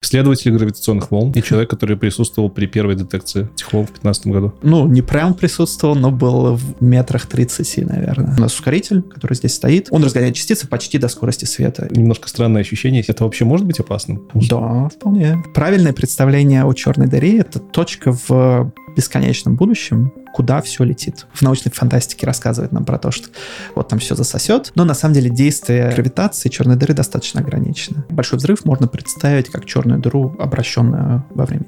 Исследователь гравитационных волн и человек, который присутствовал при первой детекции этих волн в 2015 году. Ну, не прям присутствовал, но был в метрах 30, наверное. У нас ускоритель, который здесь стоит, он разгоняет частицы почти до скорости света. Немножко странное ощущение. Это вообще может быть опасным? Да, вполне. Правильное представление о черной дыре — это точка в бесконечном будущем, куда все летит. В научной фантастике рассказывает нам про то, что вот там все засосет, но на самом деле действие гравитации черной дыры достаточно ограничено. Большой взрыв можно представить как черную дыру, обращенную во времени.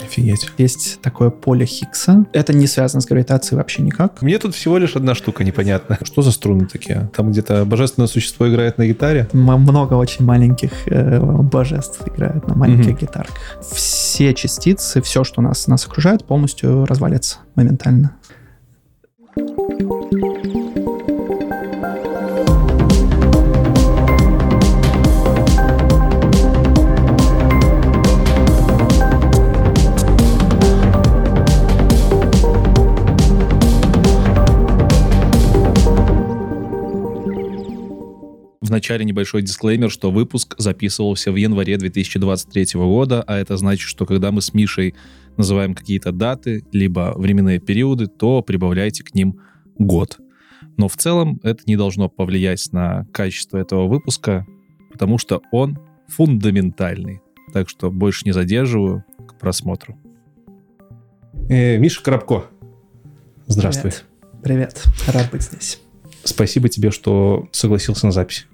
Офигеть. Есть такое поле Хиггса. Это не связано с гравитацией вообще никак. Мне тут всего лишь одна штука непонятна. Что за струны такие? Там где-то божественное существо играет на гитаре? Много очень маленьких э, божеств играют на маленьких mm-hmm. гитарках. Все частицы, все, что нас, нас окружает, полностью развалится моментально. начале небольшой дисклеймер, что выпуск записывался в январе 2023 года, а это значит, что когда мы с Мишей называем какие-то даты, либо временные периоды, то прибавляйте к ним год. Но в целом это не должно повлиять на качество этого выпуска, потому что он фундаментальный. Так что больше не задерживаю к просмотру. Э, Миша Коробко. Здравствуй. Привет. Привет. Рад быть здесь. Спасибо тебе, что согласился на запись.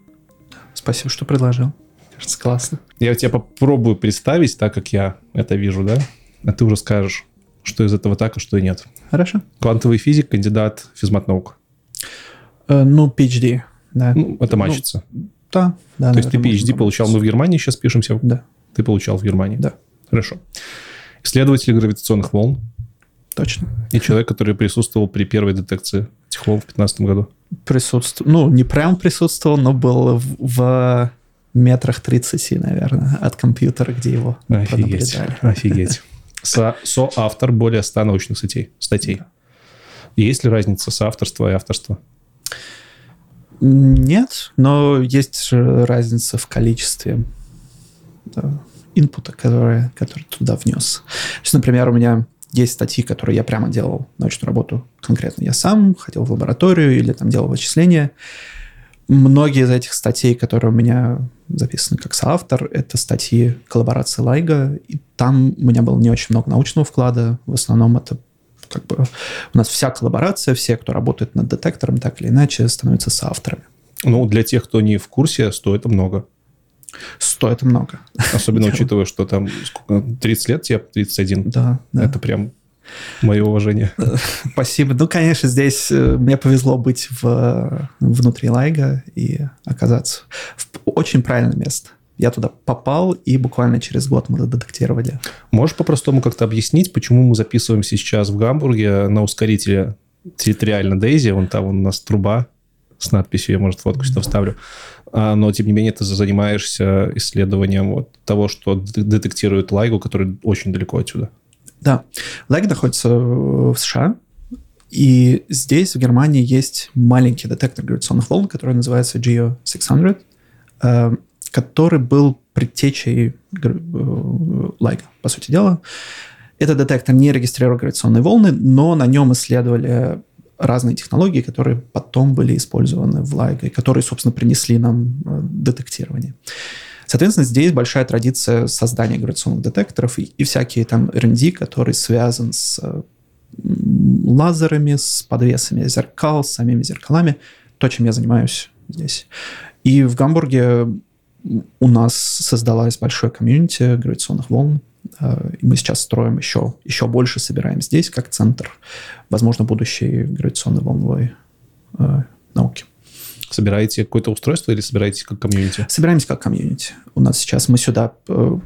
Спасибо, что предложил. Кажется, классно. Я тебя попробую представить так, как я это вижу, да? А ты уже скажешь, что из этого так, а что и нет. Хорошо. Квантовый физик, кандидат физмат-наук. Э, ну, PhD, да. Ну, это мачится. Ну, да, да. То есть ты PhD получал, мы в Германии сейчас пишемся? Да. Ты получал в Германии? Да. Хорошо. Исследователь гравитационных волн. Точно. И человек, который присутствовал при первой детекции этих волн в 2015 году присутствовал, ну, не прям присутствовал, но был в, в метрах 30, наверное, от компьютера, где его Офигеть. Офигеть. Со, соавтор более 100 научных статей. статей. Да. Есть ли разница соавторства и авторства? Нет, но есть разница в количестве да, инпута, который, который туда внес. То есть, например, у меня есть статьи, которые я прямо делал научную работу конкретно я сам, ходил в лабораторию или там делал вычисления. Многие из этих статей, которые у меня записаны как соавтор, это статьи коллаборации Лайга, и там у меня было не очень много научного вклада, в основном это как бы у нас вся коллаборация, все, кто работает над детектором, так или иначе, становятся соавторами. Ну, для тех, кто не в курсе, стоит много. Стоит много. Особенно учитывая, что там сколько, 30 лет тебе, 31. Да, да. Это прям мое уважение. Спасибо. Ну, конечно, здесь э, мне повезло быть в, внутри Лайга и оказаться в очень правильное место. Я туда попал, и буквально через год мы детектировали. Можешь по-простому как-то объяснить, почему мы записываемся сейчас в Гамбурге на ускорителе территориально Дейзи, вон там у нас труба с надписью, я, может, фотку сюда вставлю. А, но, тем не менее, ты занимаешься исследованием вот того, что детектирует Лайгу, который очень далеко отсюда. Да. Лайг находится в США, и здесь, в Германии, есть маленький детектор гравитационных волн, который называется Geo 600, э, который был предтечей э, Лайга, по сути дела. Этот детектор не регистрирует гравитационные волны, но на нем исследовали разные технологии, которые потом были использованы в Лайго, и которые, собственно, принесли нам э, детектирование. Соответственно, здесь большая традиция создания гравитационных детекторов и, и всякие там R&D, который связан с лазерами, с подвесами зеркал, с самими зеркалами. То, чем я занимаюсь здесь. И в Гамбурге у нас создалась большая комьюнити гравитационных волн, э, и мы сейчас строим еще, еще больше, собираем здесь как центр, возможно, будущей гравитационной волновой э, науки. Собираете какое-то устройство или собираете как комьюнити? Собираемся как комьюнити. У нас сейчас мы сюда э,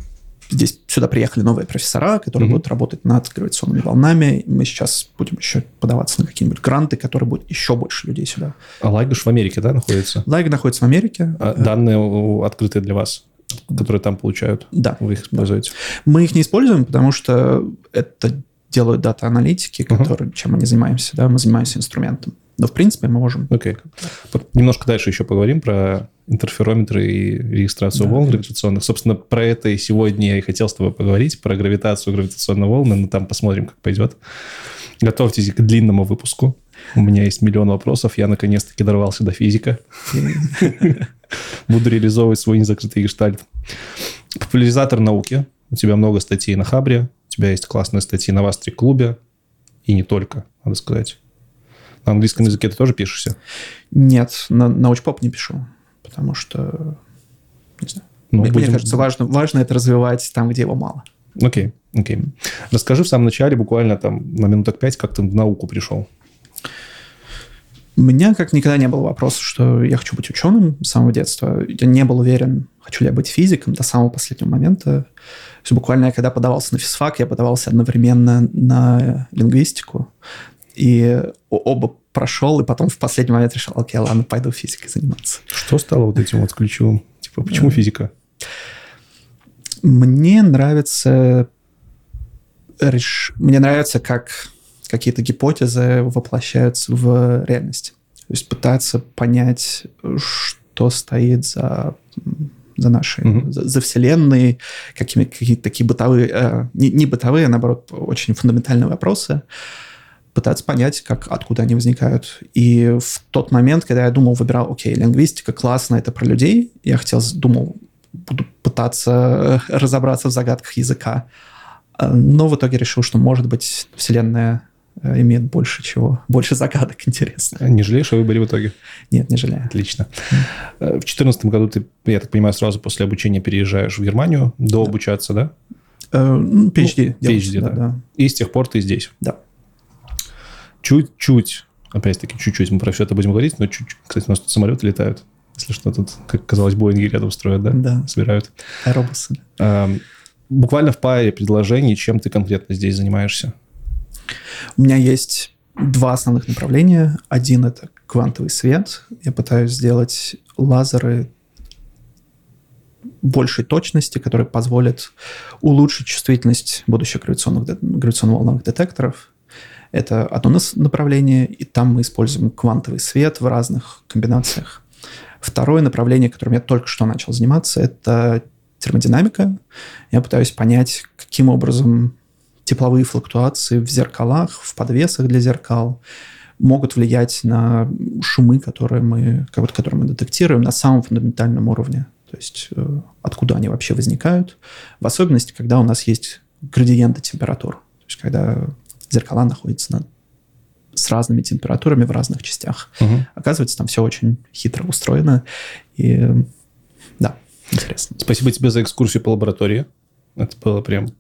здесь сюда приехали новые профессора, которые mm-hmm. будут работать над гравитационными волнами. Мы сейчас будем еще подаваться на какие-нибудь гранты, которые будут еще больше людей сюда. А Лайгаш в Америке, да, находится? Лайг находится в Америке. А данные открытые для вас? которые там получают? Да. Вы их используете? Да. Мы их не используем, потому что это делают дата-аналитики, которые, uh-huh. чем мы не занимаемся. Да? Мы занимаемся инструментом. Но, в принципе, мы можем... Окей. Okay. Немножко дальше еще поговорим про интерферометры и регистрацию да, волн гравитационных. Собственно, про это и сегодня я и хотел с тобой поговорить, про гравитацию гравитационной волны, но там посмотрим, как пойдет. Готовьтесь к длинному выпуску. У меня есть миллион вопросов. Я наконец-таки дорвался до физика. Буду реализовывать свой незакрытый гештальт. Популяризатор науки. У тебя много статей на Хабре. У тебя есть классные статьи на Вастре клубе. И не только, надо сказать. На английском языке ты тоже пишешься? Нет, на научпоп не пишу, потому что, не знаю. Ну, мне, будем... мне кажется, важно, важно это развивать там, где его мало. Окей, окей. Расскажи в самом начале, буквально там на минуток пять, как ты в науку пришел. У меня как никогда не было вопроса, что я хочу быть ученым с самого детства. Я не был уверен, хочу ли я быть физиком до самого последнего момента. То есть буквально я когда подавался на физфак, я подавался одновременно на лингвистику. И оба прошел, и потом в последний момент решил, окей, ладно, пойду физикой заниматься. Что стало вот этим вот ключевым? Типа, почему да. физика? Мне нравится... Мне нравится, как какие-то гипотезы воплощаются в реальность. То есть пытаться понять, что стоит за за нашей, mm-hmm. за, за вселенной, какими какие-то такие бытовые, э, не, не бытовые, а наоборот, очень фундаментальные вопросы, пытаться понять, как, откуда они возникают. И в тот момент, когда я думал, выбирал, окей, лингвистика классно, это про людей, я хотел, думал, буду пытаться разобраться в загадках языка, э, но в итоге решил, что, может быть, вселенная Э, имеет больше чего, больше загадок интересных. Не жалеешь о выборе в итоге? Нет, не жалею. Отлично. Mm. В 2014 году ты, я так понимаю, сразу после обучения переезжаешь в Германию, до да. обучаться, да? PhD. Ну, PhD, да, да. да. И с тех пор ты здесь? Да. Чуть-чуть, опять-таки, чуть-чуть мы про все это будем говорить, но чуть-чуть. Кстати, у нас тут самолеты летают. Если что, тут, как казалось, Боинги рядом строят, да? Да. Собирают. Аэробусы. Uh, буквально в паре предложений, чем ты конкретно здесь занимаешься? У меня есть два основных направления. Один — это квантовый свет. Я пытаюсь сделать лазеры большей точности, которые позволят улучшить чувствительность будущих гравитационных, гравитационно-волновых детекторов. Это одно направление, и там мы используем квантовый свет в разных комбинациях. Второе направление, которым я только что начал заниматься, это термодинамика. Я пытаюсь понять, каким образом тепловые флуктуации в зеркалах, в подвесах для зеркал могут влиять на шумы, которые мы, которые мы детектируем на самом фундаментальном уровне. То есть э, откуда они вообще возникают. В особенности, когда у нас есть градиенты температур. То есть когда зеркала находятся на, с разными температурами в разных частях. Угу. Оказывается, там все очень хитро устроено. И да, интересно. Спасибо тебе за экскурсию по лаборатории. Это было прям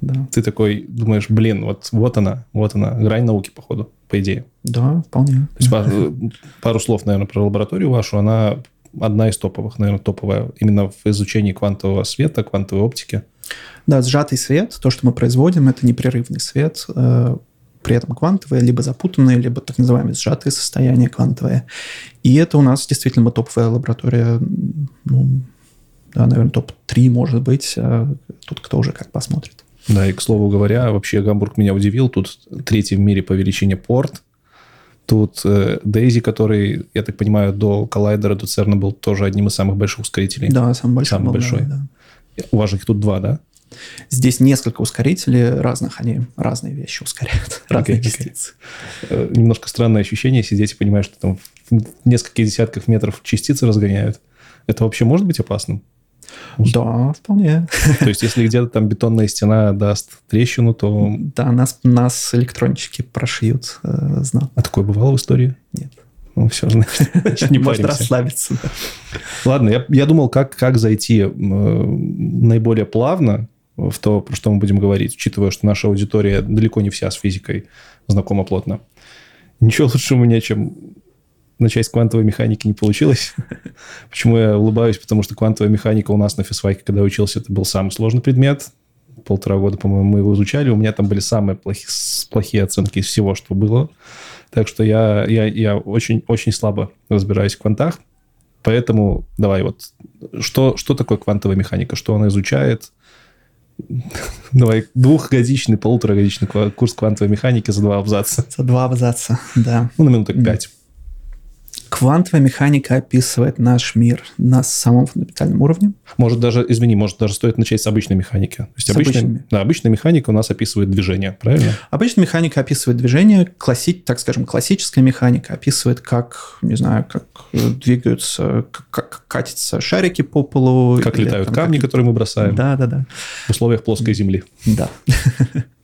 да. Ты такой думаешь, блин, вот, вот она, вот она, грань науки, походу, по идее. Да, вполне. То есть пару, пару слов, наверное, про лабораторию вашу. Она одна из топовых, наверное, топовая именно в изучении квантового света, квантовой оптики. Да, сжатый свет, то, что мы производим, это непрерывный свет, э, при этом квантовые, либо запутанные, либо так называемые сжатые состояния квантовые. И это у нас действительно топовая лаборатория, ну, да, наверное, топ-3 может быть, а тут кто уже как посмотрит. Да, и, к слову говоря, вообще Гамбург меня удивил. Тут третий в мире по величине порт. Тут э, Дейзи, который, я так понимаю, до коллайдера, до ЦЕРНа был тоже одним из самых больших ускорителей. Да, самый большой. Самый большой. Да, да. У вас же их тут два, да? Здесь несколько ускорителей разных, они разные вещи ускоряют, разные okay, частицы. Okay. Э, немножко странное ощущение сидеть и понимать, что там в нескольких десятках метров частицы разгоняют. Это вообще может быть опасным? Да, вполне. То есть, если где-то там бетонная стена даст трещину, то... Да, нас, нас электрончики прошьют э, знак. А такое бывало в истории? Нет. Ну, все, значит, не Может расслабиться. Да. Ладно, я, я думал, как, как зайти э, наиболее плавно в то, про что мы будем говорить, учитывая, что наша аудитория далеко не вся с физикой знакома плотно. Ничего лучше у меня, чем начать с квантовой механики не получилось. Почему я улыбаюсь? Потому что квантовая механика у нас на физфаке, когда я учился, это был самый сложный предмет. Полтора года, по-моему, мы его изучали. У меня там были самые плохие, плохие оценки из всего, что было. Так что я, я, я очень, очень слабо разбираюсь в квантах. Поэтому давай вот, что, что такое квантовая механика? Что она изучает? Давай, двухгодичный, полуторагодичный курс квантовой механики за два абзаца. За два абзаца, да. Ну, на минуток пять. Квантовая механика описывает наш мир на самом фундаментальном уровне. Может даже, извини, может даже стоит начать с обычной механики. То есть с обычная, да, обычная механика у нас описывает движение, правильно? Обычная механика описывает движение, класси, так скажем, классическая механика описывает, как, не знаю, как двигаются, как, как катятся шарики по полу. Как летают там, камни, как... которые мы бросаем. Да, да, да. В условиях плоской земли. Да.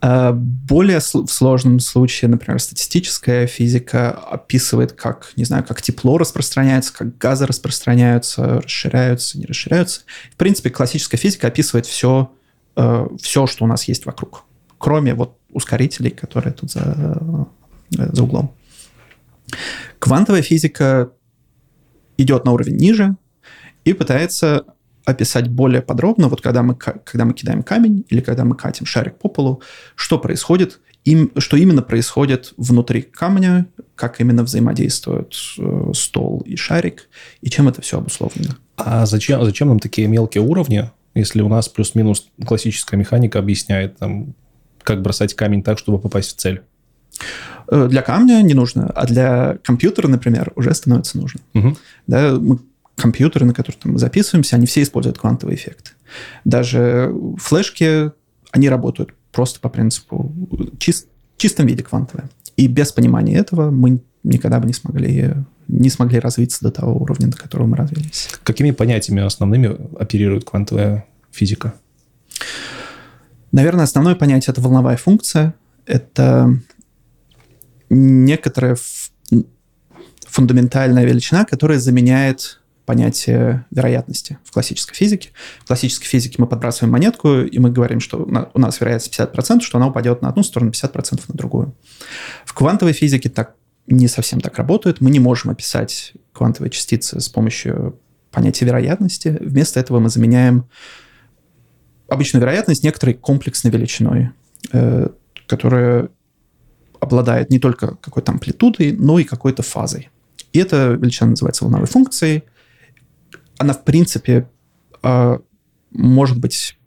А, более в сложном случае, например, статистическая физика описывает, как, не знаю, как тепло распространяется, как газы распространяются, расширяются, не расширяются. В принципе, классическая физика описывает все, э, все, что у нас есть вокруг, кроме вот ускорителей, которые тут за, э, за углом. Квантовая физика идет на уровень ниже и пытается описать более подробно, вот когда мы, когда мы кидаем камень или когда мы катим шарик по полу, что происходит, им, что именно происходит внутри камня, как именно взаимодействуют э, стол и шарик, и чем это все обусловлено. А зачем, зачем нам такие мелкие уровни, если у нас плюс-минус классическая механика объясняет, там, как бросать камень так, чтобы попасть в цель? Э, для камня не нужно, а для компьютера, например, уже становится нужно. Угу. Да, мы компьютеры, на которых мы записываемся, они все используют квантовые эффекты. Даже флешки, они работают просто по принципу чист, чистом виде квантовые. И без понимания этого мы никогда бы не смогли, не смогли развиться до того уровня, до которого мы развились. Какими понятиями основными оперирует квантовая физика? Наверное, основное понятие – это волновая функция. Это некоторая фундаментальная величина, которая заменяет понятие вероятности в классической физике. В классической физике мы подбрасываем монетку, и мы говорим, что у нас вероятность 50%, что она упадет на одну сторону, 50% на другую. В квантовой физике так не совсем так работает. Мы не можем описать квантовые частицы с помощью понятия вероятности. Вместо этого мы заменяем обычную вероятность некоторой комплексной величиной, э, которая обладает не только какой-то амплитудой, но и какой-то фазой. И эта величина называется волновой функцией она, в принципе, а, может быть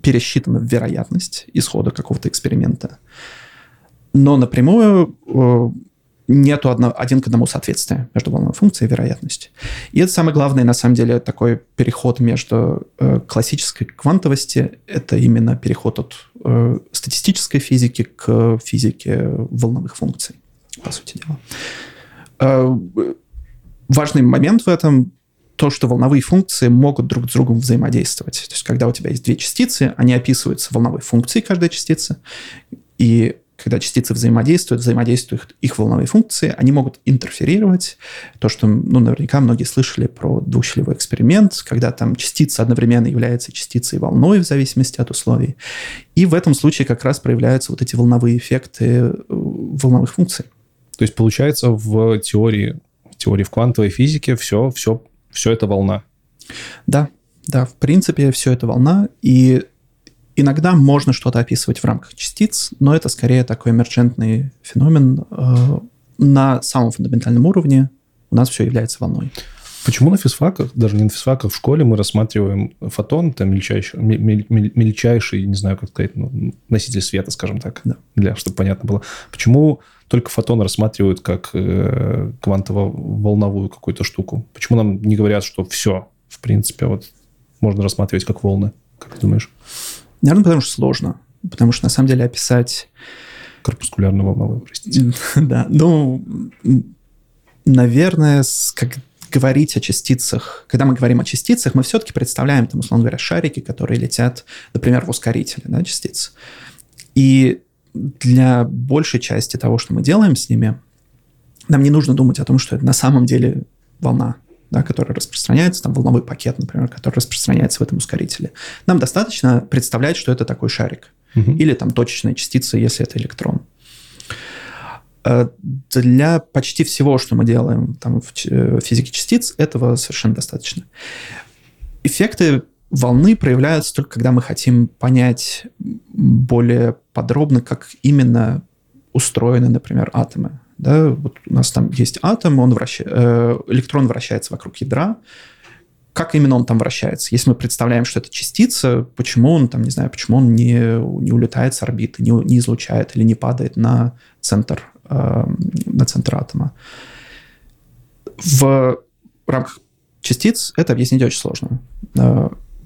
пересчитана в вероятность исхода какого-то эксперимента. Но напрямую э, нету одно, один к одному соответствия между волновой функцией и вероятностью. И это самое главное, на самом деле, такой переход между э, классической квантовости, это именно переход от э, статистической физики к физике волновых функций, по сути дела. Э, важный момент в этом то, что волновые функции могут друг с другом взаимодействовать. То есть, когда у тебя есть две частицы, они описываются волновой функцией каждой частицы, и когда частицы взаимодействуют, взаимодействуют их волновые функции, они могут интерферировать. То, что, ну, наверняка многие слышали про двухщелевой эксперимент, когда там частица одновременно является частицей волной в зависимости от условий. И в этом случае как раз проявляются вот эти волновые эффекты э, волновых функций. То есть, получается, в теории, теории в квантовой физике все, все все это волна. Да, да, в принципе, все это волна, и иногда можно что-то описывать в рамках частиц, но это скорее такой эмерджентный феномен. Э, на самом фундаментальном уровне у нас все является волной. Почему на физфаках, даже не на физфаках, в школе мы рассматриваем фотон, это мельчайший, мельчайший не знаю, как сказать, ну, носитель света, скажем так, да. для, чтобы понятно было. Почему только фотон рассматривают как э, квантово-волновую какую-то штуку. Почему нам не говорят, что все, в принципе, вот можно рассматривать как волны? Как ты думаешь? Наверное, потому что сложно. Потому что, на самом деле, описать... Корпускулярно-волновую, простите. да, ну, наверное, как говорить о частицах, когда мы говорим о частицах, мы все-таки представляем, там, условно говоря, шарики, которые летят, например, в ускорителе да, частиц. И для большей части того, что мы делаем с ними, нам не нужно думать о том, что это на самом деле волна, да, которая распространяется, там волновой пакет, например, который распространяется в этом ускорителе. Нам достаточно представлять, что это такой шарик. Угу. Или там точечная частица, если это электрон. Э, для почти всего, что мы делаем там, в физике частиц, этого совершенно достаточно. Эффекты волны проявляются только когда мы хотим понять более подробно, как именно устроены, например, атомы. Да, вот у нас там есть атом, он враща... Э, электрон вращается вокруг ядра. Как именно он там вращается? Если мы представляем, что это частица, почему он там, не знаю, почему он не, не улетает с орбиты, не, не излучает или не падает на центр, э, на центр атома? в рамках частиц это объяснить очень сложно.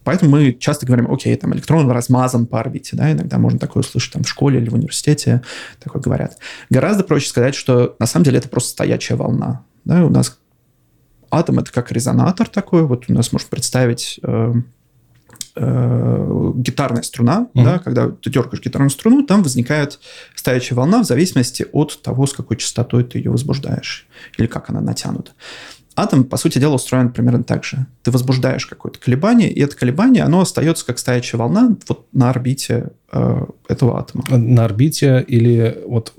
Поэтому мы часто говорим, окей, там электрон размазан по орбите, да, иногда можно такое услышать там в школе или в университете, такое говорят. Гораздо проще сказать, что на самом деле это просто стоячая волна. Да, у нас атом это как резонатор такой, вот у нас можно представить э, э, гитарная струна, mm-hmm. да, когда ты дергаешь гитарную струну, там возникает стоячая волна в зависимости от того, с какой частотой ты ее возбуждаешь или как она натянута. Атом, по сути дела, устроен примерно так же. Ты возбуждаешь какое-то колебание, и это колебание, оно остается как стоячая волна вот на орбите э, этого атома. На орбите или вот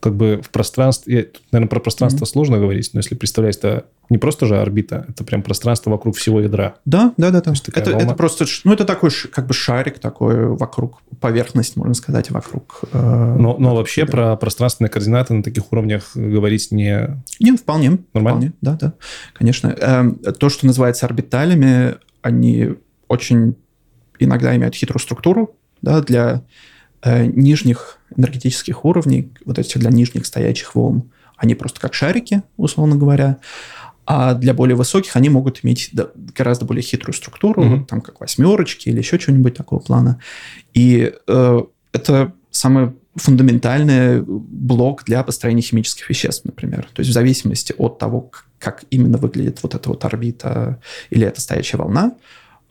как бы в пространстве, наверное, про пространство mm-hmm. сложно говорить, но если представлять, это не просто же орбита, это прям пространство вокруг всего ядра. Да, да, да. да. Это, это просто, ну, это такой как бы шарик такой вокруг, поверхность, можно сказать, вокруг. Э, но, но вообще да. про пространственные координаты на таких уровнях говорить не... Не, вполне. Нормально? Вполне, да, да, конечно. Э, то, что называется орбиталями, они очень иногда имеют хитрую структуру, да, для э, нижних энергетических уровней, вот этих для нижних стоячих волн, они просто как шарики, условно говоря. А для более высоких они могут иметь гораздо более хитрую структуру, mm-hmm. там как восьмерочки или еще что-нибудь такого плана. И э, это самый фундаментальный блок для построения химических веществ, например. То есть в зависимости от того, как именно выглядит вот эта вот орбита или эта стоящая волна,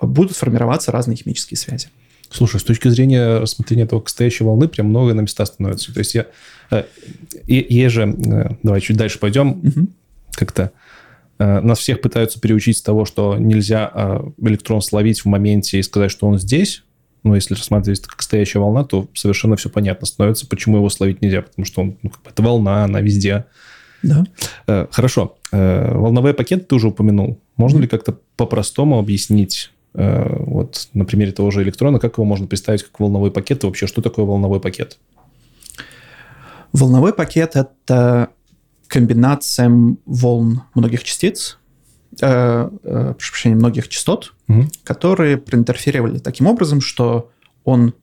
будут формироваться разные химические связи. Слушай, с точки зрения рассмотрения этого стоящей волны, прям много на места становится. То есть я... Э, и, есть же... Э, давай чуть дальше пойдем. Угу. Как-то э, нас всех пытаются переучить с того, что нельзя электрон словить в моменте и сказать, что он здесь. Но если рассматривать как стоящая волна, то совершенно все понятно становится, почему его словить нельзя. Потому что он, ну, это волна, она везде. Да. Хорошо. Волновые пакеты ты уже упомянул. Можно mm-hmm. ли как-то по-простому объяснить вот на примере того же электрона, как его можно представить как волновой пакет и вообще что такое волновой пакет? Волновой пакет – это комбинация волн многих частиц, э, э, прошу прощения, многих частот, угу. которые проинтерферировали таким образом, что он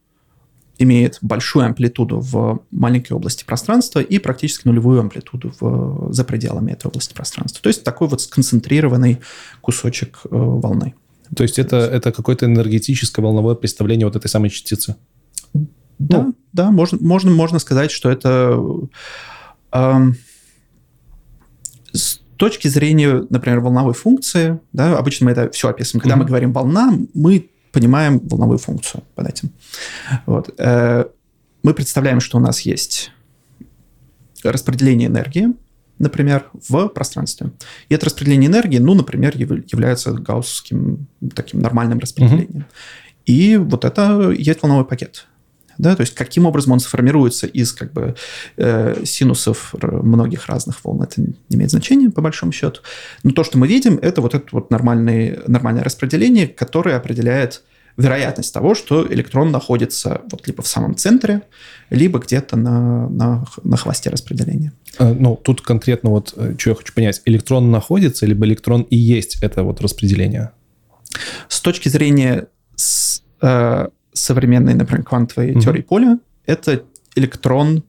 имеет большую амплитуду в маленькой области пространства и практически нулевую амплитуду в, за пределами этой области пространства. То есть такой вот сконцентрированный кусочек э, волны. То есть это, это какое-то энергетическое волновое представление вот этой самой частицы? Да, ну. да, можно, можно, можно сказать, что это э, с точки зрения, например, волновой функции, да, обычно мы это все описываем. Когда mm-hmm. мы говорим волна, мы понимаем волновую функцию под этим. Вот. Э, мы представляем, что у нас есть распределение энергии, например, в пространстве. И это распределение энергии, ну, например, является гауссским таким нормальным распределением. Mm-hmm. И вот это есть волновой пакет. Да, то есть каким образом он сформируется из как бы э, синусов многих разных волн, это не имеет значения по большому счету. Но то, что мы видим, это вот это вот нормальное, нормальное распределение, которое определяет вероятность того, что электрон находится вот либо в самом центре, либо где-то на, на, на хвосте распределения. А, ну, тут конкретно вот, э, что я хочу понять, электрон находится, либо электрон и есть это вот распределение? С точки зрения с, э, современной, например, квантовой угу. теории поля, это электрон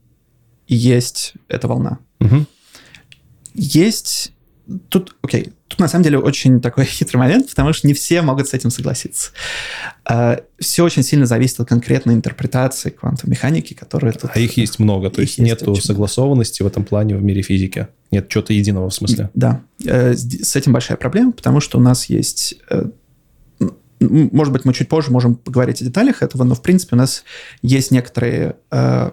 и есть эта волна. Угу. Есть тут, окей, тут на самом деле очень такой хитрый момент, потому что не все могут с этим согласиться. А, все очень сильно зависит от конкретной интерпретации квантовой механики, которая тут... А их есть много, то есть, нету согласованности в этом плане в мире физики. Нет чего-то единого в смысле. Да, э, с этим большая проблема, потому что у нас есть э, может быть, мы чуть позже можем поговорить о деталях этого, но, в принципе, у нас есть некоторые, э,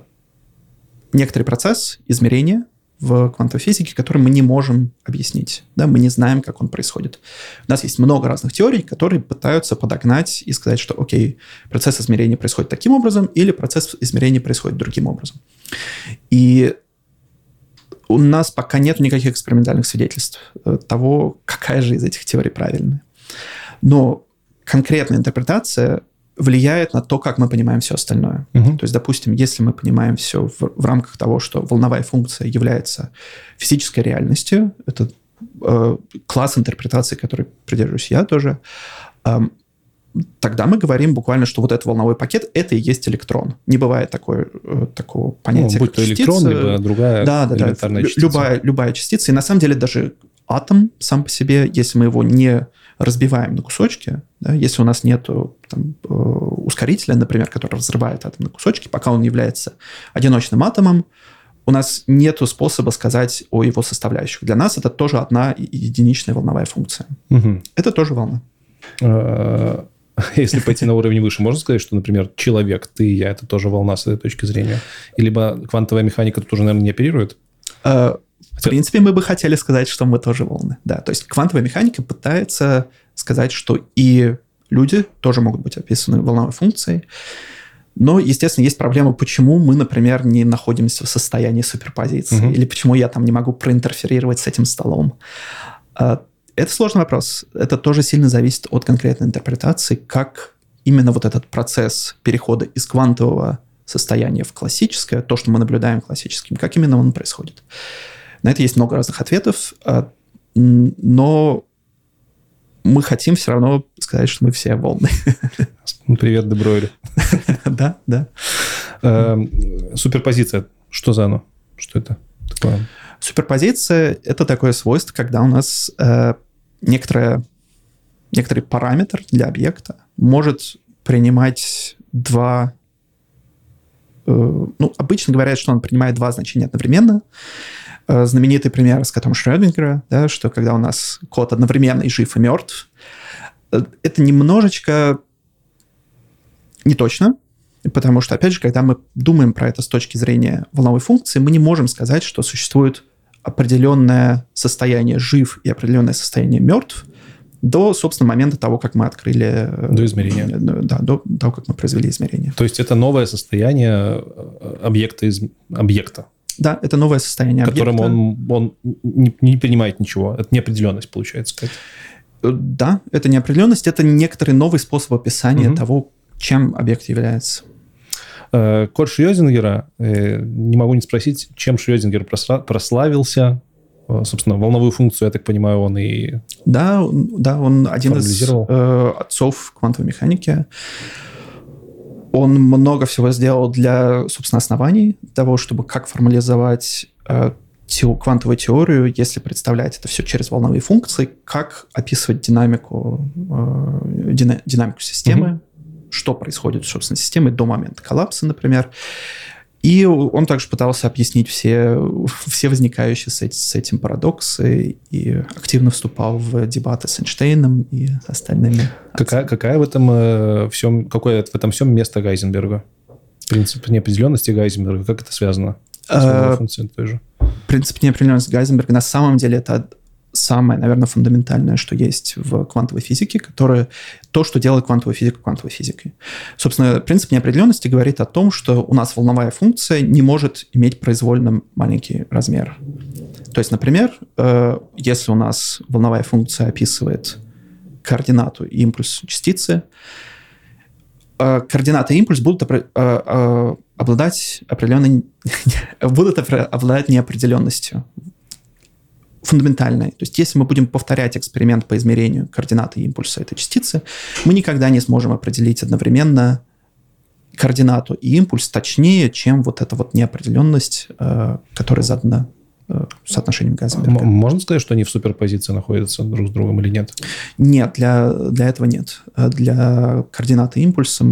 некоторый процесс измерения, в квантовой физике, который мы не можем объяснить. Да? Мы не знаем, как он происходит. У нас есть много разных теорий, которые пытаются подогнать и сказать, что, окей, процесс измерения происходит таким образом, или процесс измерения происходит другим образом. И у нас пока нет никаких экспериментальных свидетельств э, того, какая же из этих теорий правильная. Но конкретная интерпретация влияет на то, как мы понимаем все остальное. Угу. То есть, допустим, если мы понимаем все в, в рамках того, что волновая функция является физической реальностью, это э, класс интерпретации, который придерживаюсь я тоже, э, тогда мы говорим буквально, что вот этот волновой пакет – это и есть электрон. Не бывает такое, э, такого понятия, ну, будь то частица. электрон, либо другая да, да, элементарная да, частица. Любая, любая частица. И на самом деле даже атом сам по себе, если мы его не разбиваем на кусочки, да, если у нас нет там, э, ускорителя, например, который взрывает атом на кусочки, пока он является одиночным атомом, у нас нет способа сказать о его составляющих. Для нас это тоже одна единичная волновая функция. Угу. Это тоже волна. А, если пойти на уровень выше, можно сказать, что, например, человек, ты и я, это тоже волна с этой точки зрения? Либо квантовая механика тоже, наверное, не оперирует? В принципе, мы бы хотели сказать, что мы тоже волны. Да, то есть квантовая механика пытается сказать, что и люди тоже могут быть описаны волновой функцией. Но, естественно, есть проблема, почему мы, например, не находимся в состоянии суперпозиции, угу. или почему я там не могу проинтерферировать с этим столом. А, это сложный вопрос. Это тоже сильно зависит от конкретной интерпретации, как именно вот этот процесс перехода из квантового состояния в классическое, то, что мы наблюдаем классическим, как именно он происходит. На это есть много разных ответов, а, но мы хотим все равно сказать, что мы все волны. Привет, Дебройли. Да, да. Эм, суперпозиция. Что за оно? Что это такое? Суперпозиция — это такое свойство, когда у нас э, некоторое, некоторый параметр для объекта может принимать два... Э, ну, обычно говорят, что он принимает два значения одновременно. Э, знаменитый пример с котом Шрёдингера, да, что когда у нас кот одновременно и жив, и мертв, э, это немножечко не точно, потому что, опять же, когда мы думаем про это с точки зрения волновой функции, мы не можем сказать, что существует определенное состояние жив и определенное состояние мертв до, собственно, момента того, как мы открыли... Э, до измерения. Да, до того, как мы произвели измерение. То есть это новое состояние объекта, из... объекта да, это новое состояние Которым объекта. он, он не, не принимает ничего. Это неопределенность, получается. Сказать. Э, да, это неопределенность, это некоторый новый способ описания угу. того, чем объект является. Э, код Шрёдингера, э, не могу не спросить, чем Шрёдингер прославился, собственно, волновую функцию, я так понимаю, он и Да, да он один из э, отцов квантовой механики. Он много всего сделал для, собственно, оснований того, чтобы как формализовать э, те, квантовую теорию, если представлять это все через волновые функции, как описывать динамику, э, дина, динамику системы, mm-hmm. что происходит, собственно, с системой до момента коллапса, например. И он также пытался объяснить все, все возникающие с, с этим парадоксы и активно вступал в дебаты с Эйнштейном и остальными. Какая, какая в этом э, всем, какое в этом всем место Гайзенберга? Принцип неопределенности Гайзенберга, как это связано? С а, той же? Принцип неопределенности Гайзенберга на самом деле это самое, наверное, фундаментальное, что есть в квантовой физике, которое то, что делает квантовую физику квантовой физикой. Собственно, принцип неопределенности говорит о том, что у нас волновая функция не может иметь произвольно маленький размер. То есть, например, э, если у нас волновая функция описывает координату и импульс частицы, э, координата и импульс будут э, обладать определенной будут обладать неопределенностью фундаментальной. То есть если мы будем повторять эксперимент по измерению координаты импульса этой частицы, мы никогда не сможем определить одновременно координату и импульс точнее, чем вот эта вот неопределенность, э, которая задана э, соотношением Гайзенберга. Можно сказать, что они в суперпозиции находятся друг с другом или нет? Нет, для, для этого нет. Для координаты импульса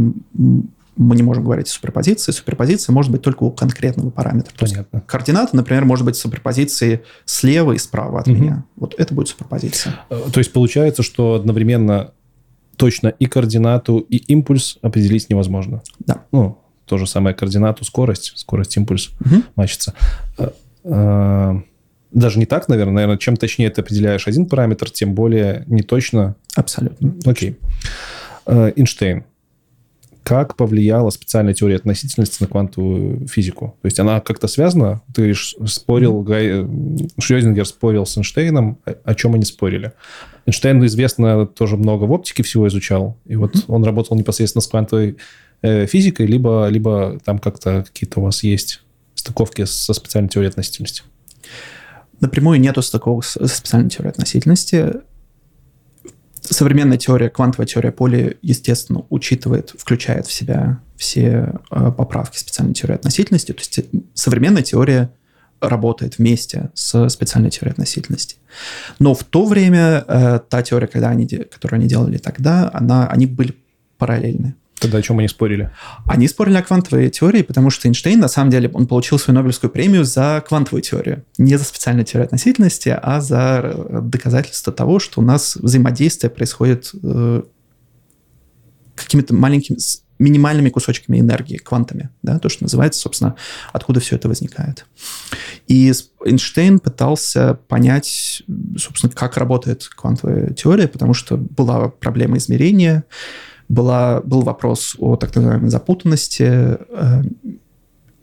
мы не можем говорить о суперпозиции. Суперпозиция может быть только у конкретного параметра. Понятно. То координата, например, может быть суперпозицией слева и справа от угу. меня. Вот это будет суперпозиция. Э, то есть получается, что одновременно точно и координату, и импульс определить невозможно. Да. Ну, то же самое координату, скорость, скорость, импульс угу. мачится. Э, э, даже не так, наверное. Наверное, чем точнее ты определяешь один параметр, тем более не точно. Абсолютно. Окей. Эйнштейн как повлияла специальная теория относительности на квантовую физику? То есть она как-то связана? Ты говоришь, спорил, Гай, Шрёдингер спорил с Эйнштейном, о чем они спорили? Эйнштейн, известно, тоже много в оптике всего изучал, и вот mm-hmm. он работал непосредственно с квантовой э, физикой, либо, либо там как-то какие-то у вас есть стыковки со специальной теорией относительности? Напрямую нету стыковок со специальной теорией относительности современная теория, квантовая теория поля, естественно, учитывает, включает в себя все э, поправки специальной теории относительности. То есть современная теория работает вместе с специальной теорией относительности. Но в то время э, та теория, когда они, которую они делали тогда, она, они были параллельны. Тогда о чем они спорили? Они спорили о квантовой теории, потому что Эйнштейн, на самом деле, он получил свою Нобелевскую премию за квантовую теорию. Не за специальную теорию относительности, а за э, доказательство того, что у нас взаимодействие происходит э, какими-то маленькими, минимальными кусочками энергии, квантами, да, то, что называется, собственно, откуда все это возникает. И Эйнштейн пытался понять, собственно, как работает квантовая теория, потому что была проблема измерения, была, был вопрос о так называемой запутанности, э,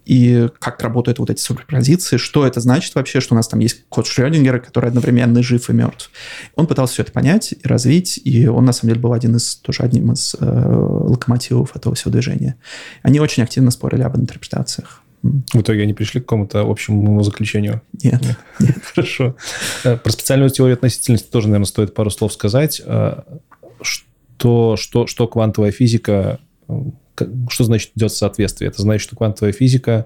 и как работают вот эти суперпозиции, что это значит вообще, что у нас там есть код Шрёдингера, который одновременно жив и мертв. Он пытался все это понять и развить, и он, на самом деле, был один из, тоже одним из э, локомотивов этого всего движения. Они очень активно спорили об интерпретациях. В итоге они пришли к какому-то общему заключению? Нет. Нет. Нет. Хорошо. Э, про специальную теорию относительности тоже, наверное, стоит пару слов сказать. Э, что, что, что квантовая физика что значит идет соответствие? Это значит, что квантовая физика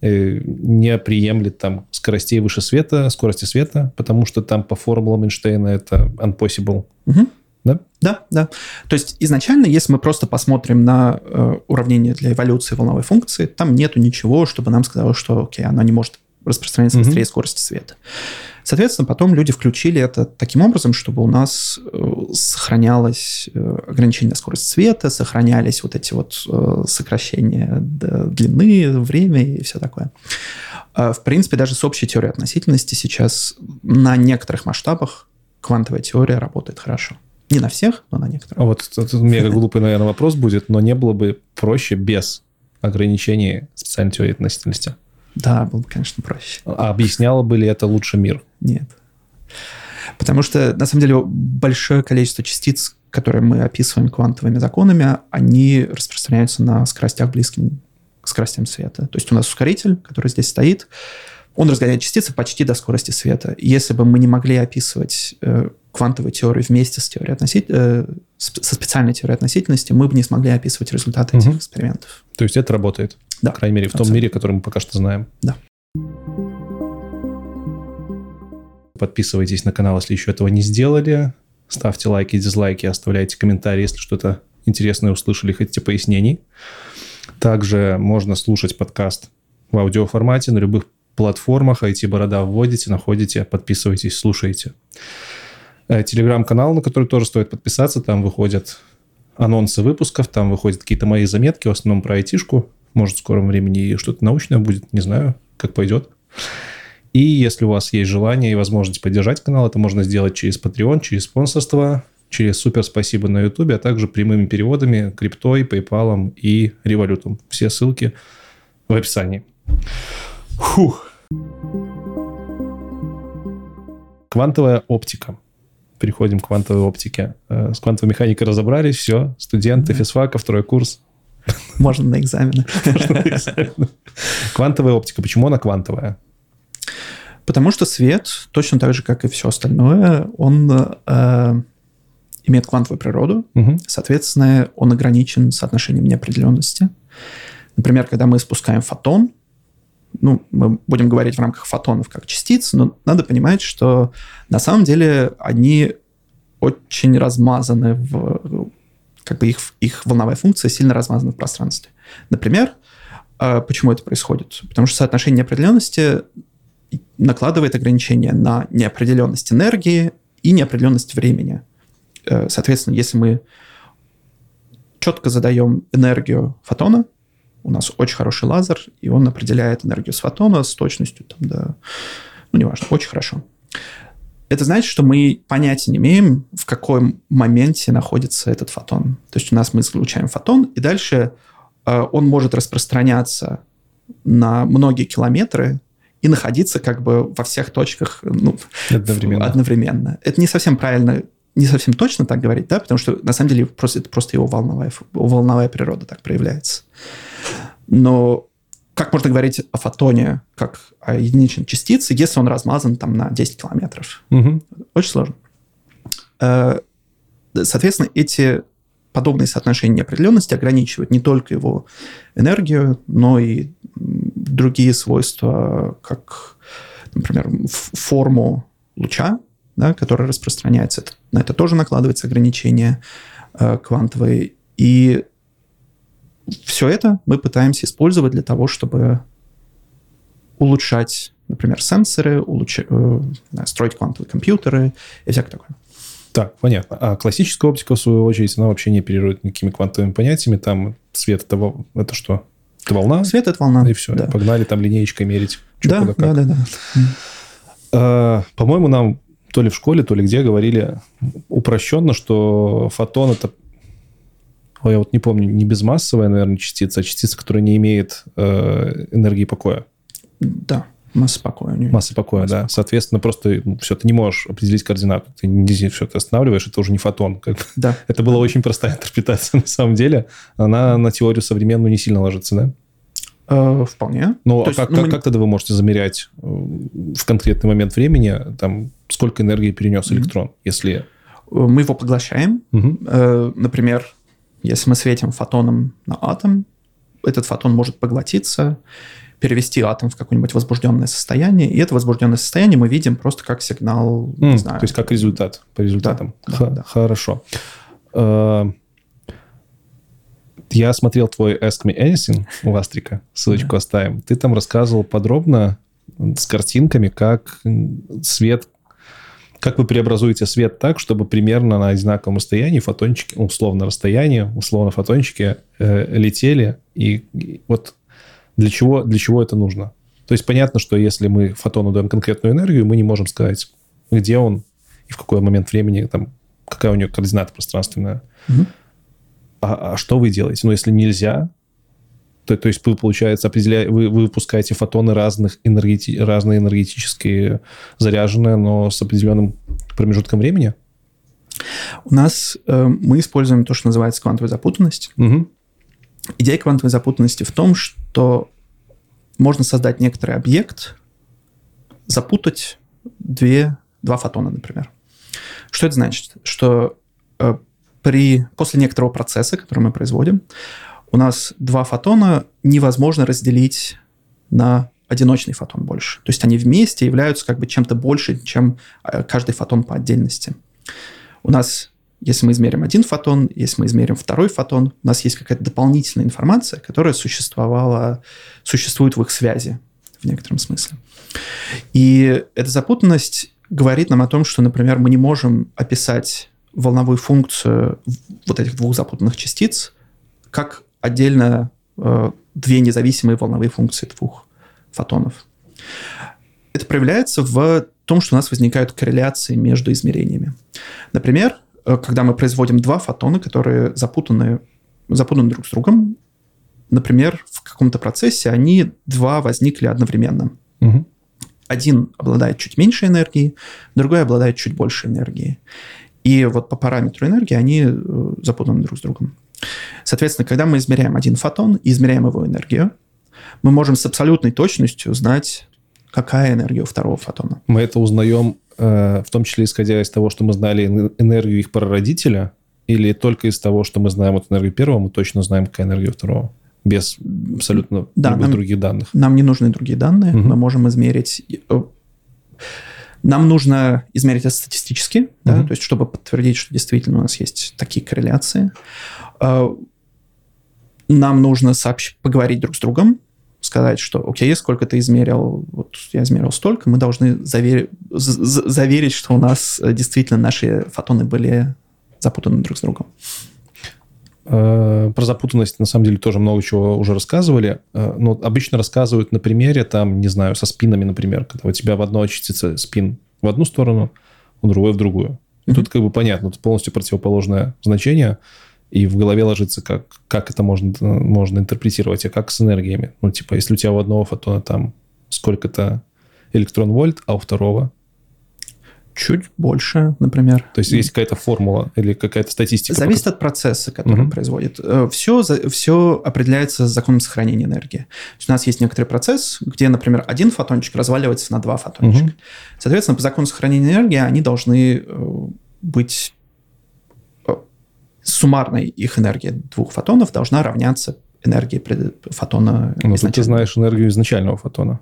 э, не приемлет там скоростей выше света, скорости света, потому что там по формулам Эйнштейна это unpossible. Угу. Да? Да, да. То есть изначально, если мы просто посмотрим на э, уравнение для эволюции волновой функции, там нету ничего, чтобы нам сказало, что окей, она не может распространяться быстрее mm скорости света. Соответственно, потом люди включили это таким образом, чтобы у нас э, сохранялось э, ограничение скорости света, сохранялись вот эти вот э, сокращения длины, время и все такое. А, в принципе, даже с общей теорией относительности сейчас на некоторых масштабах квантовая теория работает хорошо. Не на всех, но на некоторых. А вот это мега глупый, наверное, вопрос будет, но не было бы проще без ограничений специальной теории относительности? Да, было бы, конечно, проще. А объясняло бы ли это лучше мир? Нет. Потому что, на самом деле, большое количество частиц, которые мы описываем квантовыми законами, они распространяются на скоростях близким к скоростям света. То есть у нас ускоритель, который здесь стоит, он разгоняет частицы почти до скорости света. Если бы мы не могли описывать э, квантовую теорию вместе с теорией относитель... э, со специальной теорией относительности, мы бы не смогли описывать результаты угу. этих экспериментов. То есть это работает? Да. По крайней мере, в Абсолютно. том мире, который мы пока что знаем. Да. Подписывайтесь на канал, если еще этого не сделали. Ставьте лайки, дизлайки, оставляйте комментарии, если что-то интересное услышали, хотите пояснений. Также можно слушать подкаст в аудиоформате на любых платформах. IT-борода вводите, находите, подписывайтесь, слушайте. Э, телеграм-канал, на который тоже стоит подписаться. Там выходят анонсы выпусков, там выходят какие-то мои заметки, в основном про айтишку. Может, в скором времени что-то научное будет, не знаю, как пойдет. И если у вас есть желание и возможность поддержать канал, это можно сделать через Patreon, через спонсорство, через супер спасибо на YouTube, а также прямыми переводами, криптой, PayPal и револютом. Все ссылки в описании. Фух. Квантовая оптика. Переходим к квантовой оптике. Э, с квантовой механикой разобрались, все. Студенты физфака, второй курс. Можно на экзамены. Квантовая оптика. Почему она квантовая? Потому что свет, точно так же, как и все остальное, он э, имеет квантовую природу. Угу. Соответственно, он ограничен соотношением неопределенности. Например, когда мы спускаем фотон, ну, мы будем говорить в рамках фотонов как частиц, но надо понимать, что на самом деле они очень размазаны в как бы их, их волновая функция сильно размазана в пространстве. Например, э, почему это происходит? Потому что соотношение неопределенности накладывает ограничения на неопределенность энергии и неопределенность времени. Э, соответственно, если мы четко задаем энергию фотона, у нас очень хороший лазер, и он определяет энергию с фотона с точностью там, до... Ну, неважно, очень хорошо это значит, что мы понятия не имеем, в каком моменте находится этот фотон. То есть у нас мы излучаем фотон, и дальше э, он может распространяться на многие километры и находиться как бы во всех точках ну, одновременно. одновременно. Это не совсем правильно, не совсем точно так говорить, да, потому что на самом деле просто, это просто его волновая, волновая природа так проявляется. Но как можно говорить о фотоне как о единичной частице, если он размазан там на 10 километров? Угу. Очень сложно. Э, соответственно, эти подобные соотношения неопределенности ограничивают не только его энергию, но и другие свойства, как, например, форму луча, да, который распространяется. На это тоже накладывается ограничение э, квантовые. И все это мы пытаемся использовать для того, чтобы улучшать, например, сенсоры, улуч... э, строить квантовые компьютеры и всякое такое. Так, понятно. А классическая оптика, в свою очередь, она вообще не оперирует никакими квантовыми понятиями. Там свет это, это что? Это волна? Свет это волна. И все. Да. Погнали там линеечкой мерить. Да, да, да, да. А, по-моему, нам то ли в школе, то ли где говорили упрощенно, что фотон это Ой, я вот не помню, не безмассовая, наверное, частица, а частица, которая не имеет э, энергии покоя. Да. Масса покоя. У нее Масса покоя, Масса да. Покоя. Соответственно, просто ну, все, ты не можешь определить координату. Ты не все, ты останавливаешь, это уже не фотон. Как да. это была очень простая интерпретация на самом деле. Она на теорию современную не сильно ложится, да? Э, вполне. Ну, а как, ну, как, мы... как тогда вы можете замерять э, в конкретный момент времени, там, сколько энергии перенес mm-hmm. электрон, если... Э, мы его поглощаем. Mm-hmm. Например, если мы светим фотоном на атом, этот фотон может поглотиться, перевести атом в какое-нибудь возбужденное состояние, и это возбужденное состояние мы видим просто как сигнал, mm, не знаю. То есть как результат, по результатам. Да, Х- да. Хорошо. Uh, я смотрел твой Ask Me Anything у Астрика, ссылочку оставим. Ты там рассказывал подробно с картинками, как свет, как вы преобразуете свет так, чтобы примерно на одинаковом расстоянии фотончики, условно расстояние, условно фотончики э, летели. И, и вот для чего, для чего это нужно? То есть понятно, что если мы фотону даем конкретную энергию, мы не можем сказать, где он и в какой момент времени, там, какая у него координата пространственная. Угу. А, а что вы делаете? Ну, если нельзя, то, то есть вы, получается, определяете, вы, вы выпускаете фотоны разных энергети, разные энергетические заряженные, но с определенным промежутком времени? У нас э, мы используем то, что называется квантовая запутанность. Угу. Идея квантовой запутанности в том, что можно создать некоторый объект, запутать две, два фотона, например. Что это значит? Что э, при, после некоторого процесса, который мы производим, у нас два фотона невозможно разделить на одиночный фотон больше. То есть они вместе являются как бы чем-то больше, чем э, каждый фотон по отдельности. У нас если мы измерим один фотон, если мы измерим второй фотон, у нас есть какая-то дополнительная информация, которая существовала, существует в их связи в некотором смысле. И эта запутанность говорит нам о том, что, например, мы не можем описать волновую функцию вот этих двух запутанных частиц как отдельно э, две независимые волновые функции двух фотонов. Это проявляется в том, что у нас возникают корреляции между измерениями. Например, Э, когда мы производим два фотона, которые запутаны, запутаны друг с другом, например, в каком-то процессе они два возникли одновременно. Угу. Один обладает чуть меньше энергии, другой обладает чуть больше энергии. И вот по параметру энергии они э, запутаны друг с другом. Соответственно, когда мы измеряем один фотон и измеряем его энергию, мы можем с абсолютной точностью узнать, какая энергия у второго фотона. Мы это узнаем Э, в том числе исходя из того, что мы знали энергию их прародителя, или только из того, что мы знаем вот энергию первого, мы точно знаем, какая энергия второго? Без абсолютно да, нам, других данных. Нам не нужны другие данные. Угу. Мы можем измерить... Э, нам нужно измерить это статистически, угу. да, то есть чтобы подтвердить, что действительно у нас есть такие корреляции. Э, нам нужно сообщ... поговорить друг с другом, сказать, что окей, сколько ты измерил, вот я измерил столько, мы должны завер... заверить, что у нас э, действительно наши фотоны были запутаны друг с другом. Э, про запутанность, на самом деле, тоже много чего уже рассказывали. Э, но обычно рассказывают на примере, там, не знаю, со спинами, например, когда у тебя в одной частице спин в одну сторону, у другой в другую. И mm-hmm. тут как бы понятно, тут полностью противоположное значение – и в голове ложится, как, как это можно, можно интерпретировать, а как с энергиями. Ну, типа, если у тебя у одного фотона там сколько-то электрон-вольт, а у второго чуть больше, например. То есть есть какая-то формула или какая-то статистика? Зависит пока... от процесса, который угу. производит. Все, э, все определяется законом сохранения энергии. То есть у нас есть некоторый процесс, где, например, один фотончик разваливается на два фотончика. Угу. Соответственно, по закону сохранения энергии они должны э, быть суммарная их энергия двух фотонов должна равняться энергии фотона. Ну, ты знаешь энергию изначального фотона.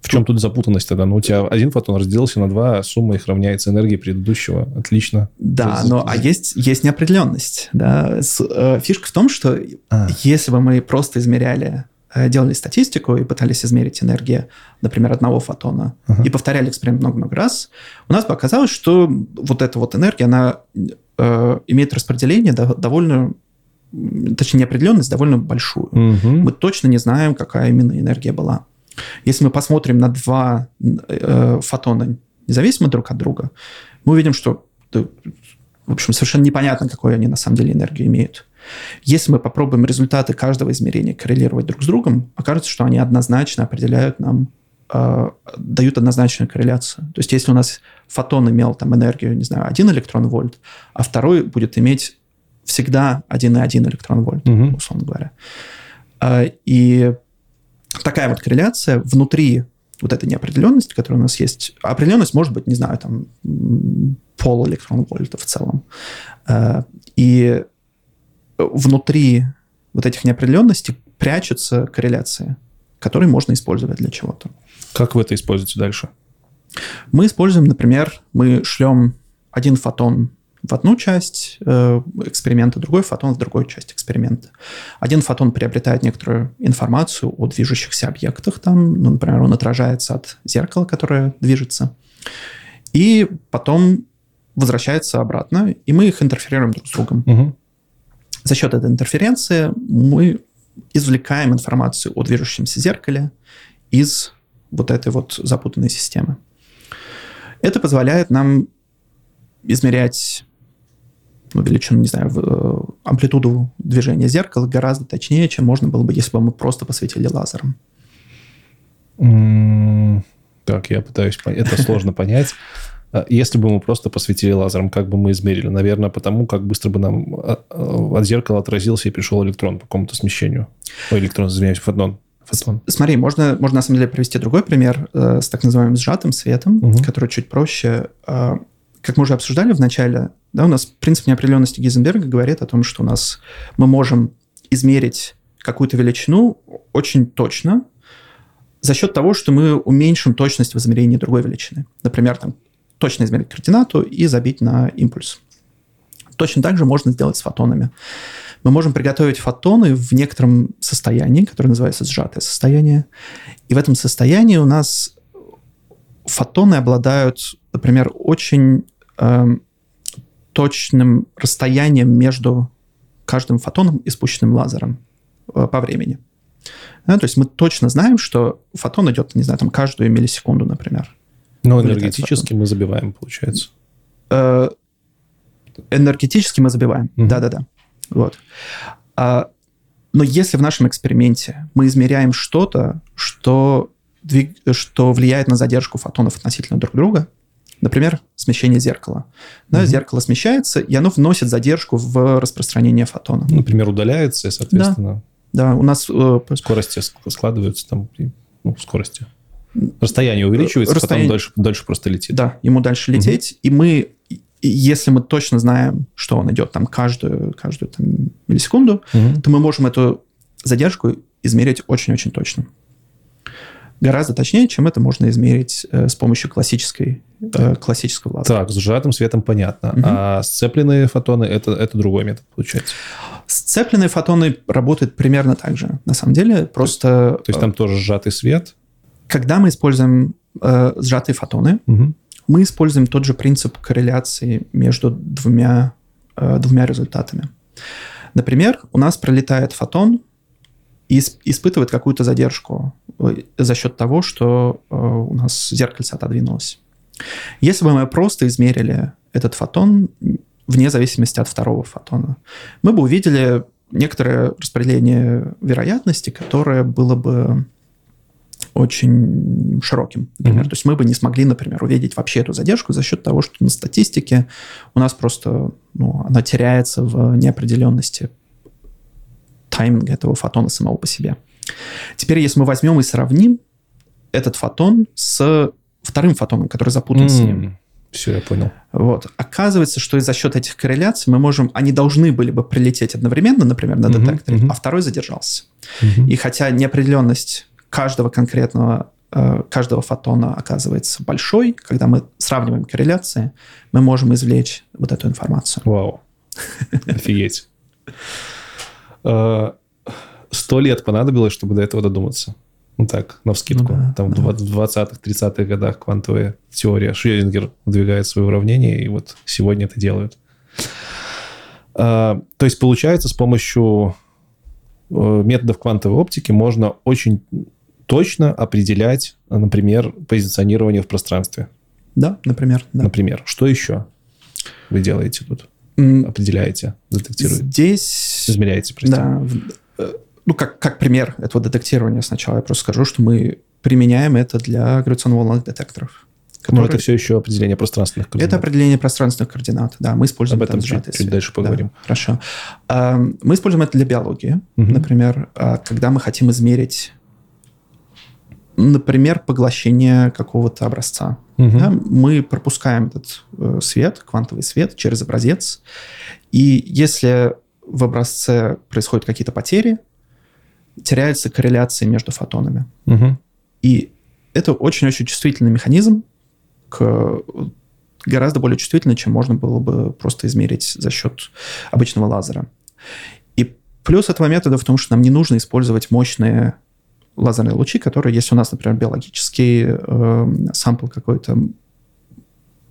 В чем тут запутанность тогда? Ну, у тебя один фотон разделился на два, сумма их равняется энергии предыдущего. Отлично. Да, есть... но а есть, есть неопределенность. Да? С, э, фишка в том, что а. если бы мы просто измеряли, э, делали статистику и пытались измерить энергию, например, одного фотона, ага. и повторяли эксперимент много-много раз, у нас бы оказалось, что вот эта вот энергия, она э, имеет распределение довольно точнее, неопределенность довольно большую. Угу. Мы точно не знаем, какая именно энергия была. Если мы посмотрим на два э, фотона независимо друг от друга, мы увидим, что, в общем, совершенно непонятно, какую они на самом деле энергию имеют. Если мы попробуем результаты каждого измерения коррелировать друг с другом, окажется, что они однозначно определяют нам, э, дают однозначную корреляцию. То есть если у нас фотон имел там энергию, не знаю, 1 электрон вольт, а второй будет иметь всегда 1,1 электрон вольт, угу. условно говоря. Э, и такая вот корреляция внутри вот этой неопределенности, которая у нас есть. Определенность может быть, не знаю, там пол электрон вольта в целом. Э, и внутри вот этих неопределенностей прячутся корреляции, которые можно использовать для чего-то. Как вы это используете дальше? Мы используем, например, мы шлем один фотон в одну часть э, эксперимента, другой фотон в другую часть эксперимента. Один фотон приобретает некоторую информацию о движущихся объектах, там, ну, например, он отражается от зеркала, которое движется, и потом возвращается обратно, и мы их интерферируем друг с другом. Угу. За счет этой интерференции мы извлекаем информацию о движущемся зеркале из вот этой вот запутанной системы. Это позволяет нам измерять ну, величину, не знаю, э, амплитуду движения зеркала гораздо точнее, чем можно было бы, если бы мы просто посветили лазером. Так, я пытаюсь понять. Это сложно понять. А если бы мы просто посветили лазером, как бы мы измерили? Наверное, потому как быстро бы нам а, а, от зеркала отразился и пришел электрон по какому-то смещению. Ой, электрон, извиняюсь, фотон. Фотон. Смотри, можно, можно на самом деле привести другой пример э, с так называемым сжатым светом, угу. который чуть проще. Э, как мы уже обсуждали в начале, да, у нас принцип неопределенности Гейзенберга говорит о том, что у нас мы можем измерить какую-то величину очень точно за счет того, что мы уменьшим точность в измерении другой величины. Например, там, точно измерить координату и забить на импульс. Точно так же можно сделать с фотонами. Мы можем приготовить фотоны в некотором состоянии, которое называется сжатое состояние. И в этом состоянии у нас фотоны обладают, например, очень э, точным расстоянием между каждым фотоном и спущенным лазером э, по времени. Да, то есть мы точно знаем, что фотон идет, не знаю, там каждую миллисекунду, например. Но энергетически мы забиваем, получается. Э, энергетически мы забиваем, да-да-да. Вот. А, но если в нашем эксперименте мы измеряем что-то, что, двиг... что влияет на задержку фотонов относительно друг друга, Например, смещение зеркала. Да, угу. Зеркало смещается, и оно вносит задержку в распространение фотона. Например, удаляется, и, соответственно... Да, да у нас... Э, скорости складываются там, ну, скорости. Расстояние увеличивается, Расстояние... потом дальше, дальше просто летит. Да, ему дальше лететь, угу. и мы если мы точно знаем, что он идет там каждую, каждую там, миллисекунду, угу. то мы можем эту задержку измерить очень-очень точно гораздо точнее, чем это можно измерить э, с помощью классической, э, классического лазера. Так, с сжатым светом понятно. Угу. А сцепленные фотоны это, это другой метод получается. Сцепленные фотоны работают примерно так же. На самом деле, просто... То, то есть там тоже сжатый свет? Когда мы используем э, сжатые фотоны, угу. Мы используем тот же принцип корреляции между двумя, э, двумя результатами. Например, у нас пролетает фотон и испытывает какую-то задержку э, за счет того, что э, у нас зеркальце отодвинулось. Если бы мы просто измерили этот фотон вне зависимости от второго фотона, мы бы увидели некоторое распределение вероятности, которое было бы очень широким, например. Mm-hmm. То есть мы бы не смогли, например, увидеть вообще эту задержку за счет того, что на статистике у нас просто ну, она теряется в неопределенности тайминга этого фотона самого по себе. Теперь, если мы возьмем и сравним этот фотон с вторым фотоном, который запутан mm. с ним. Все, я понял. Вот. Оказывается, что за счет этих корреляций мы можем... Они должны были бы прилететь одновременно, например, на детекторе, uh-huh, uh-huh. а второй задержался. Uh-huh. И хотя неопределенность каждого конкретного э, каждого фотона оказывается большой, когда мы сравниваем корреляции, мы можем извлечь вот эту информацию. Вау. Офигеть. Э, сто лет понадобилось, чтобы до этого додуматься. Ну так, на вскидку. Ну, да, Там да. в 20-х, 30-х годах квантовая теория. Шрёдингер выдвигает свои уравнения, и вот сегодня это делают. А, то есть, получается, с помощью э, методов квантовой оптики можно очень точно определять, например, позиционирование в пространстве. Да, например. Да. Например. Что еще вы делаете тут? Определяете, детектируете? Здесь... Измеряете, простите. Да ну, как, как пример этого детектирования сначала я просто скажу, что мы применяем это для гравитационно-волновых детекторов. Которые... Но это все еще определение пространственных координат. Это определение пространственных координат, да. Мы используем Об этом чуть, чуть дальше поговорим. Да, хорошо. А, мы используем это для биологии. Угу. Например, а, когда мы хотим измерить, например, поглощение какого-то образца. Угу. Да, мы пропускаем этот э, свет, квантовый свет, через образец. И если в образце происходят какие-то потери, теряется корреляция между фотонами. Угу. И это очень-очень чувствительный механизм, к, гораздо более чувствительный, чем можно было бы просто измерить за счет обычного лазера. И плюс этого метода в том, что нам не нужно использовать мощные лазерные лучи, которые, если у нас, например, биологический э, сампл какой-то,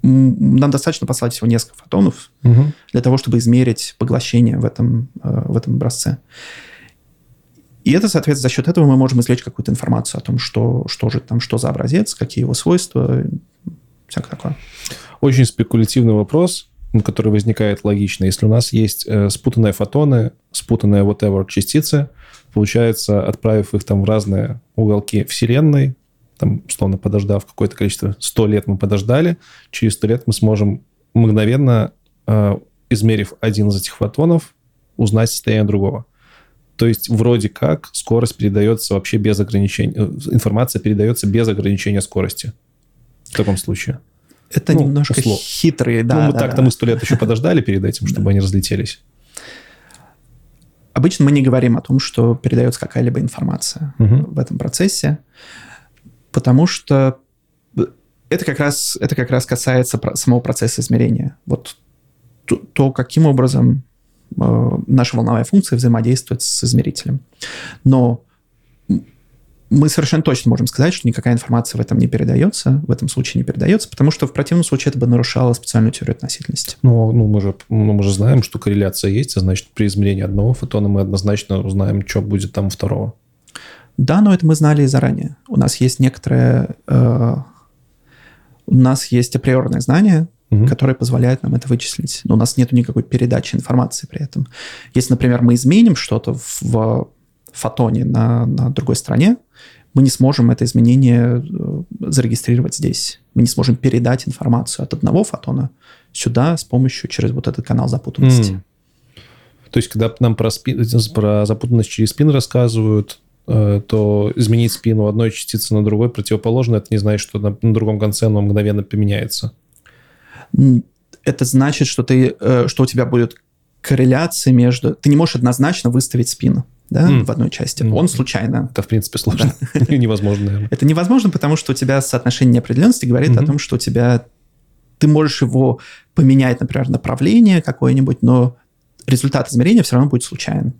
нам достаточно послать всего несколько фотонов угу. для того, чтобы измерить поглощение в этом, э, в этом образце. И это, соответственно, за счет этого мы можем извлечь какую-то информацию о том, что, что же там, что за образец, какие его свойства, всякое такое. Очень спекулятивный вопрос, который возникает логично. Если у нас есть э, спутанные фотоны, спутанные whatever частицы, получается, отправив их там в разные уголки Вселенной, там, условно, подождав какое-то количество, 100 лет мы подождали, через 100 лет мы сможем мгновенно, э, измерив один из этих фотонов, узнать состояние другого. То есть вроде как скорость передается вообще без ограничения, э, информация передается без ограничения скорости в таком случае. Это ну, немножко услов. хитрые, да. Ну, мы да, так-то да. мы сто лет еще подождали перед этим, чтобы они разлетелись. Обычно мы не говорим о том, что передается какая-либо информация угу. в этом процессе, потому что это как раз, это как раз касается самого процесса измерения. Вот то, то каким образом Э, наша волновая функция взаимодействует с измерителем. Но мы совершенно точно можем сказать, что никакая информация в этом не передается, в этом случае не передается, потому что в противном случае это бы нарушало специальную теорию относительности. Ну, ну, мы, же, ну мы же знаем, что корреляция есть, а значит, при измерении одного фотона мы однозначно узнаем, что будет там у второго. Да, но это мы знали и заранее. У нас есть некоторое... Э, у нас есть априорное знание, угу. который позволяет нам это вычислить. Но у нас нет никакой передачи информации при этом. Если, например, мы изменим что-то в фотоне на, на другой стороне, мы не сможем это изменение э, зарегистрировать здесь. Мы не сможем передать информацию от одного фотона сюда с помощью через вот этот канал запутанности. Mm. То есть, когда нам про, спин, про запутанность через спин рассказывают, э, то изменить спину одной частицы на другой противоположно, это не значит, что на, на другом конце оно мгновенно поменяется это значит, что, ты, э, что у тебя будет корреляция между... Ты не можешь однозначно выставить спину да, mm. в одной части. Mm. Он случайно. Это, в принципе, сложно. Невозможно, наверное. Это невозможно, потому что у тебя соотношение неопределенности говорит о том, что у тебя... Ты можешь его поменять, например, направление какое-нибудь, но результат измерения все равно будет случайным.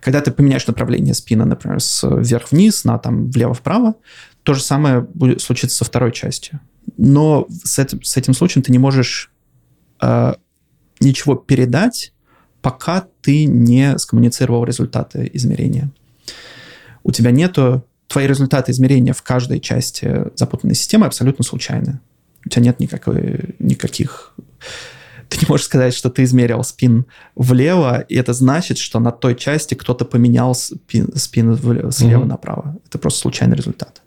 Когда ты поменяешь направление спина, например, с вверх-вниз на там влево-вправо, то же самое будет случиться со второй частью но с этим, с этим случаем ты не можешь э, ничего передать, пока ты не скоммуницировал результаты измерения. У тебя нету... Твои результаты измерения в каждой части запутанной системы абсолютно случайны. У тебя нет никакой, никаких... Ты не можешь сказать, что ты измерил спин влево, и это значит, что на той части кто-то поменял спин, спин слева mm-hmm. направо. Это просто случайный результат.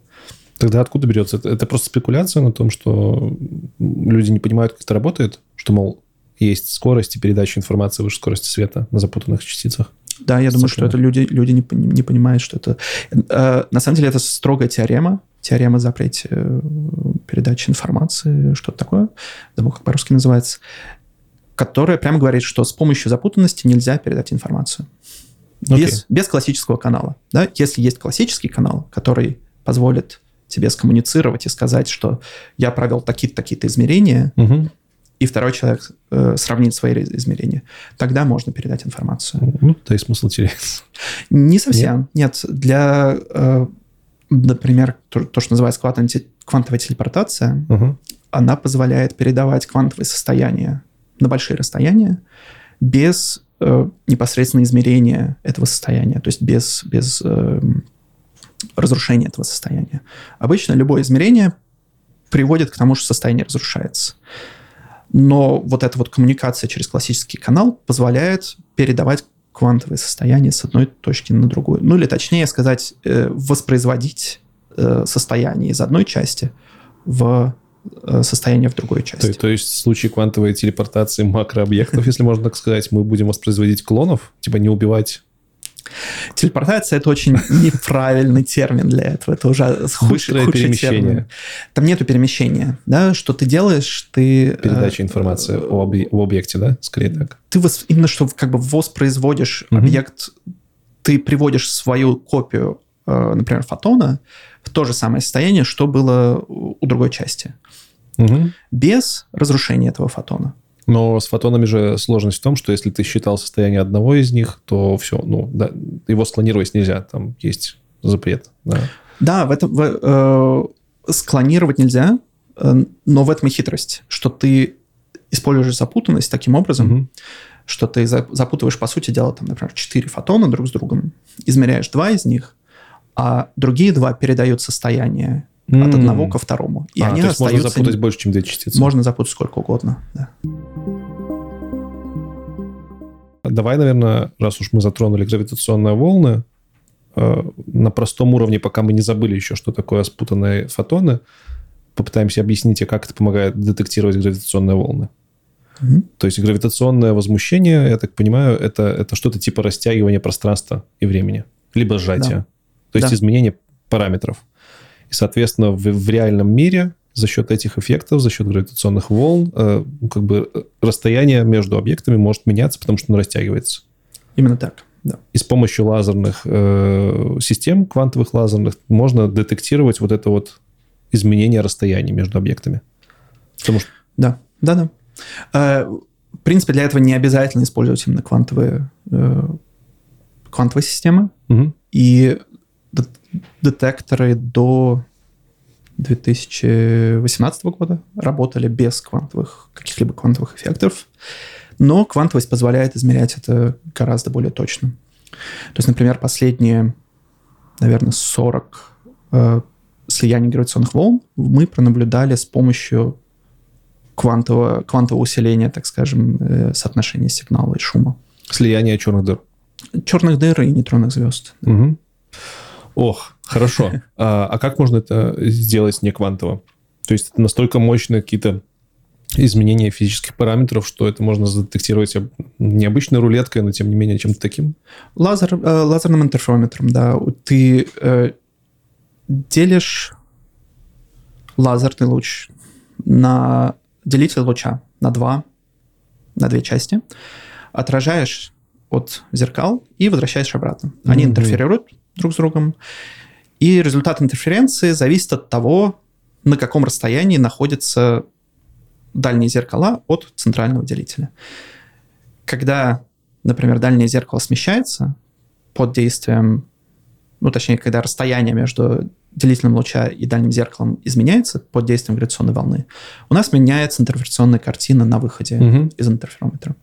Тогда откуда берется? Это, это просто спекуляция на том, что люди не понимают, как это работает, что, мол, есть скорость и передача информации выше скорости света на запутанных частицах. Да, я думаю, что это люди, люди не, не понимают, что это... Э, на самом деле это строгая теорема, теорема запрете э, передачи информации, что-то такое, забыл, как по-русски называется, которая прямо говорит, что с помощью запутанности нельзя передать информацию. Без, okay. без классического канала. Да? Если есть классический канал, который позволит тебе скоммуницировать и сказать, что я провел такие-то такие-то измерения, угу. И второй человек э, сравнит свои измерения, тогда можно передать информацию. Ну, то есть смысл теряется. Не совсем. Нет, Нет для, э, например, то, то, что называется квантовая телепортация, угу. она позволяет передавать квантовые состояния на большие расстояния без э, непосредственно измерения этого состояния, то есть без, без э, разрушения этого состояния. Обычно любое измерение приводит к тому, что состояние разрушается. Но вот эта вот коммуникация через классический канал позволяет передавать квантовые состояния с одной точки на другую. Ну или точнее сказать, э, воспроизводить э, состояние из одной части в Э, состояние в другой части. То, то есть в случае квантовой телепортации макрообъектов, если можно так сказать, мы будем воспроизводить клонов, типа не убивать Телепортация это очень неправильный термин для этого. Это уже худший, худший перемещение. Термин. Там нету перемещения. Да? Что ты делаешь, ты... Э, Передача информации о, объ... о объекте, да? Скорее так. Ты вос... именно что как бы воспроизводишь угу. объект, ты приводишь свою копию, э, например, фотона в то же самое состояние, что было у другой части угу. без разрушения этого фотона. Но с фотонами же сложность в том, что если ты считал состояние одного из них, то все, ну, да, его склонировать нельзя, там есть запрет. Да, да в этом в, э, склонировать нельзя, э, но в этом и хитрость, что ты используешь запутанность таким образом, угу. что ты запутываешь, по сути дела, там, например, четыре фотона друг с другом, измеряешь два из них, а другие два передают состояние mm. от одного ко второму. И а, они то есть остаются... можно запутать больше, чем две частицы. Можно запутать сколько угодно, да. Давай, наверное, раз уж мы затронули гравитационные волны, э, на простом уровне, пока мы не забыли еще, что такое спутанные фотоны, попытаемся объяснить, как это помогает детектировать гравитационные волны. Mm-hmm. То есть гравитационное возмущение, я так понимаю, это, это что-то типа растягивания пространства и времени, либо сжатия. Да. То есть да. изменение параметров. И, соответственно, в, в реальном мире за счет этих эффектов, за счет гравитационных волн, э, ну, как бы э, расстояние между объектами может меняться, потому что оно растягивается. Именно так, да. И с помощью лазерных э, систем, квантовых лазерных, можно детектировать вот это вот изменение расстояния между объектами. Потому что... Да, да, да. Э, в принципе, для этого не обязательно использовать именно квантовые, э, квантовые системы. Угу. И детекторы до 2018 года работали без квантовых, каких-либо квантовых эффектов, но квантовость позволяет измерять это гораздо более точно. То есть, например, последние, наверное, 40 э, слияний гравитационных волн мы пронаблюдали с помощью квантового, квантового усиления, так скажем, э, соотношения сигнала и шума. Слияние черных дыр. Черных дыр и нейтронных звезд. Угу. Ох, хорошо. А, а как можно это сделать не квантово? То есть это настолько мощные какие-то изменения физических параметров, что это можно задетектировать необычной рулеткой, но тем не менее чем-то таким? Лазер, э, лазерным интерферометром, да. Ты э, делишь лазерный луч на делитель луча на два, на две части, отражаешь от зеркал и возвращаешь обратно. Они mm-hmm. интерферируют друг с другом. И результат интерференции зависит от того, на каком расстоянии находятся дальние зеркала от центрального делителя. Когда, например, дальнее зеркало смещается под действием, ну, точнее, когда расстояние между делителем луча и дальним зеркалом изменяется под действием гравитационной волны, у нас меняется интерференционная картина на выходе угу. из интерферометра.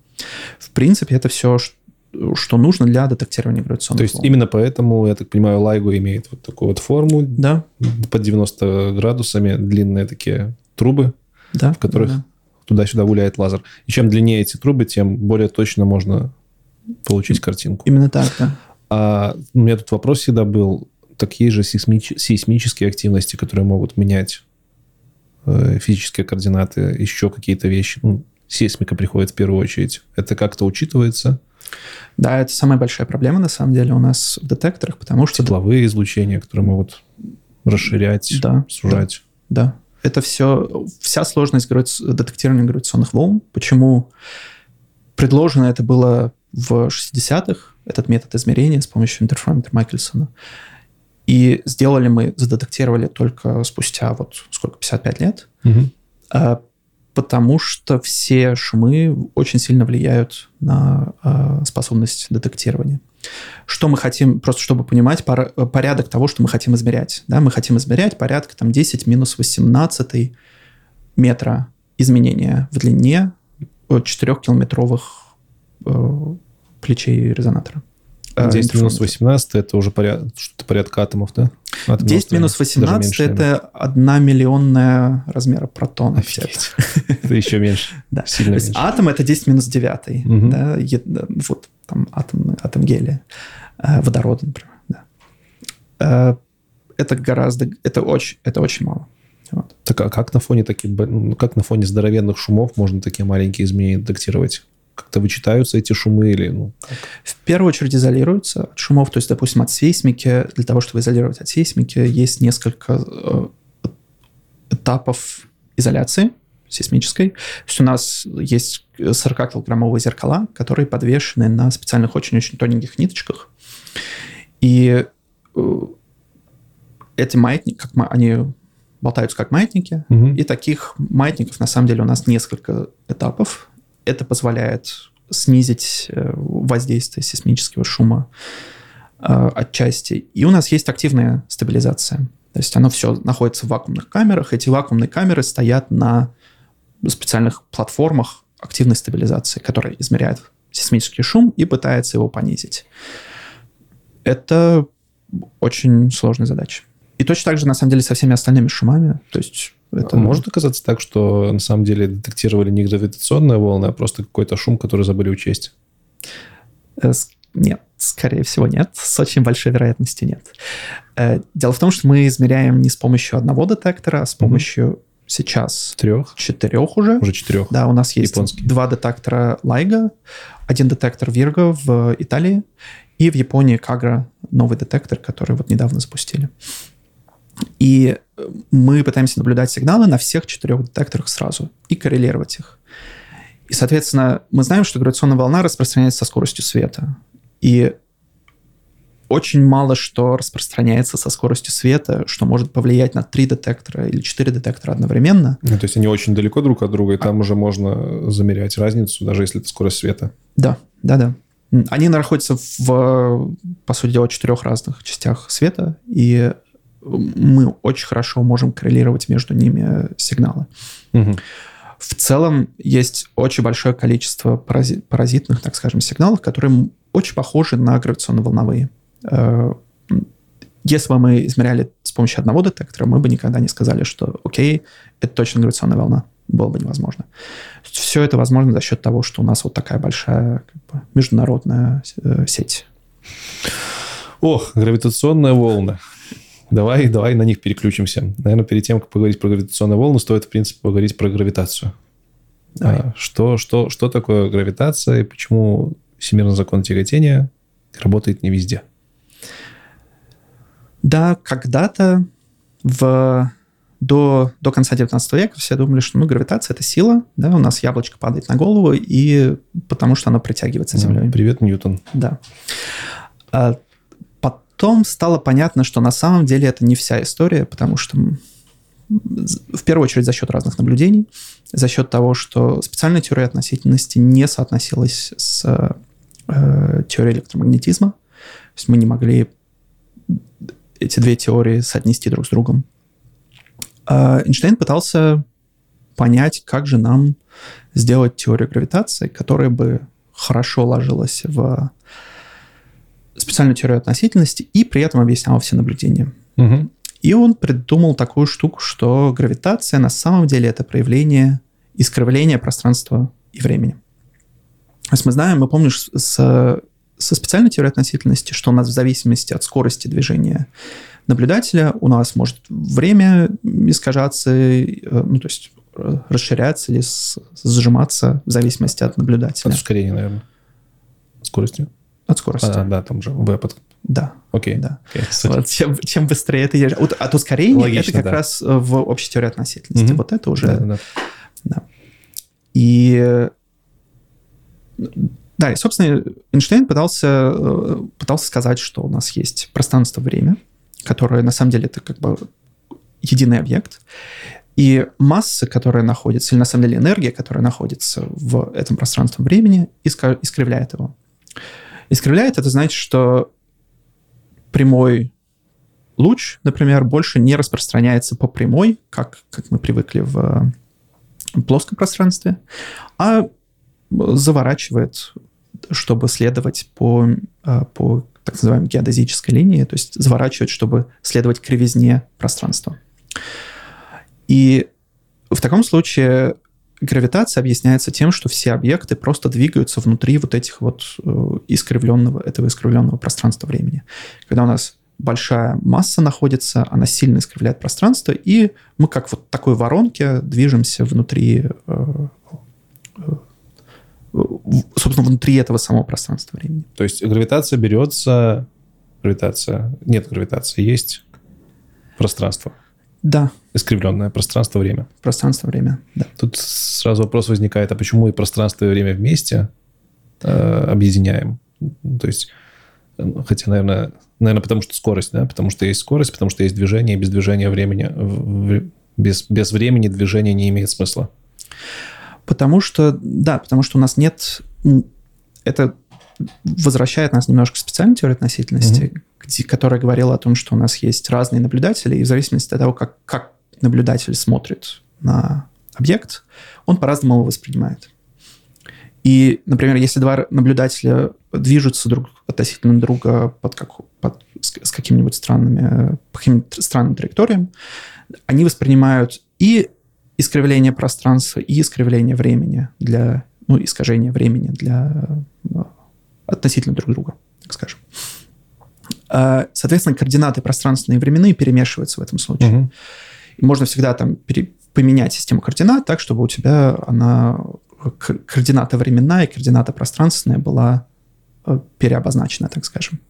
В принципе, это все, что нужно для детектирования гравитационных То есть волн. именно поэтому, я так понимаю, LIGO имеет вот такую вот форму да. под 90 градусами, длинные такие трубы, да, в которых да. туда-сюда гуляет лазер. И чем длиннее эти трубы, тем более точно можно получить картинку. Именно так, да. А у меня тут вопрос всегда был, такие же сейсмич... сейсмические активности, которые могут менять э, физические координаты, еще какие-то вещи, ну, сейсмика приходит в первую очередь. Это как-то учитывается? Да, это самая большая проблема, на самом деле, у нас в детекторах, потому что... Тепловые излучения, которые могут расширять, Да, сужать. Да. Это все, вся сложность детектирования гравитационных волн. Почему предложено это было в 60-х, этот метод измерения с помощью интерферометра Майкельсона. И сделали мы, задетектировали только спустя вот сколько, 55 лет. Мгм. Потому что все шумы очень сильно влияют на а, способность детектирования. Что мы хотим, просто чтобы понимать пора- порядок того, что мы хотим измерять. Да, мы хотим измерять порядка там 10 минус 18 метра изменения в длине 4-километровых плечей резонатора. Э, 10 минус интерферометра. 18 это уже поряд... что-то порядка атомов, да? Атомного 10 строения. минус Даже 18 меньше, это одна миллионная размера протона. Офигеть. Это еще меньше. Да. Сильно То есть меньше. атом это 10 минус 9. Мгм. Да, е- да, вот там атом, атом гелия, э, водорода, например. Да. Э, Это гораздо, это очень, это очень мало. Вот. Так а как на фоне таких, ну, как на фоне здоровенных шумов можно такие маленькие изменения детектировать? Как-то вычитаются эти шумы или ну как? В первую очередь изолируются от шумов, то есть, допустим, от сейсмики. Для того, чтобы изолировать от сейсмики, есть несколько э, этапов изоляции сейсмической. То есть у нас есть 40-килограммовые зеркала, которые подвешены на специальных очень-очень тоненьких ниточках. И э, эти маятники, как ма- они болтаются как маятники, Мгм. и таких маятников на самом деле у нас несколько этапов. Это позволяет снизить э, воздействие сейсмического шума э, отчасти. И у нас есть активная стабилизация. То есть оно все находится в вакуумных камерах. Эти вакуумные камеры стоят на специальных платформах активной стабилизации, которые измеряют сейсмический шум и пытаются его понизить. Это очень сложная задача. И точно так же, на самом деле, со всеми остальными шумами. То есть это Может оказаться так, что на самом деле детектировали не гравитационные волны, а просто какой-то шум, который забыли учесть? Э, Нет, скорее всего, нет. С очень большой вероятностью нет. Э, Дело в том, что мы измеряем не с помощью одного детектора, а с помощью сейчас Трех? четырех уже. Уже четырех. Да, у нас есть Японский. два детектора Лайга, один детектор Virgo в Италии и в Японии Кагра новый детектор, который вот недавно запустили. И э, мы пытаемся наблюдать сигналы на всех четырех детекторах сразу и коррелировать их. И, соответственно, мы знаем, что гравитационная волна распространяется со скоростью света. И очень мало что распространяется со скоростью света, что может повлиять на три детектора или четыре детектора одновременно. Ну, то есть они очень далеко друг от друга, и там уже можно замерять разницу, даже если это скорость света. Да, да, да. Они находятся в, по сути дела, четырех разных частях света, и мы очень хорошо можем коррелировать между ними сигналы. Мгм. В целом есть очень большое количество парази- паразитных, так скажем, сигналов, которые очень похожи на гравитационно-волновые. Э, Если бы мы измеряли с помощью одного детектора, мы бы никогда не сказали, что окей, это точно гравитационная волна. Было бы невозможно. Все это возможно за счет того, что у нас вот такая большая как бы, международная э, сеть. Ох, гравитационные волны. Давай, давай на них переключимся. Наверное, перед тем, как поговорить про гравитационные волны, стоит, в принципе, поговорить про гравитацию. Давай. А, Что, что, что такое гравитация и почему всемирный закон тяготения работает не везде? Да, когда-то в до, до конца 19 века все думали, что ну, гравитация — это сила, да, у нас яблочко падает на голову, и потому что оно притягивается Землей. Привет, Ньютон. Да. А потом стало понятно, что на самом деле это не вся история, потому что в первую очередь за счет разных наблюдений, за счет того, что специальная теория относительности не соотносилась с э, теорией электромагнетизма. То есть мы не могли эти две теории соотнести друг с другом. А Эйнштейн пытался понять, как же нам сделать теорию гравитации, которая бы хорошо ложилась в специальную теорию относительности и при этом объясняла все наблюдения. Мгм. И он придумал такую штуку, что гравитация на самом деле это проявление искривления пространства и времени. То есть мы знаем, мы помним с, со специальной теорией относительности, что у нас в зависимости от скорости движения наблюдателя у нас может время искажаться, э, ну то есть э, расширяться или сжиматься в зависимости от наблюдателя, От ускорения, наверное. Скоростью. От скорости. А, да, там же V под, Да. Окей. Да. Окей. Вот, чем, чем быстрее ты едешь. Вот, от ускорения Логично, это как да. раз э, в общей теории относительности. Мгм. Вот это уже... Да, да. И э, да, и, собственно, Эйнштейн пытался, э, пытался сказать, что у нас есть пространство-время, которое на самом деле это как бы единый объект, и масса, которая находится, или на самом деле энергия, которая находится в этом пространстве времени, искривляет его. Искривляет это значит, что прямой луч, например, больше не распространяется по прямой, как, как мы привыкли в э, плоском пространстве, а заворачивает, чтобы следовать по, э, по так называемой геодезической линии, то есть заворачивает, чтобы следовать кривизне пространства. И в таком случае гравитация объясняется тем, что все объекты просто двигаются внутри вот этих вот э, искривленного, этого искривленного пространства времени. Когда у нас большая масса находится, она сильно искривляет пространство, и мы как вот такой воронке движемся внутри, э, э, собственно, внутри этого самого пространства времени. То есть гравитация берется... Гравитация... Нет гравитации, есть пространство. Да, Искривленное пространство-время. пространство-время, да. Тут сразу вопрос возникает, а почему и пространство и время вместе э, объединяем? То есть, хотя, наверное, наверное, потому что скорость, да, потому что есть скорость, потому что есть движение, и без движения времени, без, без времени движение не имеет смысла. Потому что, да, потому что у нас нет... Это возвращает нас немножко к специальной теории относительности, где- которая говорила о том, что у нас есть разные наблюдатели, и в зависимости от того, как, как наблюдатель смотрит на объект, он по-разному его воспринимает. И, например, если два наблюдателя движутся друг относительно друга под, как, под- с, с какими-нибудь странными, по каким-нибудь странным траекториям, они воспринимают и искривление пространства, и искривление времени для, ну, искажение времени для э, относительно друг друга, так скажем. А, Соответственно, координаты пространственные и временные перемешиваются в этом случае. Мгм. И можно всегда там пере- поменять систему координат так, чтобы у тебя она координата временная и координата пространственная была э, переобозначена, так скажем.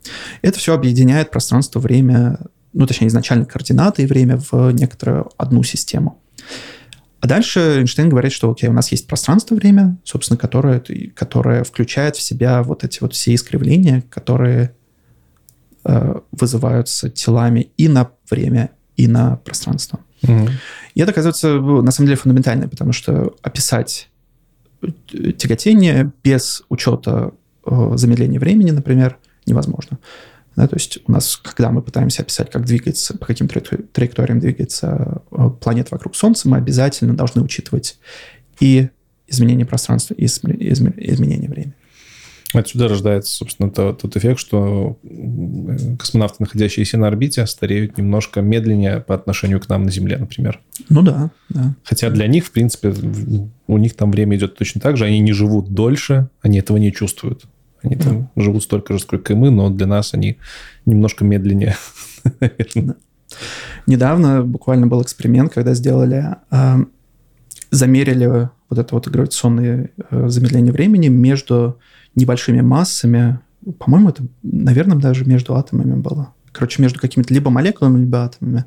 Это все объединяет пространство, время, ну, точнее, изначально координаты и время в некоторую одну систему. А дальше Эйнштейн говорит, что, окей, у нас есть пространство-время, собственно, которое, которое включает в себя вот эти вот все искривления, которые э, вызываются телами и на время, и на пространство. Мгм. И это, оказывается, ну, на самом деле фундаментально, потому что описать э, тяготение без учета э, замедления времени, например, невозможно. Да, то есть у нас, когда мы пытаемся описать, как двигается, по каким траекто- траекториям двигается э, планета вокруг Солнца, мы обязательно должны учитывать и изменение пространства, и изме- изме- изменение времени. Отсюда рождается, собственно, то- тот эффект, что космонавты, находящиеся на орбите, стареют немножко медленнее по отношению к нам на Земле, например. Ну да, да. Хотя для них, в принципе, у них там время идет точно так же. Они не живут дольше, они этого не чувствуют. Они там живут столько же, сколько и мы, но для нас они немножко медленнее. наверное. Недавно буквально был эксперимент, когда сделали, э, замерили вот это вот гравитационное э, замедление времени между небольшими массами, по-моему, это, наверное, даже между атомами было. Короче, между какими-то либо молекулами, либо атомами,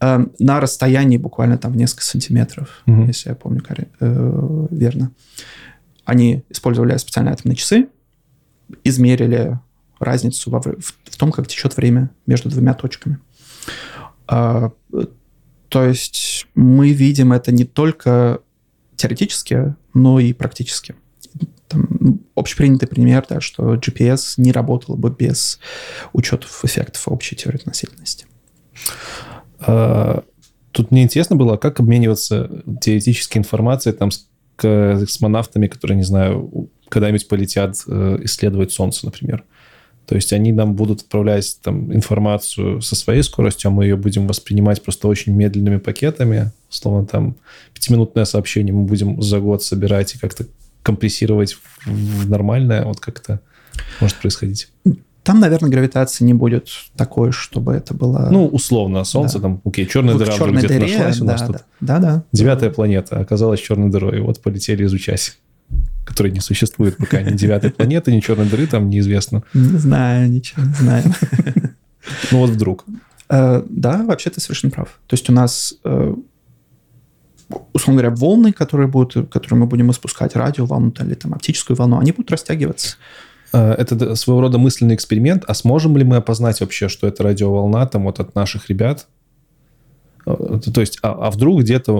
э, на расстоянии буквально там в несколько сантиметров, Мгм. если я помню э, верно. Они использовали специальные атомные часы, измерили разницу во в, в том, как течет время между двумя точками. А, то есть мы видим это не только теоретически, но и практически. Там, ну, общепринятый пример, да, что GPS не работал бы без учетов эффектов общей теории относительности. А, Тут мне интересно было, как обмениваться теоретической информацией там с космонавтами, которые, не знаю, когда-нибудь полетят э, исследовать Солнце, например. То есть они нам будут отправлять там информацию со своей скоростью, а мы ее будем воспринимать просто очень медленными пакетами. Словно там пятиминутное сообщение мы будем за год собирать и как-то компрессировать в- нормальное. Вот как это может происходить. Там, наверное, гравитация не будет такой, чтобы это было... Ну, условно, Солнце Да. там, окей, черная в дыра черной где-то нашлась у нас да, тут. да, да, да. Девятая планета оказалась черной дырой. Вот полетели изучать. Которой не существует пока ни девятой планеты, ни черной дыры, там неизвестно. Не знаю, ничего не знаю. Ну вот вдруг. Э, да, вообще ты совершенно прав. То есть у нас, э, условно говоря, волны, которые, будут, которые мы будем испускать, радиоволну или там оптическую волну, они будут растягиваться. Э, это своего рода мысленный эксперимент. А сможем ли мы опознать вообще, что это радиоволна там вот от наших ребят? То есть, а, а вдруг где-то,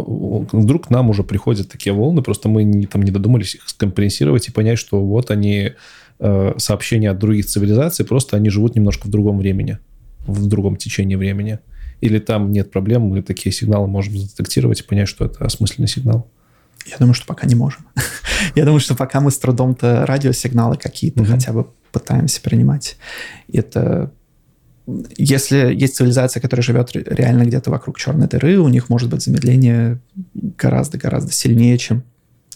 вдруг к нам уже приходят такие волны, просто мы не, там не додумались их скомпенсировать и понять, что вот они э, сообщения от других цивилизаций, просто они живут немножко в другом времени в другом течении времени? Или там нет проблем, мы такие сигналы можем задетектировать и понять, что это осмысленный сигнал? Я думаю, что пока не можем. Я думаю, что пока мы с трудом-то радиосигналы какие-то хотя бы пытаемся принимать. Это если есть цивилизация, которая живет реально где-то вокруг черной дыры, у них может быть замедление гораздо-гораздо сильнее, чем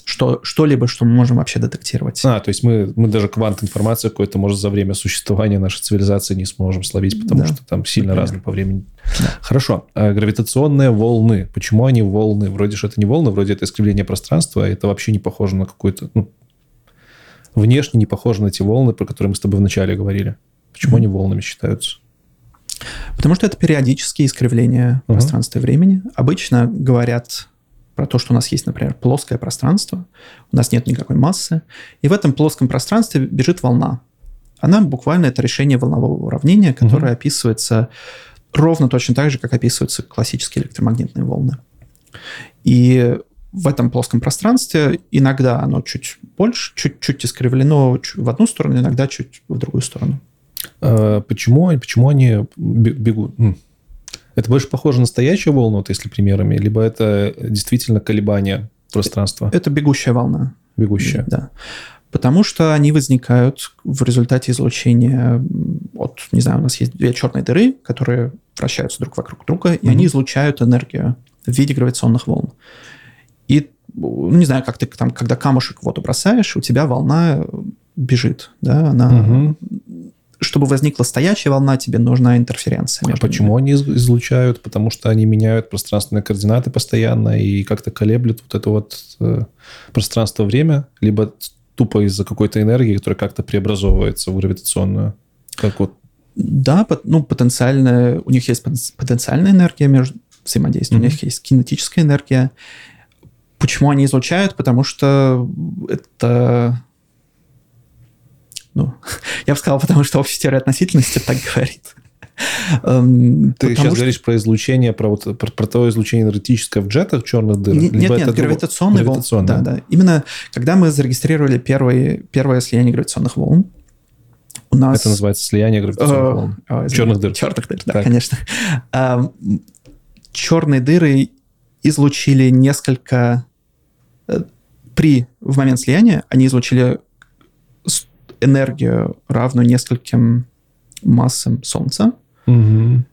что, что-либо, что мы можем вообще детектировать. А, то есть мы, мы даже квант информации какой-то, может, за время существования нашей цивилизации не сможем словить, потому да. что там сильно разные по времени. Да. Хорошо. А гравитационные волны. Почему они волны? Вроде же это не волны, вроде это искривление пространства, а это вообще не похоже на какую-то... Ну, внешне не похоже на те волны, про которые мы с тобой вначале говорили. Почему mm-hmm. они волнами считаются? Потому что это периодические искривления uh-huh. пространства и времени. Обычно говорят про то, что у нас есть, например, плоское пространство, у нас нет никакой массы, и в этом плоском пространстве бежит волна. Она буквально это решение волнового уравнения, которое угу. описывается ровно точно так же, как описываются классические электромагнитные волны. И в этом плоском пространстве иногда оно чуть больше, чуть-чуть искривлено в одну сторону, иногда чуть в другую сторону. А почему, почему они бегут? Это больше похоже на стоящую волну, вот если примерами, либо это действительно колебания пространства? Это бегущая волна. Бегущая. Да. Потому что они возникают в результате излучения от, не знаю, у нас есть две черные дыры, которые вращаются друг вокруг друга, и mm-hmm. они излучают энергию в виде гравитационных волн. И, ну, не знаю, как ты там, когда камушек в воду бросаешь, у тебя волна бежит, да, она угу чтобы возникла стоячая волна, тебе нужна интерференция. А почему ними. они излучают? Потому что они меняют пространственные координаты постоянно и как-то колеблют вот это вот э, пространство-время, либо тупо из-за какой-то энергии, которая как-то преобразовывается в гравитационную. Как вот да, ну, потенциально, у них есть потенциальная энергия между взаимодействием, mm-hmm. у них есть кинетическая энергия. Почему они излучают? Потому что это ну, я бы сказал, потому что общая теория относительности так говорит. Эм, Ты сейчас что... говоришь про излучение, про, вот, про, про то излучение энергетическое в джетах черных дыр? Нет, нет, нет гравитационные волны. Да, да. Именно когда мы зарегистрировали первые, первое слияние гравитационных волн, у нас... Это называется слияние гравитационных волн. О, черных дыр. Черных дыр, да, так. конечно. Черные дыры излучили несколько... Э, при, в момент слияния они излучили энергию, равную нескольким массам Солнца угу.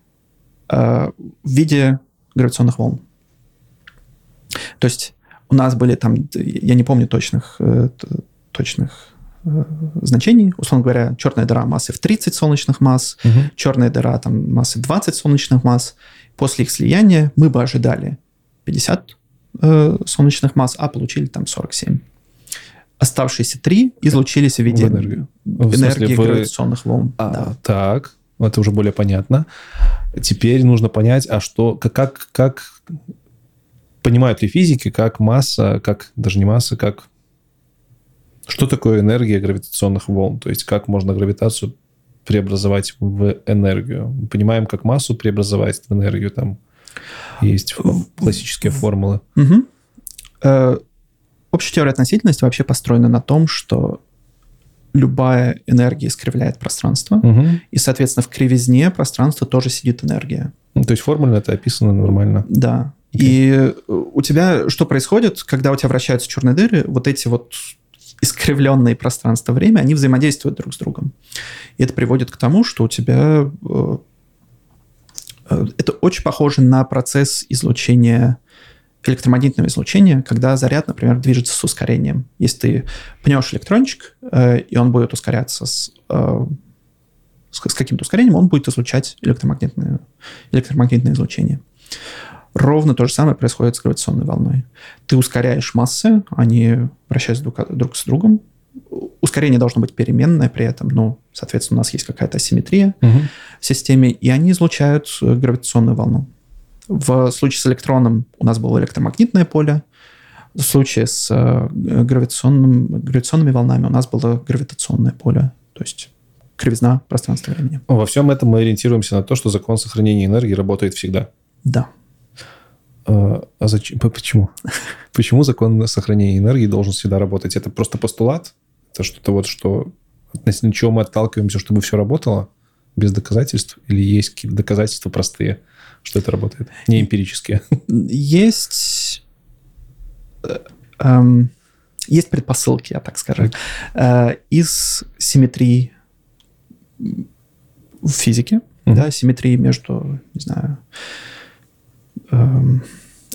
э, в виде гравитационных волн. То есть у нас были там, я не помню точных, э, точных э, значений. Условно говоря, черная дыра массы в 30 солнечных масс, угу. черная дыра там массы 20 солнечных масс. После их слияния мы бы ожидали 50 э, солнечных масс, а получили там 47 оставшиеся три излучились в виде в энергию. энергии в гравитационных волн. А, да. Так, это уже более понятно. Теперь нужно понять, а что, как, как понимают ли физики, как масса, как даже не масса, как что такое энергия гравитационных волн? То есть как можно гравитацию преобразовать в энергию? Мы понимаем, как массу преобразовать в энергию. Там есть классические формулы. Угу. Общая теория относительности вообще построена на том, что любая энергия искривляет пространство, угу. и, соответственно, в кривизне пространства тоже сидит энергия. Ну, то есть формульно это описано нормально. Да. Okay. И у тебя что происходит, когда у тебя вращаются черные дыры? Вот эти вот искривленные пространство-время, они взаимодействуют друг с другом. И это приводит к тому, что у тебя... Э, э, это очень похоже на процесс излучения электромагнитного излучения, когда заряд, например, движется с ускорением. Если ты пнешь электрончик, э, и он будет ускоряться с, э, с, каким-то ускорением, он будет излучать электромагнитное, электромагнитное излучение. Ровно то же самое происходит с гравитационной волной. Ты ускоряешь массы, они вращаются друг, друг с другом. Ускорение должно быть переменное при этом, но, соответственно, у нас есть какая-то асимметрия Мгм. в системе, и они излучают э, гравитационную волну. В случае с электроном у нас было электромагнитное поле, в случае с э, гравитационным, гравитационными волнами у нас было гравитационное поле, то есть кривизна пространства времени. Во всем этом мы ориентируемся на то, что закон сохранения энергии работает всегда. Да. А а зачем? Почему? Почему закон сохранения энергии должен всегда работать? Это просто постулат? Это что-то вот, что относительно чего мы отталкиваемся, чтобы все работало без доказательств? Или есть какие-то доказательства простые, что это работает? Не эмпирические. Есть, э, эм, есть предпосылки, я так скажу, э, из симметрии в физике, да, симметрии между, не знаю, эм,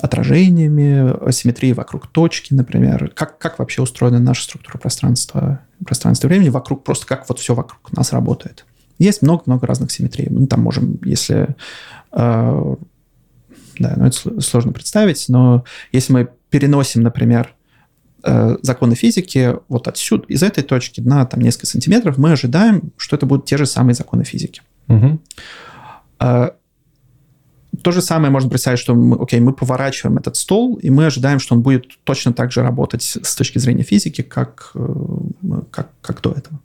отражениями, асимметрии вокруг точки, например. Как, как вообще устроена наша структура пространства, пространства времени вокруг, просто как вот все вокруг нас работает. Есть много-много разных симметрий. Мы там можем, если... э, да, ну это сл- сложно представить, но если мы переносим, например, э, законы физики вот отсюда, из этой точки на там несколько сантиметров, мы ожидаем, что это будут те же самые законы физики. А, То же самое можно представить, что мы, окей, мы поворачиваем этот стол, и мы ожидаем, что он будет точно так же работать с точки зрения физики, как, э, как, как до этого.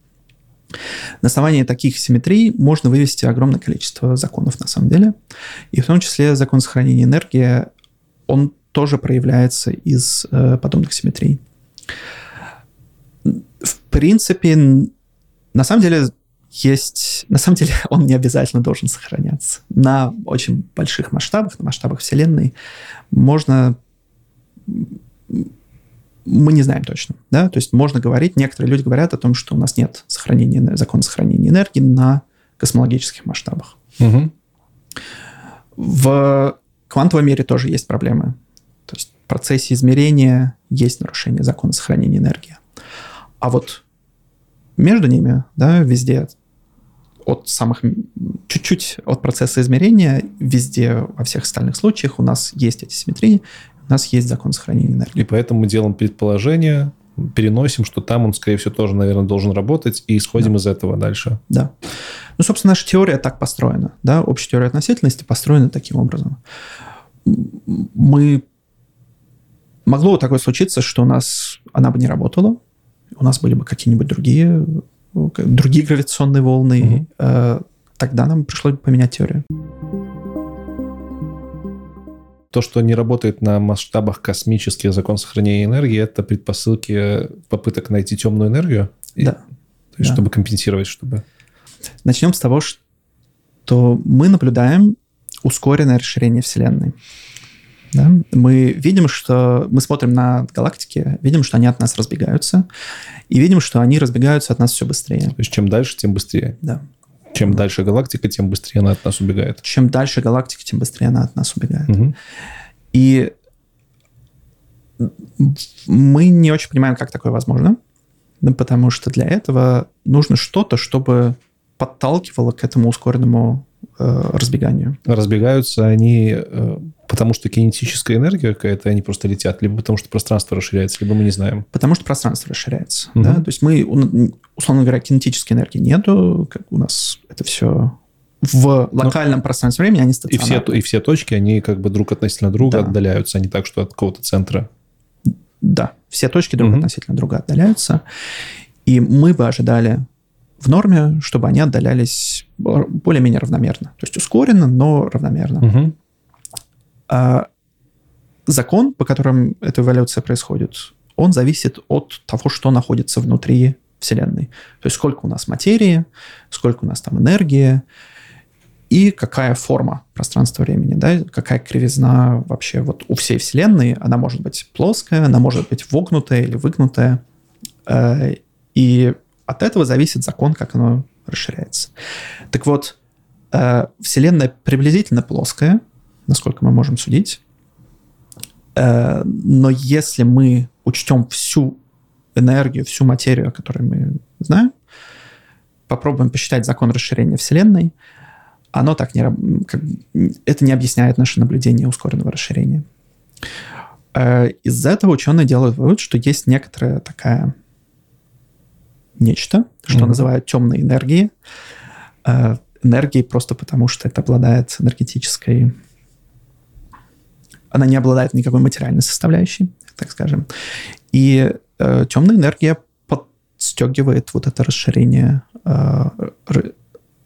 На основании таких симметрий можно вывести огромное количество законов на самом деле. И в том числе закон сохранения энергии, он тоже проявляется из э, подобных симметрий. В принципе, на самом деле есть... На самом деле он не обязательно должен сохраняться. На очень больших масштабах, на масштабах Вселенной можно... Мы не знаем точно, да, то есть можно говорить, некоторые люди говорят о том, что у нас нет сохранения, закона сохранения энергии на космологических масштабах. Мгм. В квантовом мире тоже есть проблемы. То есть в процессе измерения есть нарушение закона сохранения энергии. А вот между ними, да, везде от самых чуть-чуть от процесса измерения, везде во всех остальных случаях у нас есть эти симметрии, у нас есть закон сохранения энергии. И поэтому мы делаем предположение, переносим, что там он, скорее всего, тоже, наверное, должен работать, и исходим из этого дальше. Да. Ну, собственно, наша теория так построена. Да? Общая теория относительности построена таким образом. Мы... Могло такое случиться, что у нас она бы не работала, у нас были бы какие-нибудь другие, другие гравитационные волны. Э, Тогда нам пришлось бы поменять теорию. То, что не работает на масштабах космических закон сохранения энергии, это предпосылки попыток найти темную энергию? И- Да. То есть, Да. чтобы компенсировать, чтобы... Начнем с того, что мы наблюдаем ускоренное расширение Вселенной. Да? Мы видим, что мы смотрим на галактики, видим, что они от нас разбегаются, и видим, что они разбегаются от нас все быстрее. То есть, чем дальше, тем быстрее. Да. Чем дальше галактика, тем быстрее она от нас убегает. Чем дальше галактика, тем быстрее она от нас убегает. Мгм. И мы не очень понимаем, как такое возможно, потому что для этого нужно что-то, чтобы подталкивало к этому ускоренному э, разбеганию. Разбегаются они э, потому, что кинетическая энергия какая-то, они просто летят, либо потому, что пространство расширяется, либо мы не знаем. Потому что пространство расширяется. Мгм. Да? То есть мы, условно говоря, кинетической энергии нету, как у нас это все в локальном пространстве времени, они И все, и все точки, они как бы друг относительно друга Да. отдаляются, а не так, что от какого-то центра. Да, все точки друг Мгм. относительно друга отдаляются. И мы бы ожидали в норме, чтобы они отдалялись бо- более-менее равномерно. То есть ускоренно, но равномерно. Мгм. А закон, по которому эта эволюция происходит, он зависит от того, что находится внутри Вселенной. То есть сколько у нас материи, сколько у нас там энергии, и какая форма пространства-времени, да, какая кривизна вообще вот у всей Вселенной. Она может быть плоская, она может быть вогнутая или выгнутая. Э, И от этого зависит закон, как оно расширяется. Так вот, э, Вселенная приблизительно плоская, насколько мы можем судить. Э, Но если мы учтем всю энергию, всю материю, о которой мы знаем, попробуем посчитать закон расширения Вселенной, оно так не... Как, это не объясняет наше наблюдение ускоренного расширения. Э, из-за этого ученые делают вывод, что есть некоторая такая нечто, что mm-hmm. называют темной энергией. Э, энергией просто потому, что это обладает энергетической... Она не обладает никакой материальной составляющей, так скажем. И э, темная энергия подстегивает вот это расширение, э,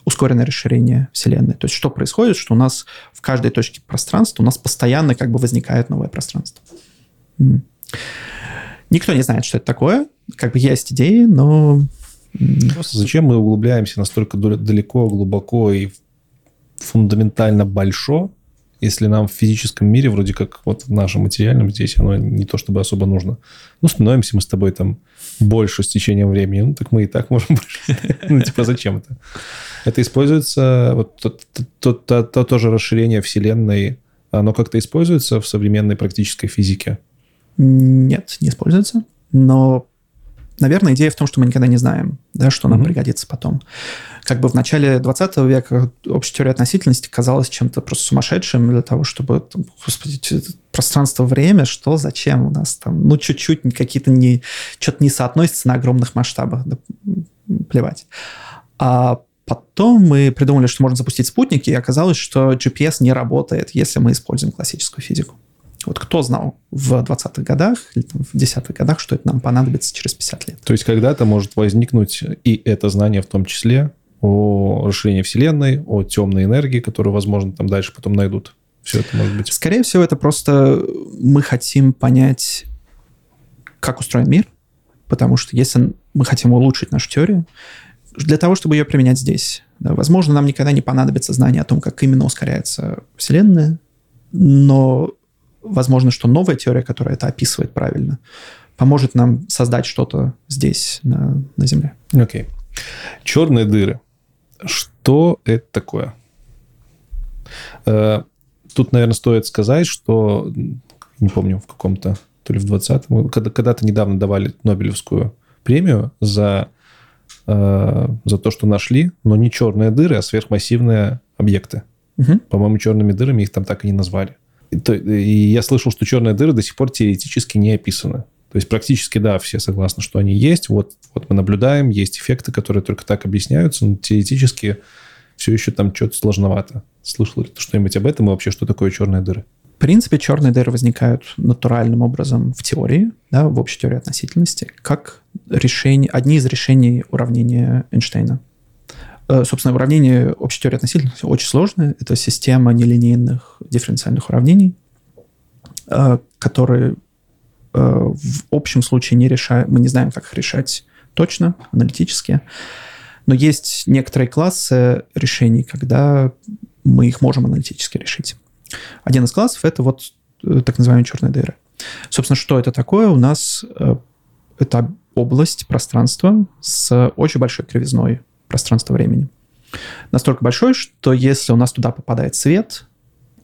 ускоренное расширение Вселенной. То есть что происходит, что у нас в каждой точке пространства у нас постоянно как бы возникает новое пространство. Никто не знает, что это такое. Как бы есть идеи, но... Просто зачем мы углубляемся настолько далеко, глубоко и фундаментально большое, если нам в физическом мире, вроде как вот в нашем материальном, здесь оно не то чтобы особо нужно. Ну, становимся мы с тобой там больше с течением времени, ну, так мы и так можем больше. Ну, типа, зачем это? Это используется, вот то, то тоже расширение Вселенной, оно как-то используется в современной практической физике? Нет, не используется. Но, наверное, идея в том, что мы никогда не знаем, да, что нам mm-hmm. пригодится потом. Как бы в начале 20 века общая теория относительности казалась чем-то просто сумасшедшим для того, чтобы, там, господи, пространство-время, что, зачем у нас там, ну, чуть-чуть какие-то не, что-то не соотносится на огромных масштабах, да, плевать. А Потом мы придумали, что можно запустить спутники, и оказалось, что GPS не работает, если мы используем классическую физику. Вот кто знал в 20-х годах или там, в 10-х годах, что это нам понадобится через 50 лет? То есть когда-то может возникнуть и это знание в том числе о расширении Вселенной, о темной энергии, которую, возможно, там дальше потом найдут. Все это может быть. Скорее всего, это просто мы хотим понять, как устроен мир, потому что если мы хотим улучшить нашу теорию, для того, чтобы ее применять здесь, да, возможно, нам никогда не понадобится знание о том, как именно ускоряется Вселенная, но возможно, что новая теория, которая это описывает правильно, поможет нам создать что-то здесь, на, на Земле. Окей. Okay. Черные дыры. Что это такое? Э, тут, наверное, стоит сказать, что, не помню, в каком-то, то ли в 20-м, когда, когда-то недавно давали Нобелевскую премию за, э, за то, что нашли, но не черные дыры, а сверхмассивные объекты. Угу. По-моему, черными дырами их там так и не назвали. И я слышал, что черные дыры до сих пор теоретически не описаны. То есть практически, да, все согласны, что они есть. Вот, вот мы наблюдаем, есть эффекты, которые только так объясняются, но теоретически все еще там что-то сложновато. Слышал ли ты что-нибудь об этом и вообще, что такое черные дыры? В принципе, черные дыры возникают натуральным образом в теории, да, в общей теории относительности, как решение, одни из решений уравнения Эйнштейна. Э, собственно, уравнение общей теории относительности очень сложное. Это система нелинейных дифференциальных уравнений, э, которые э, в общем случае не решаем, мы не знаем, как их решать точно, аналитически. Но есть некоторые классы решений, когда мы их можем аналитически решить. Один из классов — это вот так называемые черные дыры. Собственно, что это такое? У нас это область пространства с очень большой кривизной пространства-времени. Настолько большой, что если у нас туда попадает свет,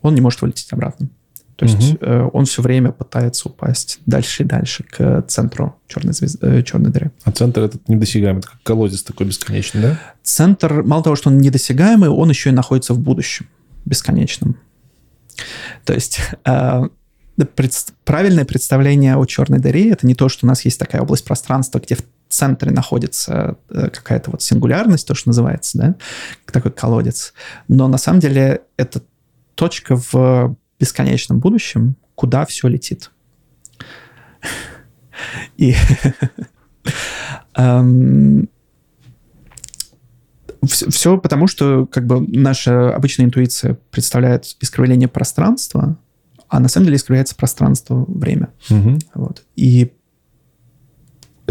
он не может вылететь обратно. То есть угу. э, он все время пытается упасть дальше и дальше к центру черной, звезды, э, черной дыры. А центр этот недосягаемый, это как колодец такой бесконечный, да? Центр, мало того, что он недосягаемый, он еще и находится в будущем, бесконечном. То есть э, пред, правильное представление о черной дыре это не то, что у нас есть такая область пространства, где в центре находится э, какая-то вот сингулярность, то, что называется, да, такой колодец. Но на самом деле это точка в бесконечном будущем, куда все летит. И эм, все потому, что как бы наша обычная интуиция представляет искривление пространства, а на самом деле искривляется пространство-время. Угу. Вот. И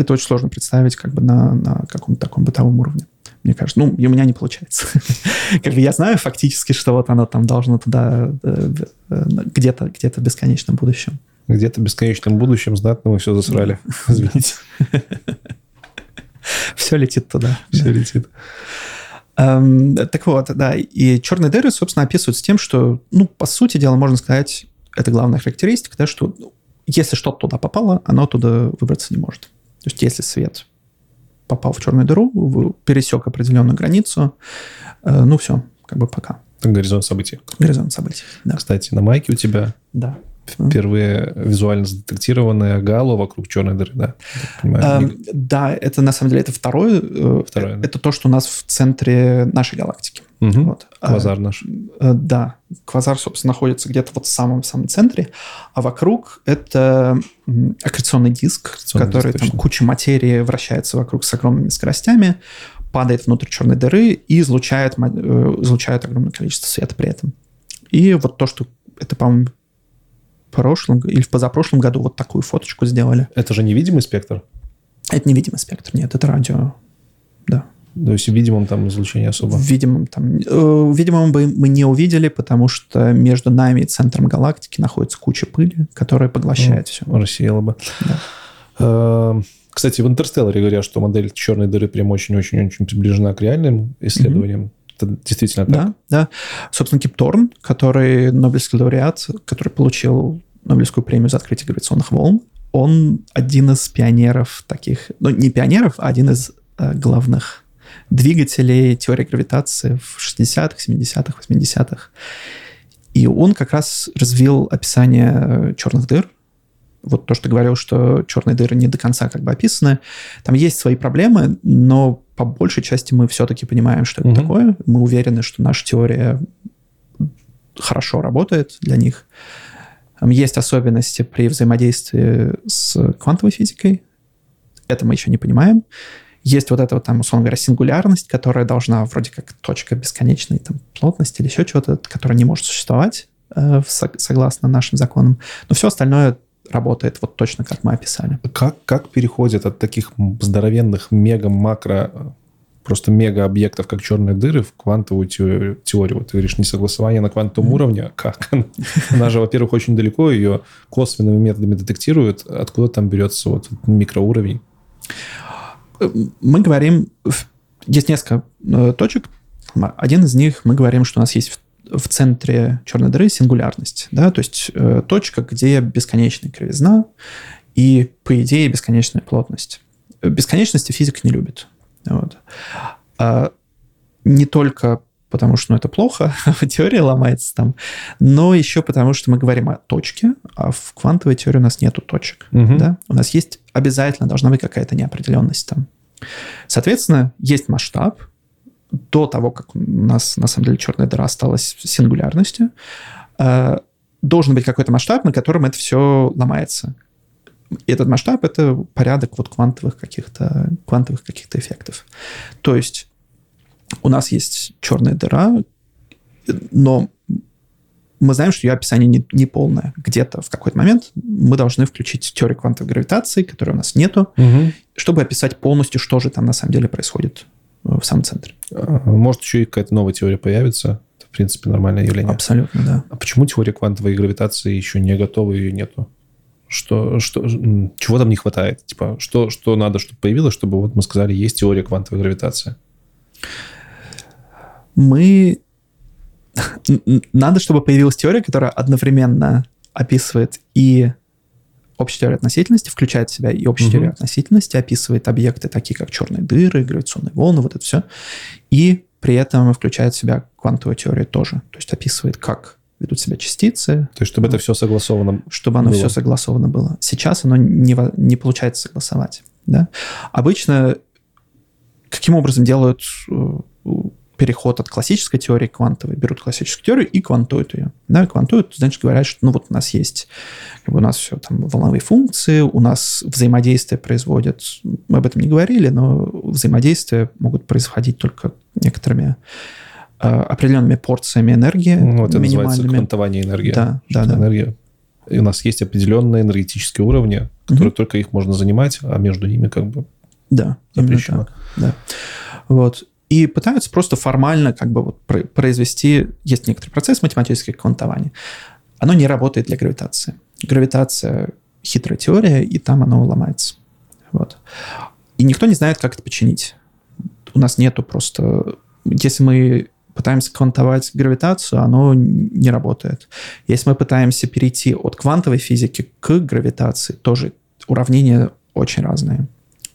это очень сложно представить как бы на, на каком-то таком бытовом уровне. Мне кажется, ну, и у меня не получается. как бы я знаю фактически, что вот оно там должно туда э, э, где-то где в бесконечном будущем. Где-то в бесконечном будущем знатно мы все засрали. Извините. все летит туда. Все летит. Эм, так вот, да, и черные дыры, собственно, описываются тем, что, ну, по сути дела, можно сказать, это главная характеристика, да, что если что-то туда попало, оно туда выбраться не может. То есть если свет попал в черную дыру, пересек определенную границу, э, ну все, как бы пока. Горизонт событий. Горизонт событий, да. Кстати, на майке у тебя да. Впервые визуально задетектированная гало вокруг черной дыры, да? Понимаю, эм, да, это на самом деле это второе. Э, второе это то, что у нас в центре нашей галактики. Угу. Вот. Квазар а, наш. Э, да, квазар, собственно, находится где-то вот в самом-самом центре, а вокруг это аккреционный диск, аккреционный который диск, там куча материи вращается вокруг с огромными скоростями, падает внутрь черной дыры и излучает, э, излучает огромное количество света при этом. И вот то, что это, по-моему, прошлом или в позапрошлом году вот такую фоточку сделали. Это же невидимый спектр? Это невидимый спектр, нет, это радио, да. То есть в видимом там излучение особо? В видимом там... Э, видимом бы мы не увидели, потому что между нами и центром галактики находится куча пыли, которая поглощает ну, все. Рассеяла бы. Да. Э, кстати, в «Интерстелларе» говорят, что модель черной дыры прям очень-очень-очень приближена к реальным исследованиям. Mm-hmm. Это действительно так? Да, да. Собственно, Кип Торн, который Нобелевский лауреат, который получил Нобелевскую премию за открытие гравитационных волн, он один из пионеров таких, ну, не пионеров, а один из э, главных двигателей теории гравитации в 60-х, 70-х, 80-х. И он как раз развил описание э, черных дыр, вот то, что говорил, что черные дыры не до конца как бы описаны. Там есть свои проблемы, но по большей части мы все-таки понимаем, что это угу. такое. Мы уверены, что наша теория хорошо работает для них. Есть особенности при взаимодействии с квантовой физикой. Это мы еще не понимаем. Есть вот эта вот там, условно говоря, сингулярность, которая должна вроде как точка бесконечной там, плотности или еще чего-то, которая не может существовать э, согласно нашим законам. Но все остальное работает вот точно, как мы описали. Как, как переходит от таких здоровенных мега-макро просто мега-объектов, как черные дыры, в квантовую теорию. теорию. Вот ты говоришь, не согласование на квантовом mm-hmm. уровне. Как? Она же, во-первых, очень далеко, ее косвенными методами детектируют. Откуда там берется вот микроуровень? Мы говорим... Есть несколько э, точек. Один из них, мы говорим, что у нас есть в центре черной дыры сингулярность, да, то есть э, точка, где бесконечная кривизна и, по идее, бесконечная плотность. Бесконечности физика не любит. Вот. А не только потому, что ну, это плохо, теория ломается там, но еще потому, что мы говорим о точке, а в квантовой теории у нас нету точек. Угу. Да? У нас есть обязательно должна быть какая-то неопределенность там. Соответственно, есть масштаб, до того, как у нас, на самом деле, черная дыра осталась сингулярностью, э, должен быть какой-то масштаб, на котором это все ломается. И этот масштаб — это порядок вот квантовых каких-то квантовых каких-то эффектов. То есть у нас есть черная дыра, но мы знаем, что ее описание не, не полное. Где-то в какой-то момент мы должны включить теорию квантовой гравитации, которой у нас нету, угу. чтобы описать полностью, что же там на самом деле происходит в самом центре. А, может, еще и какая-то новая теория появится. Это, в принципе, нормальное явление. Абсолютно, да. А почему теория квантовой гравитации еще не готова, ее нету? Что, что, чего там не хватает? Типа, что, что надо, чтобы появилось, чтобы вот мы сказали, есть теория квантовой гравитации? Мы... Надо, чтобы появилась теория, которая одновременно описывает и общая теория относительности включает в себя и общая угу. теория относительности, описывает объекты, такие как черные дыры, гравитационные волны, вот это все. И при этом включает в себя квантовую теорию тоже. То есть описывает, как ведут себя частицы. То есть, чтобы это все согласовано Чтобы оно было. все согласовано было. Сейчас оно не, не получается согласовать. Да? Обычно каким образом делают э, переход от классической теории к квантовой, берут классическую теорию и квантуют ее. Да, квантуют, значит, говорят, что ну вот у нас есть, как бы у нас все там волновые функции, у нас взаимодействие производят, мы об этом не говорили, но взаимодействия могут происходить только некоторыми э, определенными порциями энергии. Ну, это называется квантование энергии. Да, да, да. Энергия. И у нас есть определенные энергетические уровни, которые угу. только их можно занимать, а между ними как бы да, запрещено. Так, да. Вот и пытаются просто формально как бы вот произвести... Есть некоторый процесс математического квантования. Оно не работает для гравитации. Гравитация — хитрая теория, и там оно ломается. Вот. И никто не знает, как это починить. У нас нету просто... Если мы пытаемся квантовать гравитацию, оно не работает. Если мы пытаемся перейти от квантовой физики к гравитации, тоже уравнения очень разные.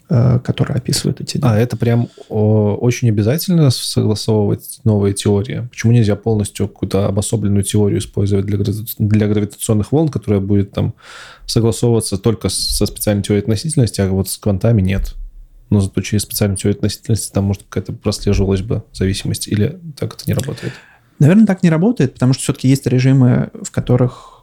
Э, которые описывают эти А, это прям о, очень обязательно согласовывать новые теории? Почему нельзя полностью какую-то обособленную теорию использовать для, для гравитационных волн, которая будет там согласовываться только со специальной теорией относительности, а вот с квантами нет? Но зато через специальную теорию относительности там, может, какая-то прослеживалась бы зависимость, или так это не работает? Наверное, так не работает, потому что все-таки есть режимы, в которых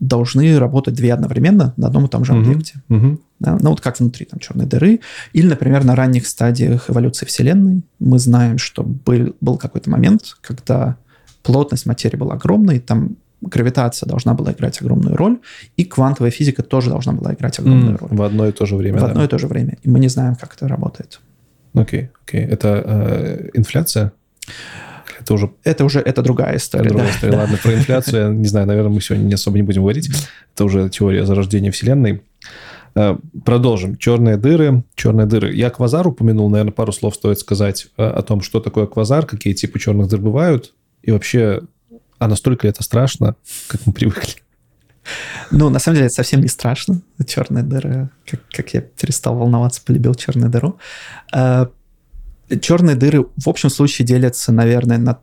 должны работать две одновременно на одном и том же объекте. Угу. Да? Ну, вот как внутри там черной дыры. Или, например, на ранних стадиях эволюции Вселенной мы знаем, что был, был какой-то момент, когда плотность материи была огромной, там гравитация должна была играть огромную роль, и квантовая физика тоже должна была играть огромную mm, роль. В одно и то же время, В да. одно и то же время. И мы не знаем, как это работает. Окей, okay, окей. Okay. Это э, инфляция? Это уже... Это уже это другая история. Это другая да, история. Да. Ладно, про инфляцию, я не знаю, наверное, мы сегодня не особо не будем говорить. Это уже теория зарождения Вселенной. Э, продолжим. Черные дыры. Черные дыры. Я квазар упомянул, наверное, пару слов стоит сказать э, о том, что такое квазар, какие типы черных дыр бывают, и вообще, а настолько ли это страшно, как мы привыкли? Ну, на самом деле, это совсем не страшно. Черная дыра, как, как я перестал волноваться, полюбил черную дыру. Черные дыры в общем случае делятся, наверное, на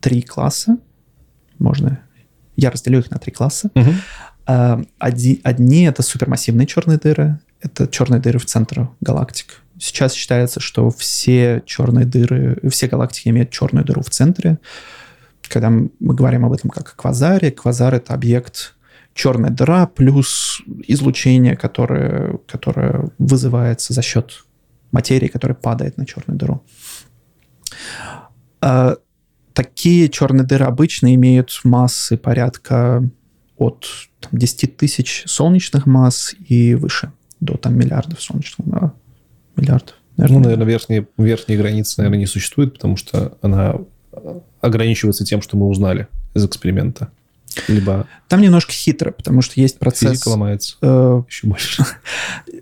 три класса. Можно... Я разделю их на три класса. Угу. Одни, одни это супермассивные черные дыры. Это черные дыры в центре галактик. Сейчас считается, что все черные дыры, все галактики имеют черную дыру в центре. Когда мы говорим об этом как о квазаре, квазар — это объект черная дыра плюс излучение, которое, которое вызывается за счет материи, которая падает на черную дыру. А, такие черные дыры обычно имеют массы порядка от там, 10 тысяч солнечных масс и выше, до там миллиардов солнечных да, миллиардов. Наверное, ну, наверное, верхней, верхней границы, наверное, не существует, потому что она ограничивается тем, что мы узнали из эксперимента. Либо... Там немножко хитро, потому что есть процесс... Физика ломается. Э, Еще больше.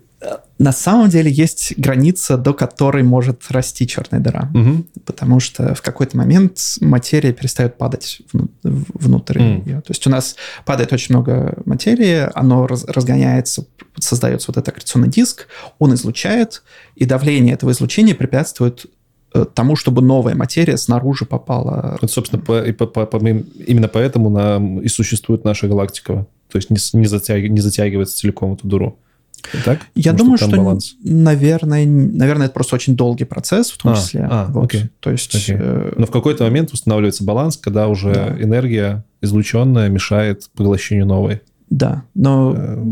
на самом деле есть граница, до которой может расти черная дыра. Угу. Потому что в какой-то момент материя перестает падать внутрь mm. ее. То есть у нас падает очень много материи, оно раз, разгоняется, создается вот этот аккреционный диск, он излучает, и давление этого излучения препятствует э, тому, чтобы новая материя снаружи попала. Вот, собственно, по, по, по, по, именно поэтому нам и существует наша галактика. То есть не, не, затяг, не затягивается целиком эту дыру. Так? Я думаю, что, баланс? наверное, наверное, это просто очень долгий процесс, в том а, числе. А, вот. окей. То есть... Окей. Э... Но в какой-то момент устанавливается баланс, когда уже да. энергия излученная мешает поглощению новой. Да, но... Э,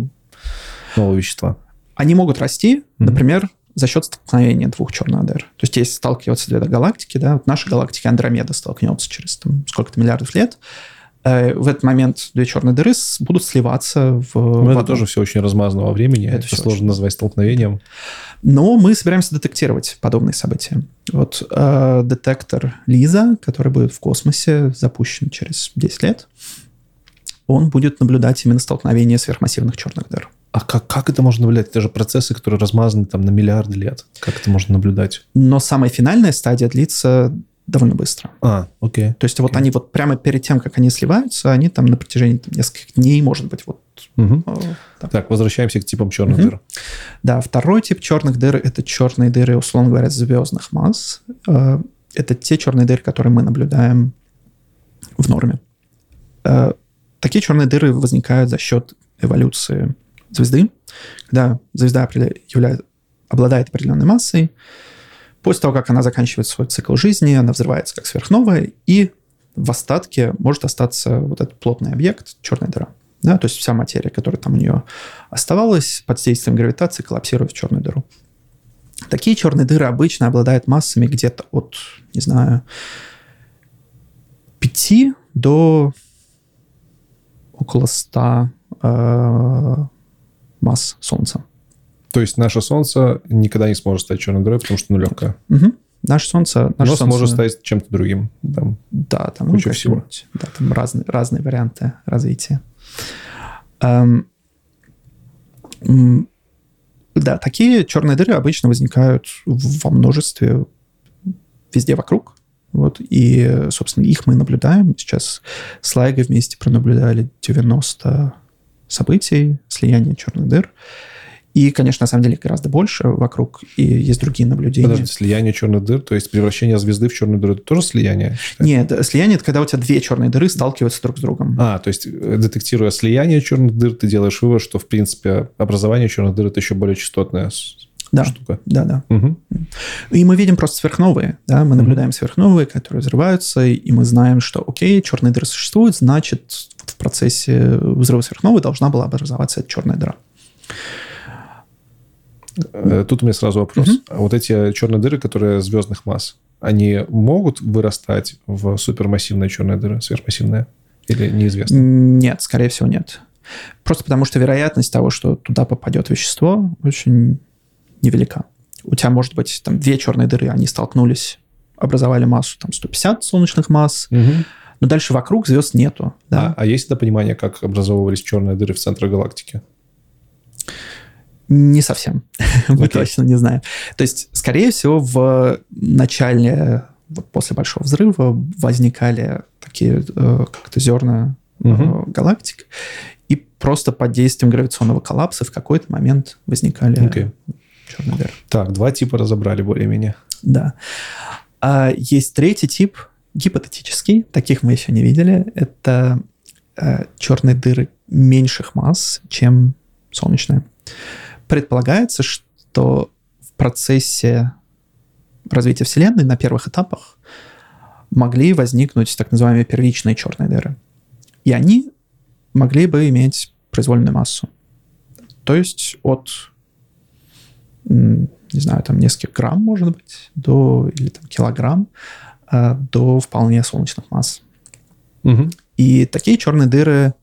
нового вещества. Они могут расти, mm-hmm. например, за счет столкновения двух черных дыр. То есть если сталкиваются две галактики, да, вот наша галактика Андромеда столкнется через там, сколько-то миллиардов лет, в этот момент две черные дыры будут сливаться в... Ну, в это тоже все очень размазано во времени, это, это сложно очень... назвать столкновением. Но мы собираемся детектировать подобные события. Вот э, детектор Лиза, который будет в космосе, запущен через 10 лет, он будет наблюдать именно столкновение сверхмассивных черных дыр. А как, как это можно наблюдать? Это же процессы, которые размазаны там на миллиарды лет. Как это можно наблюдать? Но самая финальная стадия длится довольно быстро. А, окей. То есть okay. вот они вот прямо перед тем, как они сливаются, они там на протяжении там, нескольких дней, может быть, вот. Угу. да. Так, возвращаемся к типам черных угу. дыр. Да, второй тип черных дыр – это черные дыры, условно говоря, звездных масс. Э, это те черные дыры, которые мы наблюдаем в норме. Э, такие черные дыры возникают за счет эволюции звезды, когда звезда обладает определенной массой, После того, как она заканчивает свой цикл жизни, она взрывается как сверхновая, и в остатке может остаться вот этот плотный объект, черная дыра. Да, то есть вся материя, которая там у нее оставалась, под действием гравитации коллапсирует в черную дыру. Такие черные дыры обычно обладают массами где-то от, не знаю, 5 до около 100 э, масс Солнца. То есть наше Солнце никогда не сможет стать черной дырой, потому что оно легкое. Угу. Наше Солнце... Наше Но солнце... сможет стать чем-то другим. Там да, там куча ну, всего. Да, там разные, разные варианты развития. Эм, да, такие черные дыры обычно возникают во множестве везде вокруг. Вот, и, собственно, их мы наблюдаем. Сейчас с Лайгой вместе пронаблюдали 90 событий слияния черных дыр. И, конечно, на самом деле гораздо больше вокруг, и есть другие наблюдения. Подожди, слияние черных дыр, то есть превращение звезды в черную дыру, это тоже слияние? Считается? Нет, слияние – это когда у тебя две черные дыры сталкиваются друг с другом. А, то есть э, детектируя слияние черных дыр, ты делаешь вывод, что, в принципе, образование черных дыр – это еще более частотная да, штука. Да, да. Угу. И мы видим просто сверхновые. Да? Мы наблюдаем угу. сверхновые, которые взрываются, и мы знаем, что, окей, черные дыры существуют, значит, в процессе взрыва сверхновой должна была образоваться черная дыра. Э, тут у меня сразу вопрос. Угу. Вот эти черные дыры, которые звездных масс, они могут вырастать в супермассивные черные дыры, сверхмассивные? Или неизвестно? Нет, скорее всего, нет. Просто потому что вероятность того, что туда попадет вещество, очень невелика. У тебя может быть там две черные дыры, они столкнулись, образовали массу там 150 солнечных масс, угу. но дальше вокруг звезд нету. Да? А, а есть это понимание, как образовывались черные дыры в центре галактики? Не совсем. Мы okay. точно не знаем. То есть, скорее всего, в начале, вот после Большого взрыва, возникали такие э, как-то зерна uh-huh. э, галактик, и просто под действием гравитационного коллапса в какой-то момент возникали okay. черные дыры. Так, два типа разобрали более-менее. Да. А есть третий тип, гипотетический, таких мы еще не видели. Это э, черные дыры меньших масс, чем солнечные предполагается, что в процессе развития Вселенной на первых этапах могли возникнуть так называемые первичные черные дыры. И они могли бы иметь произвольную массу. То есть от, не знаю, там нескольких грамм, может быть, до, или там килограмм, э, до вполне солнечных масс. Угу. И такие черные дыры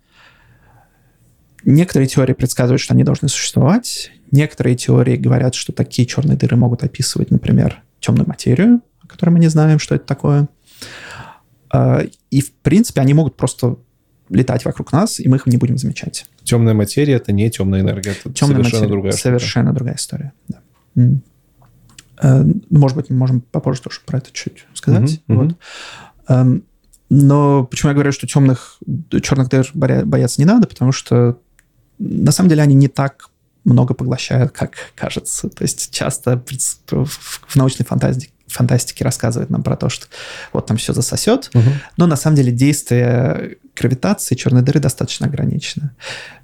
Некоторые теории предсказывают, что они должны существовать. Некоторые теории говорят, что такие черные дыры могут описывать, например, темную материю, о которой мы не знаем, что это такое. А, и, в принципе, они могут просто летать вокруг нас, и мы их не будем замечать. Темная материя — это не темная энергия, это темная совершенно материя, другая Совершенно штука. другая история, да. А, ну, может быть, мы можем попозже тоже про это чуть сказать. Uh-huh, вот. uh-huh. Но почему я говорю, что темных, черных дыр бояться не надо? Потому что на самом деле они не так много поглощают, как кажется. То есть часто в научной фантастике, фантастике рассказывают нам про то, что вот там все засосет, угу. но на самом деле действие гравитации черной дыры достаточно ограничено.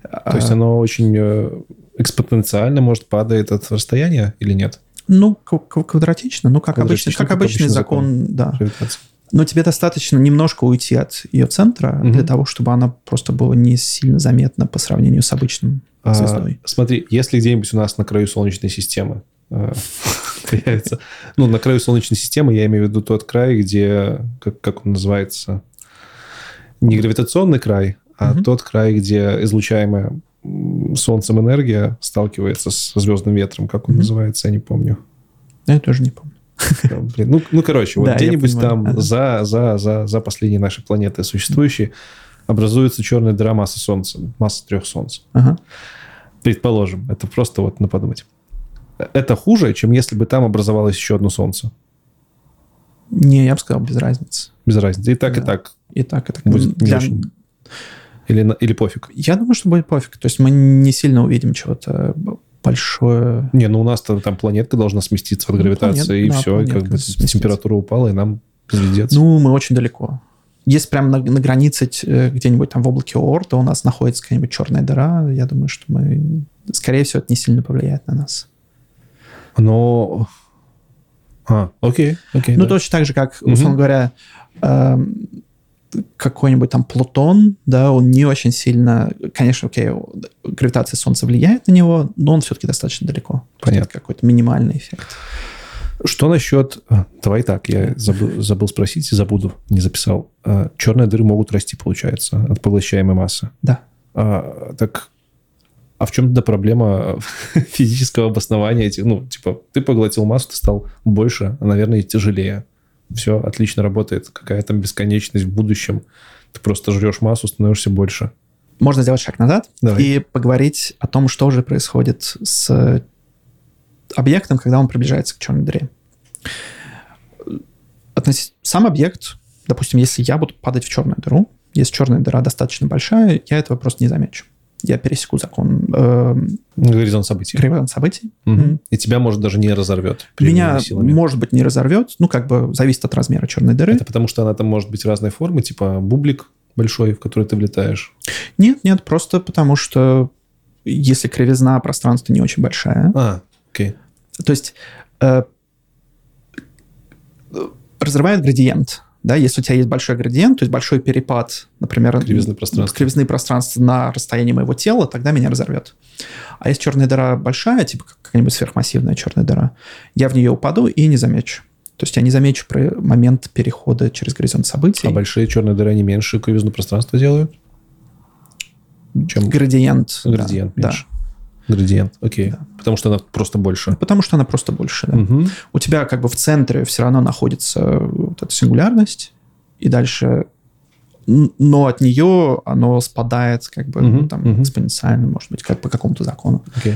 То есть оно очень э, экспоненциально, может, падает от расстояния или нет? Ну, квадратично, ну, как, обычный, как, как обычный закон, закон да. Гравитации. Но тебе достаточно немножко уйти от ее центра угу. для того, чтобы она просто была не сильно заметна по сравнению с обычным а, звездой. Смотри, если где-нибудь у нас на краю Солнечной системы э, появится... Ну, на краю Солнечной системы я имею в виду тот край, где... Как, как он называется? Не гравитационный край, а угу. тот край, где излучаемая Солнцем энергия сталкивается с звездным ветром. Как он угу. называется, я не помню. Я тоже не помню. Блин, ну, ну, короче, вот да, где-нибудь там ага. за, за, за, за последней нашей планетой существующей образуется черная дыра массы Солнца, масса трех Солнц. Ага. Предположим, это просто вот на подумать. Это хуже, чем если бы там образовалось еще одно Солнце? Не, я бы сказал, без разницы. Без разницы. И так, да. и так. И так, и так. Будет Для... очень... Или, или пофиг? Я думаю, что будет пофиг. То есть мы не сильно увидим чего-то большое... Не, ну у нас там, там планетка должна сместиться от ну, гравитации, планет, и да, все, и как бы сместится. температура упала, и нам звездец. Ну, мы очень далеко. Если прямо на, на границе э, где-нибудь там в облаке Оорта у нас находится какая-нибудь черная дыра, я думаю, что мы... Скорее всего, это не сильно повлияет на нас. Но... А, окей, окей. Ну, да. точно так же, как, условно угу. говоря, э, какой-нибудь там Плутон, да, он не очень сильно, конечно, окей, гравитация Солнца влияет на него, но он все-таки достаточно далеко. Понятно. Какой-то минимальный эффект. Что насчет... А, давай так, я забыл, забыл спросить и забуду, не записал. А, черные дыры могут расти, получается, от поглощаемой массы. Да. А, так а в чем тогда проблема физического обоснования этих? Ну, типа, ты поглотил массу, ты стал больше, а, наверное, и тяжелее все отлично работает. Какая там бесконечность в будущем. Ты просто жрешь массу, становишься больше. Можно сделать шаг назад Давай. и поговорить о том, что же происходит с объектом, когда он приближается к черной дыре. Относ... Сам объект, допустим, если я буду падать в черную дыру, если черная дыра достаточно большая, я этого просто не замечу. Я пересеку закон э, Горизонт событий. горизонт событий. Мгм. Мгм. И тебя, может, даже не разорвет. Меня, силами. может быть, не разорвет, ну, как бы зависит от размера черной дыры. Это потому, что она там может быть разной формы, типа бублик большой, в который ты влетаешь. Нет, нет, просто потому что если кривизна пространства не очень большая, А, окей. то есть э, разрывает градиент, да, если у тебя есть большой градиент, то есть большой перепад, например, Кривизны пространства. кривизны пространства на расстоянии моего тела, тогда меня разорвет. А если черная дыра большая, типа как- какая-нибудь сверхмассивная черная дыра, я в нее упаду и не замечу. То есть я не замечу про момент перехода через горизонт событий. А большие черные дыры, они меньше кривизну пространства делают? Чем Градиент. да, градиент да. меньше? Градиент, окей. Да. Потому что она просто больше. Потому что она просто больше. да. Мгм. у тебя как бы в центре все равно находится вот эта сингулярность, и дальше, но от нее оно спадает как бы Мгм, ну, там, мгм. экспоненциально, может быть, как по какому-то закону. Окей.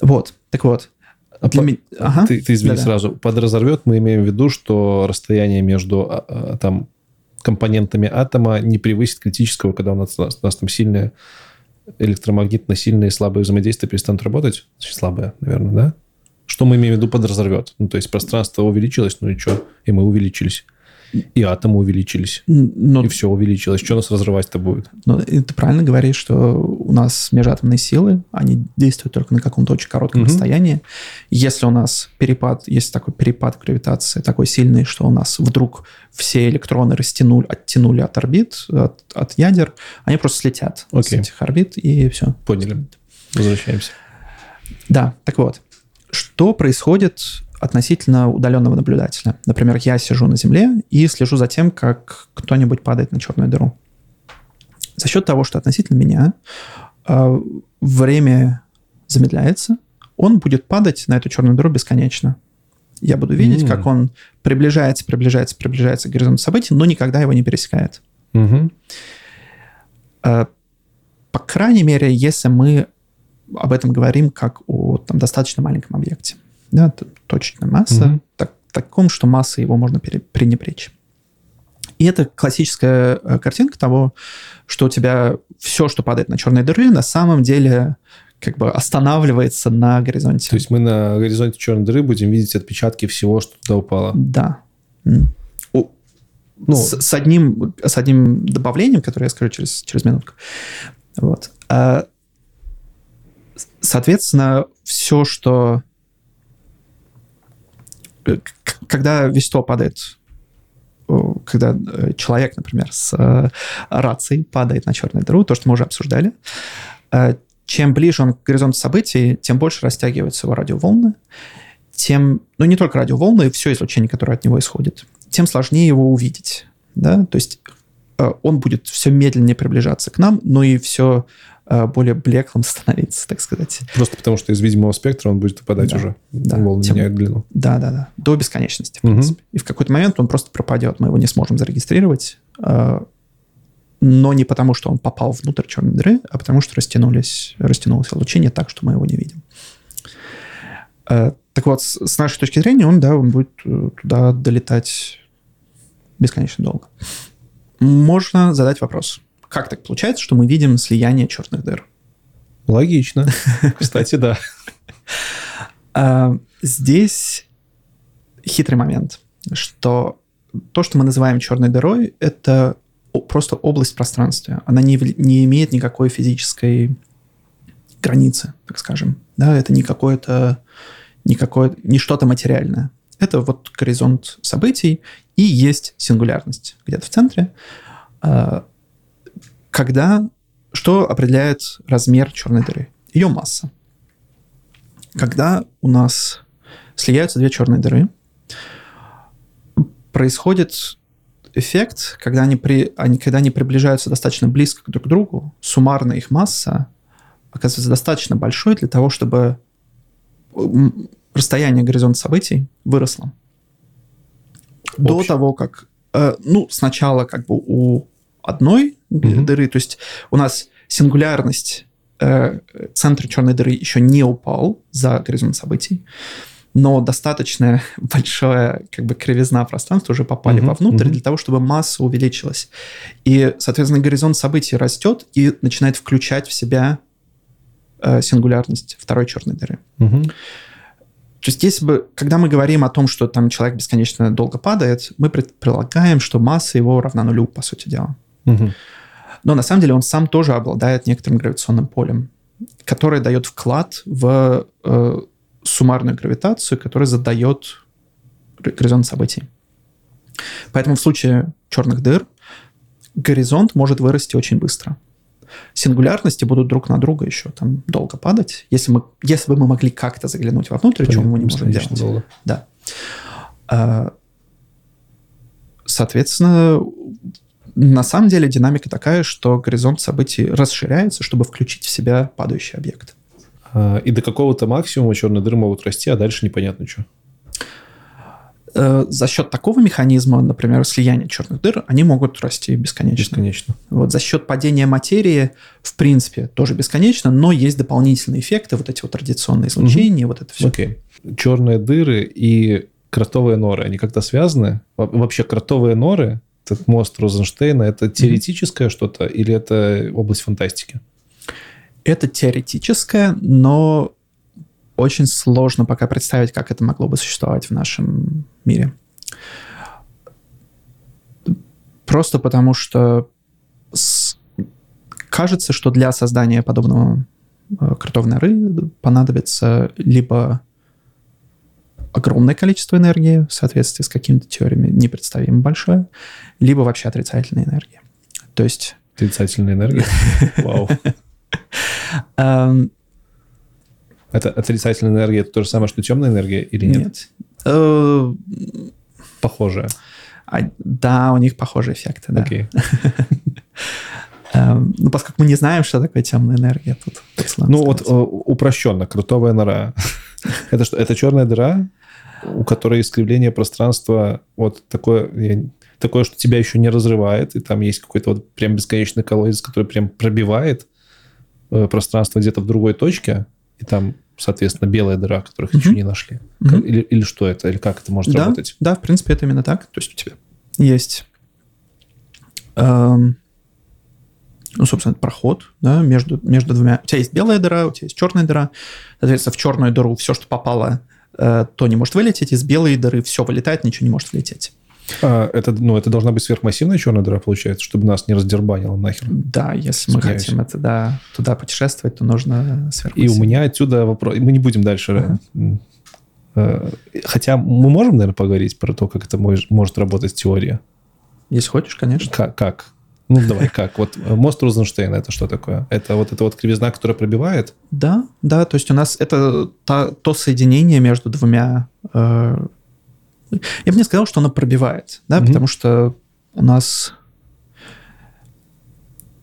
Вот, так вот. А Для по- ми- Ага. Ты, ты извини Да-да. сразу. Под разорвет мы имеем в виду, что расстояние между а, а, там компонентами атома не превысит критического, когда у нас, у нас там сильное электромагнитно сильные и слабые взаимодействия перестанут работать. Очень слабое, наверное, да? Что мы имеем в виду под разорвет? Ну, то есть пространство увеличилось, ну и что? И мы увеличились. И атомы увеличились. Но, И все увеличилось. Что нас разрывать-то будет? но ты правильно говоришь, что у нас межатомные силы, они действуют только на каком-то очень коротком Мгм. расстоянии. Если у нас перепад, есть такой перепад гравитации, такой сильный, что у нас вдруг все электроны растянули, оттянули от орбит, от, от ядер, они просто слетят с Окей. этих орбит, и все. Поняли. Возвращаемся. Да, так вот. Что происходит относительно удаленного наблюдателя? Например, я сижу на Земле и слежу за тем, как кто-нибудь падает на черную дыру. За счет того, что относительно меня э, время замедляется, он будет падать на эту черную дыру бесконечно. Я буду видеть, М. как он приближается, приближается, приближается к горизонту событий, но никогда его не пересекает. Э, По крайней мере, если мы об этом говорим как о там, достаточно маленьком объекте. Да, точечная масса, Мгм. так, таком, что масса его можно пере- пренебречь. И это классическая э, картинка того, что у тебя все, что падает на черные дыры, на самом деле как бы останавливается на горизонте. То есть мы на горизонте черной дыры будем видеть отпечатки всего, что туда упало. Да. Ну, с, с одним, с одним добавлением, которое я скажу через, через минутку. Вот. А, соответственно, все, что... э, Когда вещество падает, когда э, человек, например, с э, рацией падает на черную дыру, то, что мы уже обсуждали, чем ближе он к горизонту событий, тем больше растягиваются его радиоволны, тем, ну не только радиоволны, все излучение, которое от него исходит, тем сложнее его увидеть. Да? То есть он будет все медленнее приближаться к нам, но и все более блеклым становиться, так сказать. просто потому что из видимого спектра он будет выпадать Да, уже. да. Волны Тем- меняют длину. Да, да, да. До бесконечности, в Мгм. принципе. И в какой-то момент он просто пропадет. Мы его не сможем зарегистрировать. э, Но не потому, что он попал внутрь черной дыры, а потому что растянулись, растянулось излучение так, что мы его не видим. Э, Так вот, с нашей точки зрения, он, да, он будет э, туда долетать бесконечно долго. Можно задать вопрос. Как так получается, что мы видим слияние черных дыр? Логично. Кстати, да. А, Здесь хитрый момент, что то, что мы называем черной дырой, это просто область в пространстве. Она не, не имеет никакой физической границы, так скажем. Да, это не какое-то, не какое не что-то материальное. Это вот горизонт событий, и есть сингулярность где-то в центре, а, когда что определяет размер черной дыры? Ее масса. Когда у нас слияются две черные дыры, происходит эффект, когда они, при, они, когда они приближаются достаточно близко друг к другу, суммарно их масса оказывается достаточно большой для того, чтобы расстояние горизонта событий выросло. До Общее. того, как... э, ну, сначала как бы у одной Мгм. дыры, то есть у нас сингулярность э, центра черной дыры еще не упал за горизонт событий, но достаточно большая как бы кривизна пространства уже попали Мгм, вовнутрь мгм. для того, чтобы масса увеличилась. И, соответственно, горизонт событий растет и начинает включать в себя э, сингулярность второй черной дыры. Мгм. То есть, если бы, когда мы говорим о том, что там человек бесконечно долго падает, мы предполагаем, что масса его равна нулю, по сути дела. Мгм. Но на самом деле он сам тоже обладает некоторым гравитационным полем, которое дает вклад в э, суммарную гравитацию, которая задает горизонт событий. Поэтому в случае черных дыр горизонт может вырасти очень быстро. Сингулярности будут друг на друга еще там долго падать. Если, мы, если бы мы могли как-то заглянуть вовнутрь, чего мы не можем делать. долго. Да. А, Соответственно, на самом деле динамика такая, что горизонт событий расширяется, чтобы включить в себя падающий объект. А, И до какого-то максимума черные дыры могут расти, а дальше непонятно что. Э, За счет такого механизма, например, слияния черных дыр, они могут расти бесконечно. Бесконечно. Вот за счет падения материи, в принципе, тоже бесконечно, но есть дополнительные эффекты, вот эти вот радиационные излучения, вот это все. Окей. Черные дыры и кротовые норы, они как-то связаны? Во- Вообще кротовые норы, этот мост Розенштейна, это теоретическое что-то или это область фантастики? Это теоретическое, но очень сложно пока представить, как это могло бы существовать в нашем мире. Просто потому что с- кажется, что для создания подобного э, кротовой норы понадобится либо огромное количество энергии в соответствии с какими-то теориями, непредставимо большое, либо вообще отрицательная энергия. То есть Отрицательная энергия? Вау. эм, Это отрицательная энергия, это то же самое, что темная энергия или нет? нет. Э, Похожая. А, да, у них похожие эффекты, да. Окей. Эм, ну, поскольку мы не знаем, что такое темная энергия, тут, Ну вот э, упрощенно, крутовая нора. Это что? Это черная дыра, у которой искривление пространства вот такое, такое, что тебя еще не разрывает, и там есть какой-то вот прям бесконечный колодец, который прям пробивает э, пространство где-то в другой точке, и там, соответственно, белая дыра, которых еще Мгм. не нашли. Как- или, или что это? Или как это может да, работать? да, в принципе, это именно так. То есть у тебя есть, эм, ну, собственно, проход да, между, между двумя. У тебя есть белая дыра, у тебя есть черная дыра. Соответственно, в черную дыру все, что попало, э, то не может вылететь. Из белой дыры все вылетает, ничего не может влететь. А, это, ну, это должна быть сверхмассивная черная дыра, получается, чтобы нас не раздербанило нахер. Да, если мы Извиняюсь. хотим это, да, туда путешествовать, то нужно И сверхмассивно. у меня отсюда вопрос. Мы не будем дальше. э, Хотя мы можем, наверное, поговорить про то, как это мож- может работать теория. Если хочешь, конечно. Как? как? Ну, давай, как? Вот э, мост Розенштейна это что такое? Это вот эта вот кривизна, которая пробивает? Да, да, то есть у нас это та- то соединение между двумя... э, я бы не сказал, что оно пробивает, да, Мгм. потому что у нас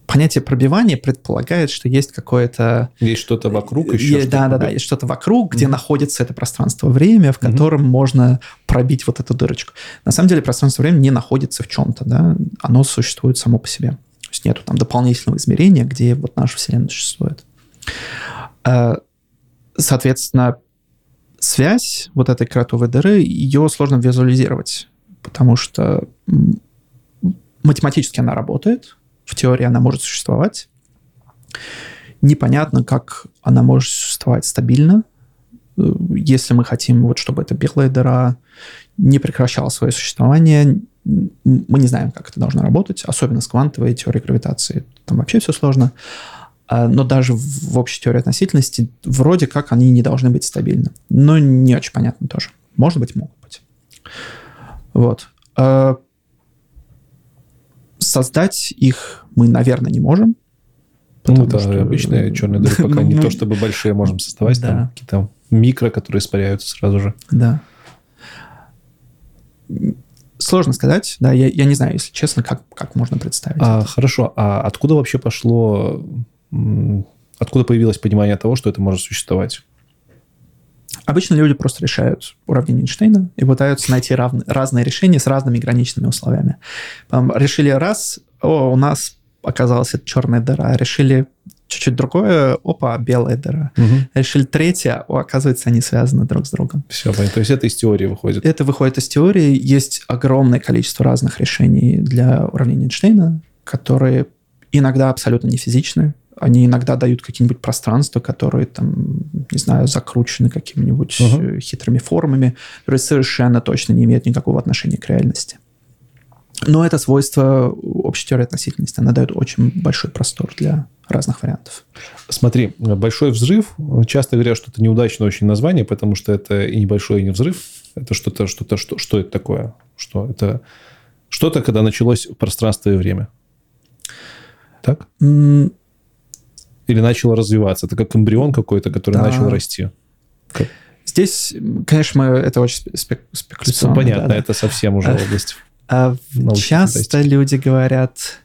понятие пробивания предполагает, что есть какое-то... Есть что-то вокруг еще? Есть- да, да, да, есть что-то вокруг, где Мгм. находится это пространство-время, в котором можно пробить вот эту дырочку. На самом деле пространство-время не находится в чем-то, да, оно существует само по себе. То есть нету там дополнительного измерения, где вот наша Вселенная существует. Э, Соответственно, связь вот этой кротовой дыры, ее сложно визуализировать, потому что математически она работает, в теории она может существовать. Непонятно, как она может существовать стабильно, Э, если мы хотим, вот, чтобы эта белая дыра не прекращала свое существование, мы не знаем, как это должно работать, особенно с квантовой теорией гравитации. Там вообще все сложно. А, Но даже в общей теории относительности вроде как они не должны быть стабильны. Но не очень понятно тоже. Может быть, могут быть. Вот. А, Создать их мы, наверное, не можем. Ну, это что- обычные черные дыры, пока Ну, не ну, то, чтобы большие можем создавать, да. там какие-то микро, которые испаряются сразу же. Да. Сложно сказать, да, я, я не знаю, если честно, как, как можно представить. А, это. хорошо, а откуда вообще пошло, откуда появилось понимание того, что это может существовать? Обычно люди просто решают уравнение Эйнштейна и пытаются найти равны- разные решения с разными граничными условиями. Там решили раз, о, у нас оказалась эта черная дыра, решили чуть-чуть другое, опа, белая дыра. Угу. Решили третье, о, оказывается, они связаны друг с другом. Все, понятно. То есть это из теории выходит. Это выходит из теории. Есть огромное количество разных решений для уравнения Эйнштейна, которые иногда абсолютно не физичны. Они иногда дают какие-нибудь пространства, которые там, не знаю, закручены какими-нибудь э, хитрыми формами, которые совершенно точно не имеют никакого отношения к реальности. Но это свойство общей теории относительности. Она дает очень большой простор для разных вариантов. Смотри, большой взрыв. Часто говорят, что это неудачное очень название, потому что это и небольшой, и не взрыв. Это что-то, что-то, что, что это такое? Что это? Что-то, когда началось пространство и время. Так? Или начало развиваться. Это как эмбрион какой-то, который Да. начал расти. Здесь, м, конечно, мы, это очень спе- спек- спекуляционно. Понятно, да, да. это совсем уже Э, область. А часто фантастики. люди говорят...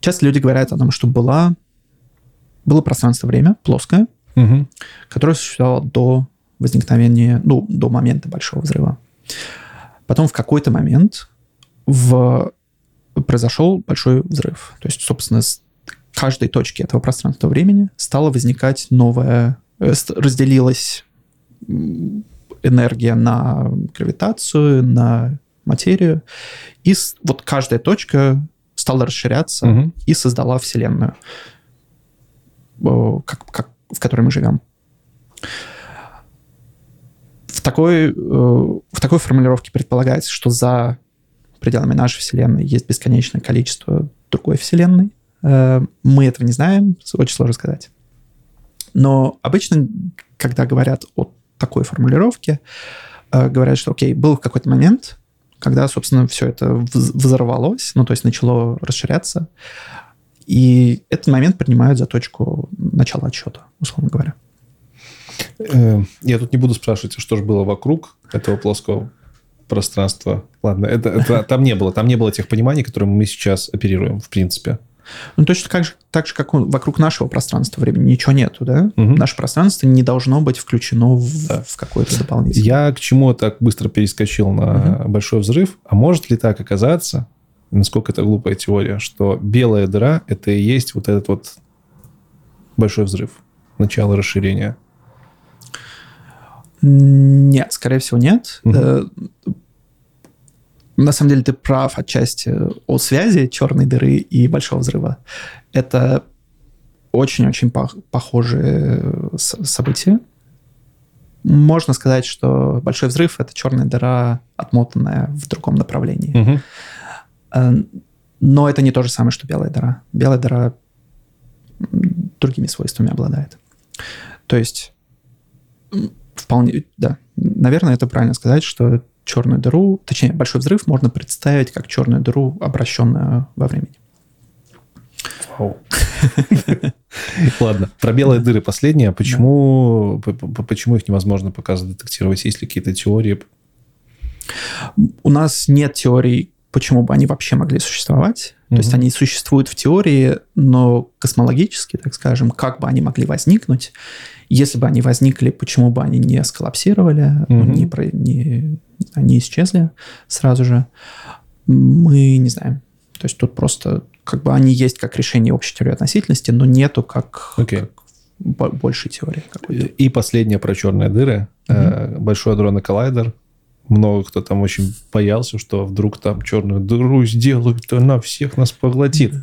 Часто люди говорят о том, что была, было пространство-время плоское, Мгм. которое существовало до возникновения, ну, до момента Большого взрыва. Потом в какой-то момент в... произошел большой взрыв. То есть, собственно, с каждой точки этого пространства-времени стала возникать новая... э, разделилась энергия на гравитацию, на материю. И вот каждая точка стала расширяться Мгм. и создала Вселенную, о, как, как, в которой мы живем. В такой, э, в такой формулировке предполагается, что за пределами нашей Вселенной есть бесконечное количество другой Вселенной. Э, Мы этого не знаем, очень сложно сказать. Но обычно, когда говорят о такой формулировке, э, говорят, что, окей, был какой-то момент, когда, собственно, все это вз- взорвалось, ну, то есть начало расширяться, и этот момент принимают за точку начала отсчета, условно говоря. Э, Я тут не буду спрашивать, что же было вокруг этого плоского пространства. Ладно, это, это там не было. Там не было тех пониманий, которыми мы сейчас оперируем, в принципе. Ну, точно так же, так же как у- вокруг нашего пространства времени ничего нету, да? Мгм. Наше пространство не должно быть включено в, Да. в какое-то дополнительное. Я к чему так быстро перескочил на большой взрыв. А может ли так оказаться, насколько это глупая теория, что белая дыра – это и есть вот этот вот большой взрыв, начало расширения? Нет, скорее всего, нет. Мгм. Э, На самом деле ты прав отчасти о связи черной дыры и большого взрыва. Это очень-очень пох- похожие с- события. Можно сказать, что большой взрыв — это черная дыра, отмотанная в другом направлении. Э, Но это не то же самое, что белая дыра. Белая дыра другими свойствами обладает. То есть вполне, да, наверное, это правильно сказать, что черную дыру, точнее, большой взрыв можно представить как черную дыру, обращенную во времени. Вау. Ладно, про белые дыры последнее. Почему, п- п- почему их невозможно показывать, детектировать? Есть ли какие-то теории? У нас нет теорий, почему бы они вообще могли существовать. То есть они существуют в теории, но космологически, так скажем, как бы они могли возникнуть, если бы они возникли, почему бы они не сколлапсировали, Мгм. не, про- не, не исчезли сразу же, мы не знаем. То есть тут просто как бы они есть как решение общей теории относительности, но нету как, Окей. как бо- большей теории какой-то. И последнее про черные дыры. Э, Большой адронный коллайдер. Много кто там очень боялся, что вдруг там черную дыру сделают, и она всех нас поглотит.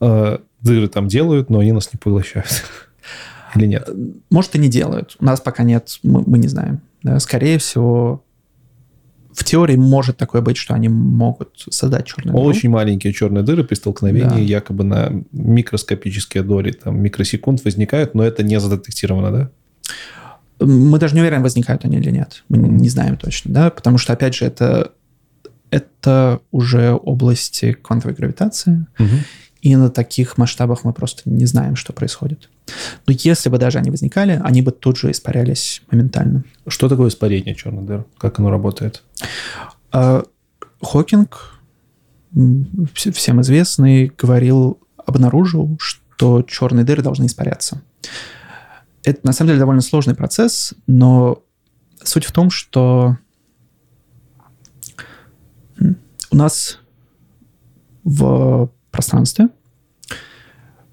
Э, Дыры там делают, но они нас не поглощают. Или нет? Может, и не делают. У нас пока нет, мы, мы не знаем. Да, Скорее всего, в теории может такое быть, что они могут создать черную дыру. Очень маленькие черные дыры при столкновении Да. якобы на микроскопические доли, там, микросекунд возникают, но это не задетектировано, да? Мы даже не уверены, возникают они или нет. Мы не- знаем точно, да, потому что, опять же, это, это уже области квантовой гравитации, и на таких масштабах мы просто не знаем, что происходит. Но если бы даже они возникали, они бы тут же испарялись моментально. Что такое испарение черных дыр? Как оно работает? А Хокинг, всем известный, говорил, обнаружил, что черные дыры должны испаряться. Это на самом деле довольно сложный процесс, но суть в том, что у нас в пространстве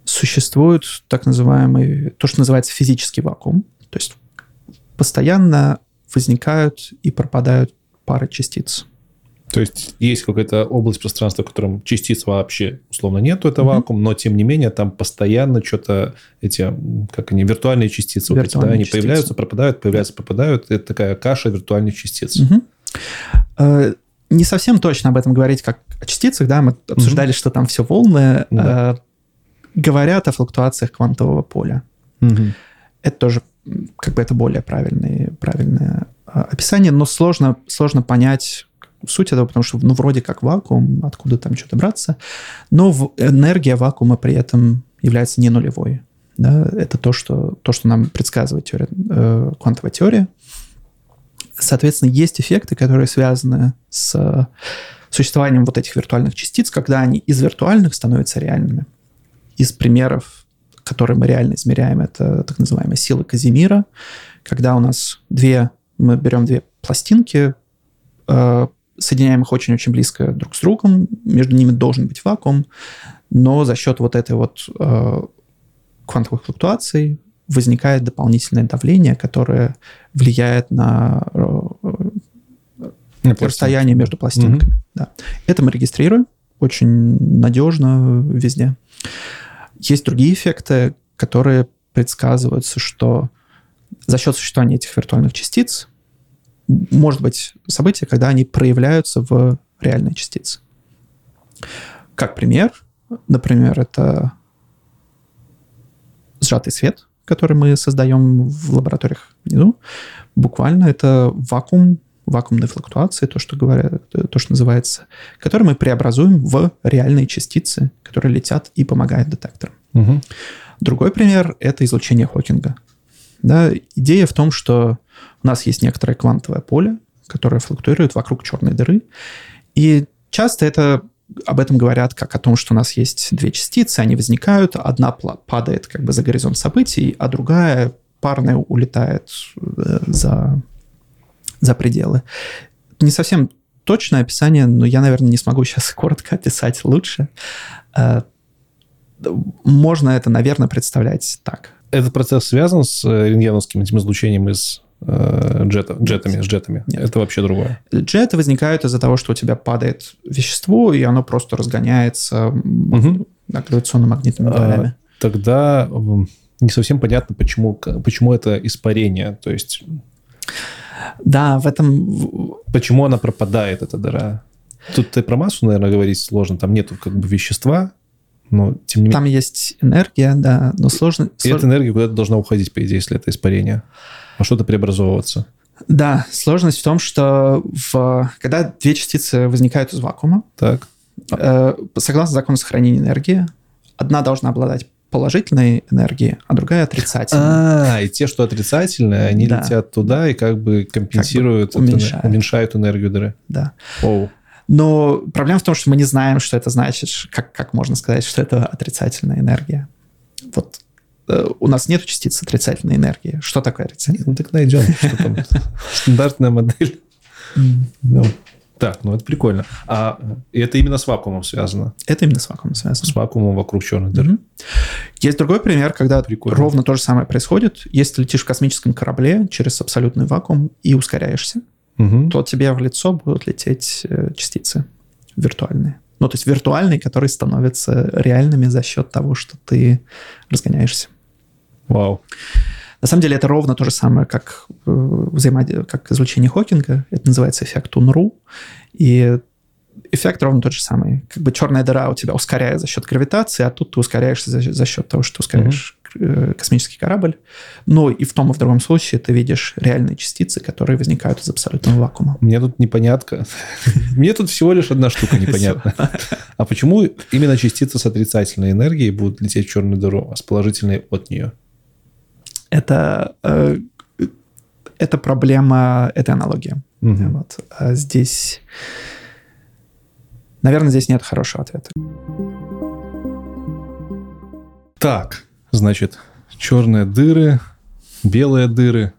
существует так называемый, то, что называется физический вакуум. То есть постоянно возникают и пропадают пары частиц. То есть есть какая-то область пространства, в котором частиц вообще условно нету, это mm-hmm. вакуум, но тем не менее там постоянно что-то эти, как они, виртуальные частицы, виртуальные вот эти, да, они частицы. появляются, пропадают, появляются, пропадают. Это такая каша виртуальных частиц. Mm-hmm. Не совсем точно об этом говорить, как о частицах, да, мы обсуждали, mm-hmm. что там все волны. Mm-hmm. Говорят о флуктуациях квантового поля. Mm-hmm. Это тоже как бы это более правильное, правильное описание, но сложно, сложно понять суть этого, потому что, ну, вроде как вакуум, откуда там что-то браться, но энергия вакуума при этом является не нулевой. Да? Это то, что, то, что нам предсказывает теория, э, квантовая теория. Соответственно, есть эффекты, которые связаны с существованием вот этих виртуальных частиц, когда они из виртуальных становятся реальными. Из примеров, которые мы реально измеряем, это так называемая сила Казимира, когда у нас две, мы берем две пластинки, э, соединяем их очень-очень близко друг с другом, между ними должен быть вакуум, но за счет вот этой вот э, квантовых флуктуаций возникает дополнительное давление, которое влияет на, э, на расстояние между пластинками. Угу. Да. Это мы регистрируем очень надежно везде. Есть другие эффекты, которые предсказываются, что за счет существования этих виртуальных частиц может быть событие, когда они проявляются в реальной частице. Как пример, например, это сжатый свет, который мы создаем в лабораториях внизу. Буквально это вакуум, вакуумные флуктуации, то, что говорят, то, что называется, которые мы преобразуем в реальные частицы, которые летят и помогают детекторам. Угу. Другой пример — это излучение Хокинга. Да, идея в том, что у нас есть некоторое квантовое поле, которое флуктуирует вокруг черной дыры. И часто это об этом говорят как о том, что у нас есть две частицы, они возникают, одна падает как бы за горизонт событий, а другая парная улетает э, за, за пределы. Не совсем точное описание, но я, наверное, не смогу сейчас коротко описать лучше. Э, можно это, наверное, представлять так. Этот процесс связан с э, рентгеновским этим излучением из джета, джетами, с джетами? Нет. Это вообще другое? Джеты возникают из-за того, что у тебя падает вещество, и оно просто разгоняется угу. гравитационно-магнитными полями. А, тогда не совсем понятно, почему, почему это испарение. То есть... Да, в этом... Почему она пропадает, эта дыра? Тут ты про массу, наверное, говорить сложно. Там нету как бы вещества, но тем не менее... Там есть энергия, да, но сложно... И эта энергия куда-то должна уходить, по идее, если это испарение. А что-то преобразовываться. Да, сложность в том, что в... когда две частицы возникают из вакуума, так. Э, согласно закону сохранения энергии, одна должна обладать положительной энергией, а другая отрицательной. А, и те, что отрицательные, они да. летят туда и как бы компенсируют, как бы уменьшают. Это, уменьшают энергию дыры. Да. Оу. Но проблема в том, что мы не знаем, что это значит, как, как можно сказать, что это отрицательная энергия. Вот э, у нас нет частиц отрицательной энергии. Что такое отрицательная? Ну, так найдем. Что там? Стандартная модель. Ну, так, ну это прикольно. А это именно с вакуумом связано? Это именно с вакуумом связано. С вакуумом вокруг черной дыры. Угу. Есть другой пример, когда прикольно. ровно то же самое происходит. Если ты летишь в космическом корабле через абсолютный вакуум и ускоряешься, угу. то тебе в лицо будут лететь э, частицы виртуальные. Ну, то есть виртуальные, которые становятся реальными за счет того, что ты разгоняешься. Вау. На самом деле это ровно то же самое, как, э, взаимодействие, как излучение Хокинга. Это называется эффект Унру. И эффект ровно тот же самый. Как бы черная дыра у тебя ускоряет за счет гравитации, а тут ты ускоряешься за, за счет того, что ускоряешь mm-hmm. Космический корабль. Но и в том и в другом случае ты видишь реальные частицы, которые возникают из абсолютного вакуума. Мне тут непонятка. Мне тут всего лишь одна штука непонятна. А почему именно частицы с отрицательной энергией будут лететь в черную дыру, а с положительной от нее? Это э, это проблема, это аналогия. Вот. А здесь Наверное, здесь нет хорошего ответа. Так, значит, черные дыры, белые дыры,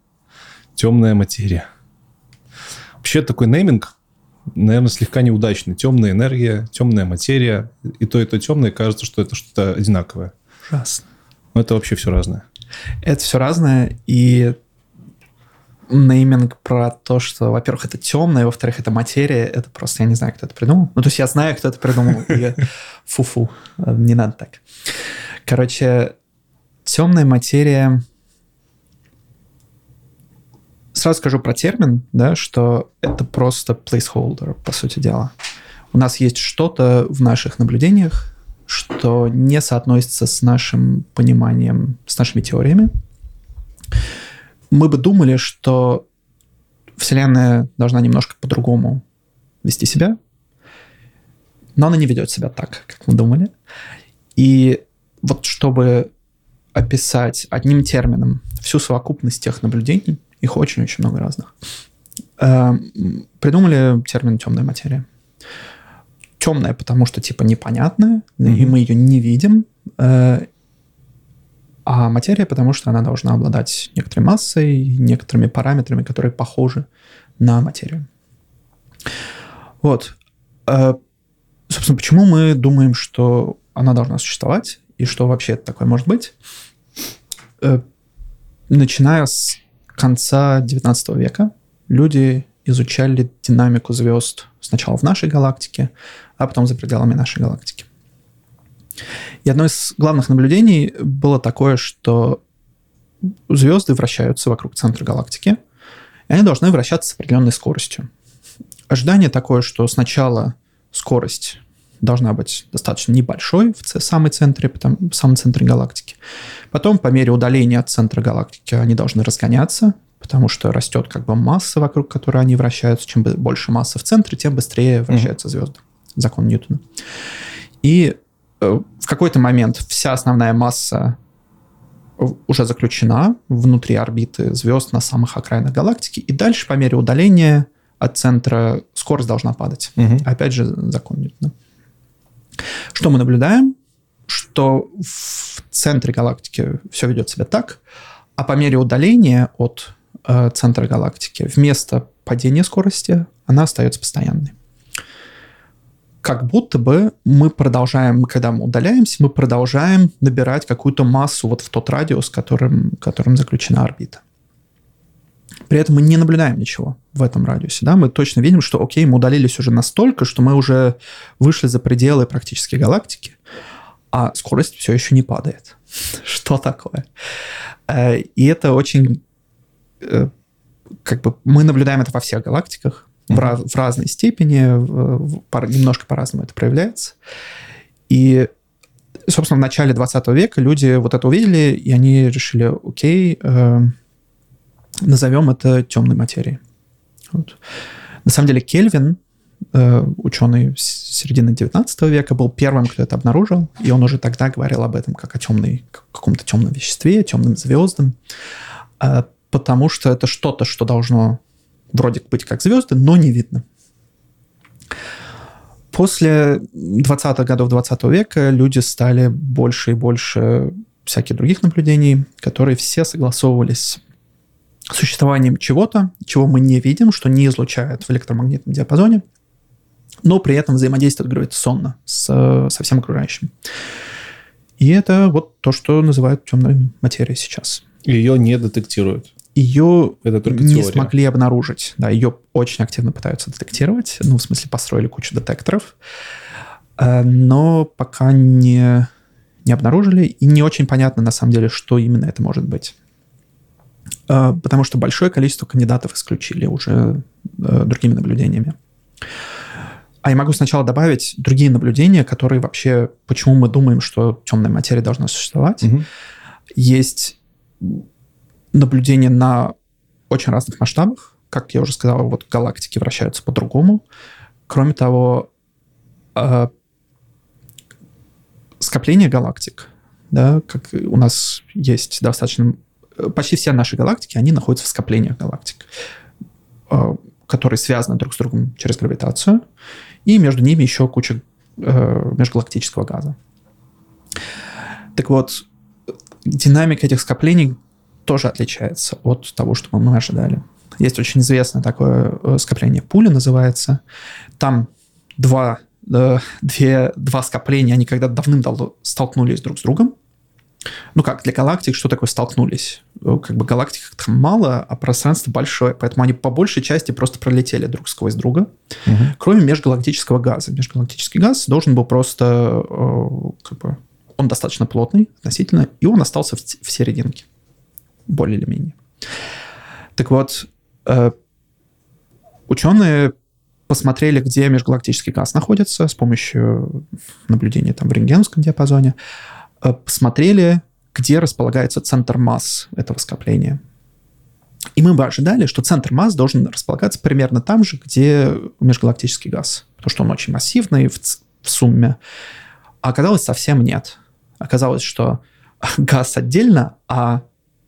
темная материя. Вообще такой нейминг, наверное, слегка неудачный. Темная энергия, темная материя. И то, и то темное, кажется, что это что-то одинаковое. ужасно. Это вообще все разное. Это все разное, и нейминг про то, что, во-первых, это темное, во-вторых, это материя, это просто, я не знаю, кто это придумал. Ну, то есть я знаю, кто это придумал, и фу-фу, не надо так. Короче, темная материя... Сразу скажу про термин, да, что это просто placeholder, по сути дела. У нас есть что-то в наших наблюдениях, что не соотносится с нашим пониманием, с нашими теориями. Мы бы думали, что Вселенная должна немножко по-другому вести себя, но она не ведет себя так, как мы думали. И вот чтобы описать одним термином всю совокупность тех наблюдений, их очень-очень много разных, э, придумали термин темная материя темная, потому что типа непонятная, mm-hmm. и мы ее не видим. Э, а материя, потому что она должна обладать некоторой массой, некоторыми параметрами, которые похожи на материю. Вот. Э, собственно, почему мы думаем, что она должна существовать, и что вообще это такое может быть? Э, начиная с конца 19 века люди изучали динамику звезд сначала в нашей галактике, а потом за пределами нашей галактики. И одно из главных наблюдений было такое, что звезды вращаются вокруг центра галактики, и они должны вращаться с определенной скоростью. Ожидание такое, что сначала скорость должна быть достаточно небольшой в самой центре, потом, в самом центре галактики. Потом, по мере удаления от центра галактики, они должны разгоняться, потому что растет как бы масса, вокруг которой они вращаются. Чем больше массы в центре, тем быстрее вращаются mm-hmm. звезды. Закон Ньютона. И э, в какой-то момент вся основная масса уже заключена внутри орбиты звезд на самых окраинах галактики, и дальше по мере удаления от центра скорость должна падать. Угу. Опять же, закон Ньютона. Что мы наблюдаем? Что в центре галактики все ведет себя так, а по мере удаления от э, центра галактики, вместо падения скорости, она остается постоянной. Как будто бы мы продолжаем, когда мы удаляемся, мы продолжаем набирать какую-то массу вот в тот радиус, которым, которым заключена орбита. При этом мы не наблюдаем ничего в этом радиусе. Да? Мы точно видим, что, окей, мы удалились уже настолько, что мы уже вышли за пределы практически галактики, а скорость все еще не падает. Что такое? Э, и это очень Э, как бы мы наблюдаем это во всех галактиках mm-hmm. в, раз, в разной степени, в, в, немножко по-разному это проявляется. И, собственно, в начале 20 века люди вот это увидели, и они решили, окей, э, назовем это темной материей. Вот. На самом деле Кельвин, э, ученый середины 19 века, был первым, кто это обнаружил, и он уже тогда говорил об этом как о темной, каком-то темном веществе, темным звездам. А потому что это что-то, что должно вроде быть как звезды, но не видно. После 20-х годов 20 века люди стали больше и больше всяких других наблюдений, которые все согласовывались существованием чего-то, чего мы не видим, что не излучает в электромагнитном диапазоне, но при этом взаимодействует гравитационно с, со всем окружающим. И это вот то, что называют темной материей сейчас. Ее не детектируют ее Это только не теория. смогли обнаружить. Да, ее очень активно пытаются детектировать. Ну, в смысле, построили кучу детекторов. Э, но пока не, не обнаружили. И не очень понятно, на самом деле, что именно это может быть. Э, потому что большое количество кандидатов исключили уже э, другими наблюдениями. А я могу сначала добавить другие наблюдения, которые вообще, почему мы думаем, что темная материя должна существовать. Угу. Есть наблюдения на очень разных масштабах. Как я уже сказал, вот галактики вращаются по-другому. Кроме того, э, скопление галактик, да, как у нас есть достаточно... Почти все наши галактики, они находятся в скоплениях галактик, э, которые связаны друг с другом через гравитацию, и между ними еще куча э, межгалактического газа. Так вот, динамика этих скоплений тоже отличается от того, что мы ожидали. Есть очень известное такое э, скопление пули, называется. Там два, э, две, два скопления, они когда давным-давно столкнулись друг с другом, Ну как, для галактик что такое столкнулись? Э, как бы галактик там мало, а пространство большое, поэтому они по большей части просто пролетели друг сквозь друга, угу. кроме межгалактического газа. Межгалактический газ должен был просто, э, как бы, он достаточно плотный относительно, и он остался в, в серединке, более или менее. Так вот, э, ученые посмотрели, где межгалактический газ находится с помощью наблюдения там в рентгеновском диапазоне, посмотрели, где располагается центр масс этого скопления. И мы бы ожидали, что центр масс должен располагаться примерно там же, где межгалактический газ, потому что он очень массивный в, в сумме. А оказалось, совсем нет. Оказалось, что газ отдельно, а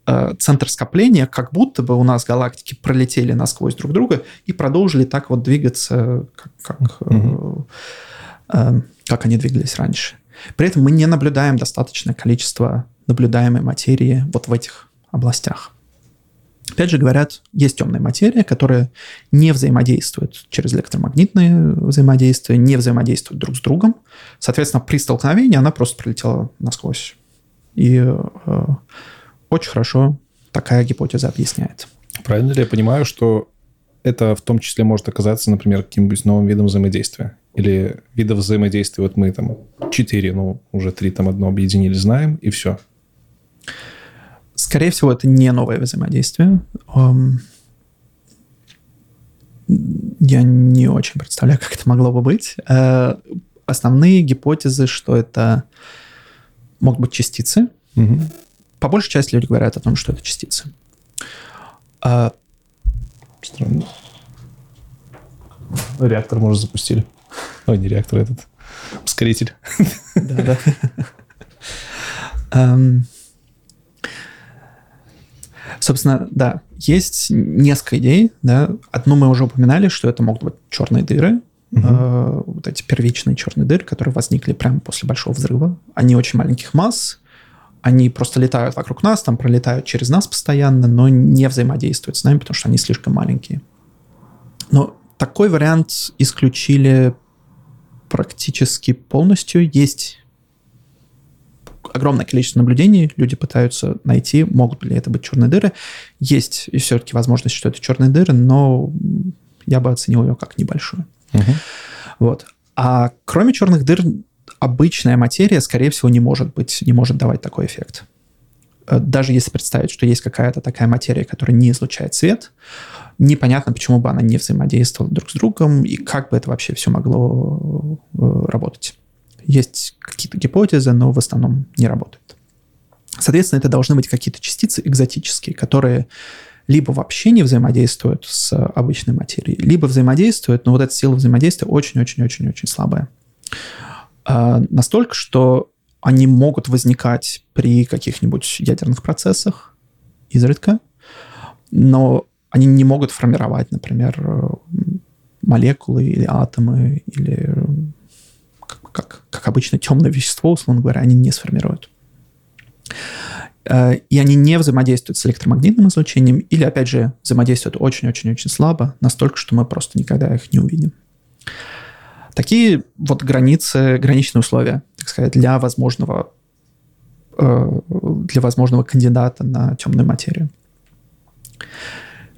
э, центр скопления, как будто бы у нас галактики пролетели насквозь друг друга и продолжили так вот двигаться, как, как, mm-hmm. э, э, как они двигались раньше. При этом мы не наблюдаем достаточное количество наблюдаемой материи вот в этих областях. Опять же говорят, есть темная материя, которая не взаимодействует через электромагнитные взаимодействия, не взаимодействует друг с другом. Соответственно, при столкновении она просто пролетела насквозь. И э, очень хорошо такая гипотеза объясняет. Правильно ли я понимаю, что это в том числе может оказаться, например, каким-нибудь новым видом взаимодействия? Или видов взаимодействия, вот мы там четыре, ну, уже три там одно объединили, знаем, и все. Скорее всего, это не новое взаимодействие. Я не очень представляю, как это могло бы быть. Э, основные гипотезы, что это могут быть частицы. Угу. По большей части люди говорят о том, что это частицы. А Странно. Реактор, может, запустили. Ой, не реактор, этот ускоритель. Да, да. Собственно, да, есть несколько идей. Да. Одну мы уже упоминали, что это могут быть черные дыры, угу. вот эти первичные черные дыры, которые возникли прямо после большого взрыва. Они очень маленьких масс, они просто летают вокруг нас, там пролетают через нас постоянно, но не взаимодействуют с нами, потому что они слишком маленькие. Но такой вариант исключили практически полностью. Есть огромное количество наблюдений, люди пытаются найти, могут ли это быть черные дыры. Есть и все-таки возможность, что это черные дыры, но я бы оценил ее как небольшую. Угу. Вот. А кроме черных дыр, обычная материя, скорее всего, не может быть, не может давать такой эффект. Э, даже если представить, что есть какая-то такая материя, которая не излучает свет, непонятно, почему бы она не взаимодействовала друг с другом и как бы это вообще все могло э, работать. Есть какие-то гипотезы, но в основном не работает. Соответственно, это должны быть какие-то частицы экзотические, которые либо вообще не взаимодействуют с обычной материей, либо взаимодействуют, но вот эта сила взаимодействия очень-очень-очень-очень слабая. А, настолько, что они могут возникать при каких-нибудь ядерных процессах изредка, но они не могут формировать, например, молекулы или атомы, или как, как, как обычно темное вещество, условно говоря, они не сформируют. Э, и они не взаимодействуют с электромагнитным излучением, или, опять же, взаимодействуют очень-очень-очень слабо, настолько, что мы просто никогда их не увидим. Такие вот границы, граничные условия, так сказать, для возможного, э, для возможного кандидата на темную материю.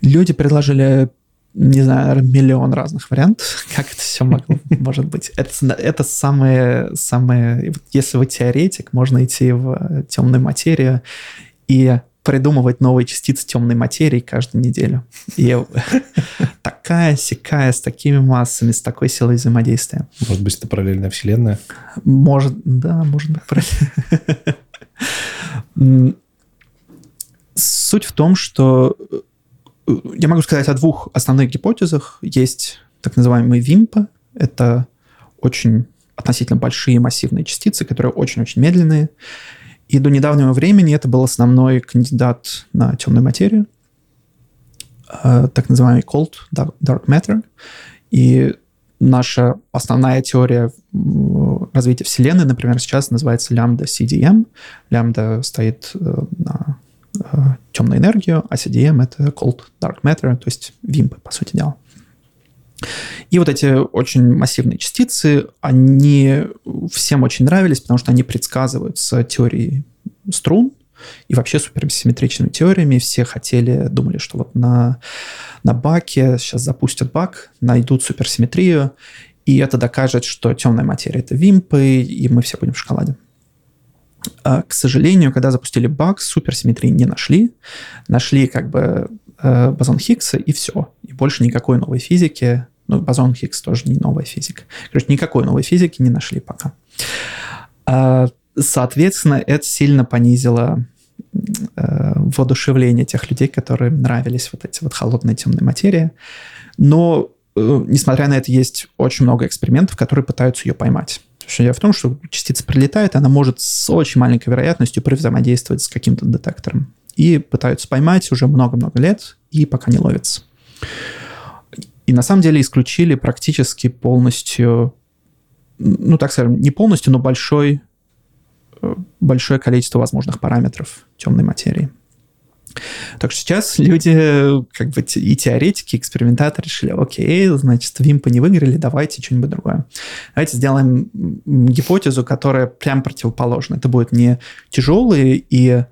Люди предложили, не знаю, миллион разных вариантов, как это все могло, может быть. Это, это самое, самое... Если вы теоретик, можно идти в темную материю и придумывать новые частицы темной материи каждую неделю. И такая сякая с такими массами, с такой силой взаимодействия. Может быть, это параллельная вселенная? Может, да, может быть, параллельная. Суть в том, что я могу сказать о двух основных гипотезах. Есть так называемые ВИМПы. Это очень относительно большие массивные частицы, которые очень-очень медленные. И до недавнего времени это был основной кандидат на темную материю, э, так называемый cold dark matter. И наша основная теория развития Вселенной, например, сейчас называется лямбда CDM. Лямбда стоит э, на темную энергию, а CDM — это cold dark matter, то есть вимпы, по сути дела. И вот эти очень массивные частицы, они всем очень нравились, потому что они предсказывают с теорией струн и вообще суперсимметричными теориями. Все хотели, думали, что вот на, на баке сейчас запустят бак, найдут суперсимметрию, и это докажет, что темная материя — это вимпы, и мы все будем в шоколаде. А, к сожалению, когда запустили баг, суперсимметрии не нашли. Нашли как бы э, бозон Хиггса, и все. И больше никакой новой физики. Ну, бозон Хиггс тоже не новая физика. Короче, никакой новой физики не нашли пока. А, соответственно, это сильно понизило э, воодушевление тех людей, которым нравились вот эти вот холодные темные материи. Но, э, несмотря на это, есть очень много экспериментов, которые пытаются ее поймать. Идея в том, что частица прилетает, она может с очень маленькой вероятностью взаимодействовать с каким-то детектором. И пытаются поймать уже много-много лет, и пока не ловится. И на самом деле исключили практически полностью, ну так скажем, не полностью, но большой, э, большое количество возможных параметров темной материи. Так что сейчас люди, как бы и теоретики, и экспериментаторы решили, окей, значит, вимпы не выиграли, давайте что-нибудь другое. Давайте сделаем гипотезу, которая прям противоположна. Это будут не тяжелые и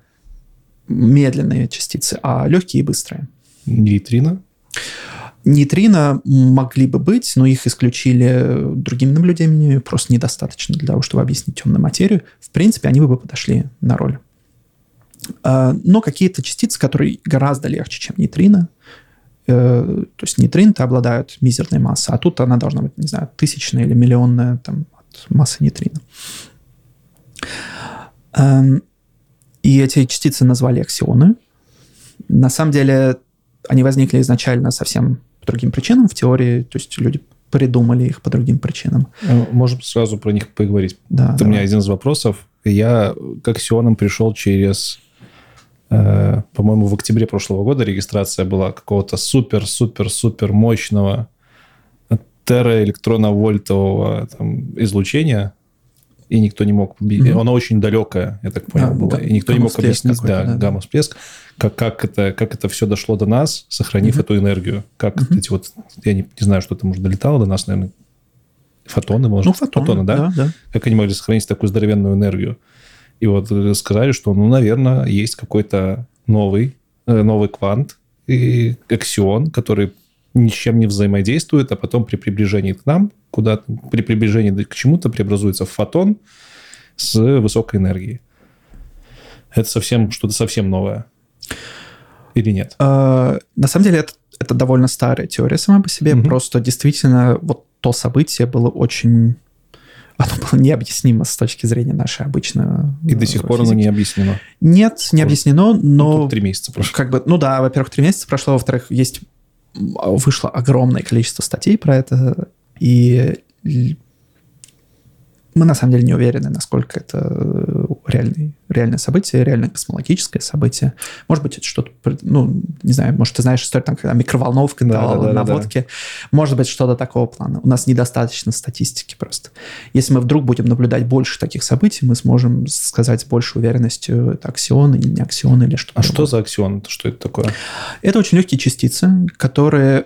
медленные частицы, а легкие и быстрые. Нейтрино? Нейтрино могли бы быть, но их исключили другими наблюдениями, просто недостаточно для того, чтобы объяснить темную материю. В принципе, они бы подошли на роль. А, но какие-то частицы, которые гораздо легче, чем нейтрино, э, то есть нейтрино-то обладают мизерной массой, а тут она должна быть, не знаю, тысячная или миллионная там, от массы нейтрино. Эм, и эти частицы назвали аксионы. На самом деле они возникли изначально совсем по другим причинам в теории, то есть люди придумали их по другим причинам. Э, можем сразу про них поговорить. Да, Это у меня один из вопросов. Я к аксионам пришел через по-моему, в октябре прошлого года регистрация была какого-то супер-супер-супер мощного терраэлектроновольтового там, излучения, и никто не мог... Mm-hmm. Оно очень далекое, я так понял, да, было. И никто не мог объяснить, да, да, гамма-всплеск, как, как, это, как это все дошло до нас, сохранив mm-hmm. эту энергию. Как mm-hmm. эти вот... Я не, не знаю, что это, может, долетало до нас, наверное, фотоны, может? Ну, фотоны, фотоны да? да? да. Как они могли сохранить такую здоровенную энергию? И вот э, сказали, что, ну, наверное, есть какой-то новый, э, новый квант, и аксион, который ничем не взаимодействует, а потом при приближении к нам, куда при приближении к чему-то преобразуется в фотон с высокой энергией. Это совсем что-то совсем новое. Или нет? А, на самом деле это, это довольно старая теория сама по себе. Угу. Просто действительно вот то событие было очень оно было необъяснимо с точки зрения нашей обычной И до сих пор оно не объяснено? Нет, не объяснено, но... Ну, три месяца прошло. Как бы, ну да, во-первых, три месяца прошло, во-вторых, есть вышло огромное количество статей про это, и мы на самом деле не уверены, насколько это э, реальный, реальное событие, реальное космологическое событие. Может быть, это что-то, ну, не знаю, может, ты знаешь историю, там, когда микроволновка да, давала да, да, наводки. Да. Может быть, что-то такого плана. У нас недостаточно статистики просто. Если мы вдруг будем наблюдать больше таких событий, мы сможем сказать с большей уверенностью, это аксион или не аксион или что-то. А другое. что за аксион? Что это такое? Это очень легкие частицы, которые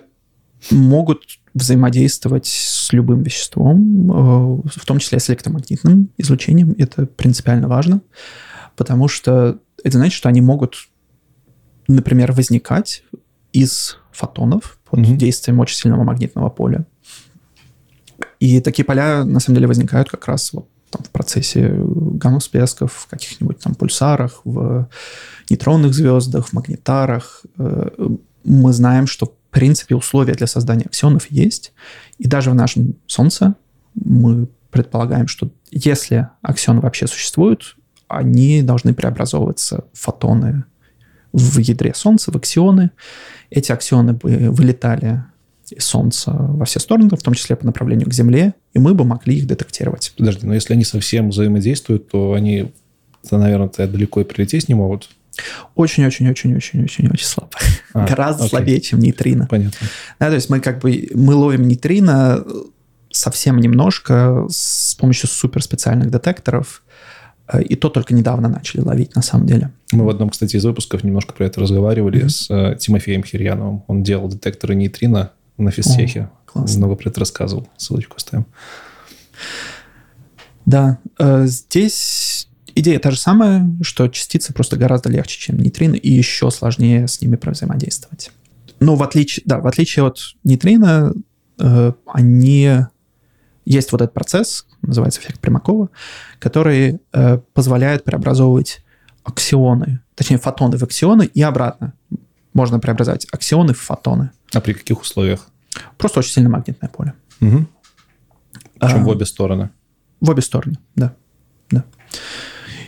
могут взаимодействовать с любым веществом, э, в том числе с электромагнитным излучением. Это принципиально важно, потому что это значит, что они могут, например, возникать из фотонов под mm-hmm. действием очень сильного магнитного поля. И такие поля, на самом деле, возникают как раз вот там, в процессе гамма-всплесков, в каких-нибудь там пульсарах, в нейтронных звездах, в магнитарах. Э, мы знаем, что принципе, условия для создания аксионов есть. И даже в нашем Солнце мы предполагаем, что если аксионы вообще существуют, они должны преобразовываться в фотоны в ядре Солнца, в аксионы. Эти аксионы бы вылетали из Солнца во все стороны, в том числе по направлению к Земле, и мы бы могли их детектировать. Подожди, но если они совсем взаимодействуют, то они, наверное, далеко и прилететь не могут. Очень-очень-очень-очень-очень-очень слабо. А, Гораздо окей. слабее, чем нейтрино. Понятно. Да, то есть мы как бы мы ловим нейтрино совсем немножко с помощью суперспециальных детекторов, э, и то только недавно начали ловить на самом деле. Мы в одном, кстати, из выпусков немножко про это разговаривали mm-hmm. с э, Тимофеем Хирьяновым. Он делал детекторы нейтрино на физтехе. О, классно. Много про это рассказывал. Ссылочку оставим. Да, э, здесь идея та же самая, что частицы просто гораздо легче, чем нейтрино, и еще сложнее с ними взаимодействовать. Но в отличие, да, в отличие от нейтрино, э, они есть вот этот процесс, называется эффект Примакова, который э, позволяет преобразовывать аксионы, точнее фотоны в аксионы и обратно. Можно преобразовать аксионы в фотоны. А при каких условиях? Просто очень сильное магнитное поле. Угу. Причем А, в обе стороны. В обе стороны, да. да.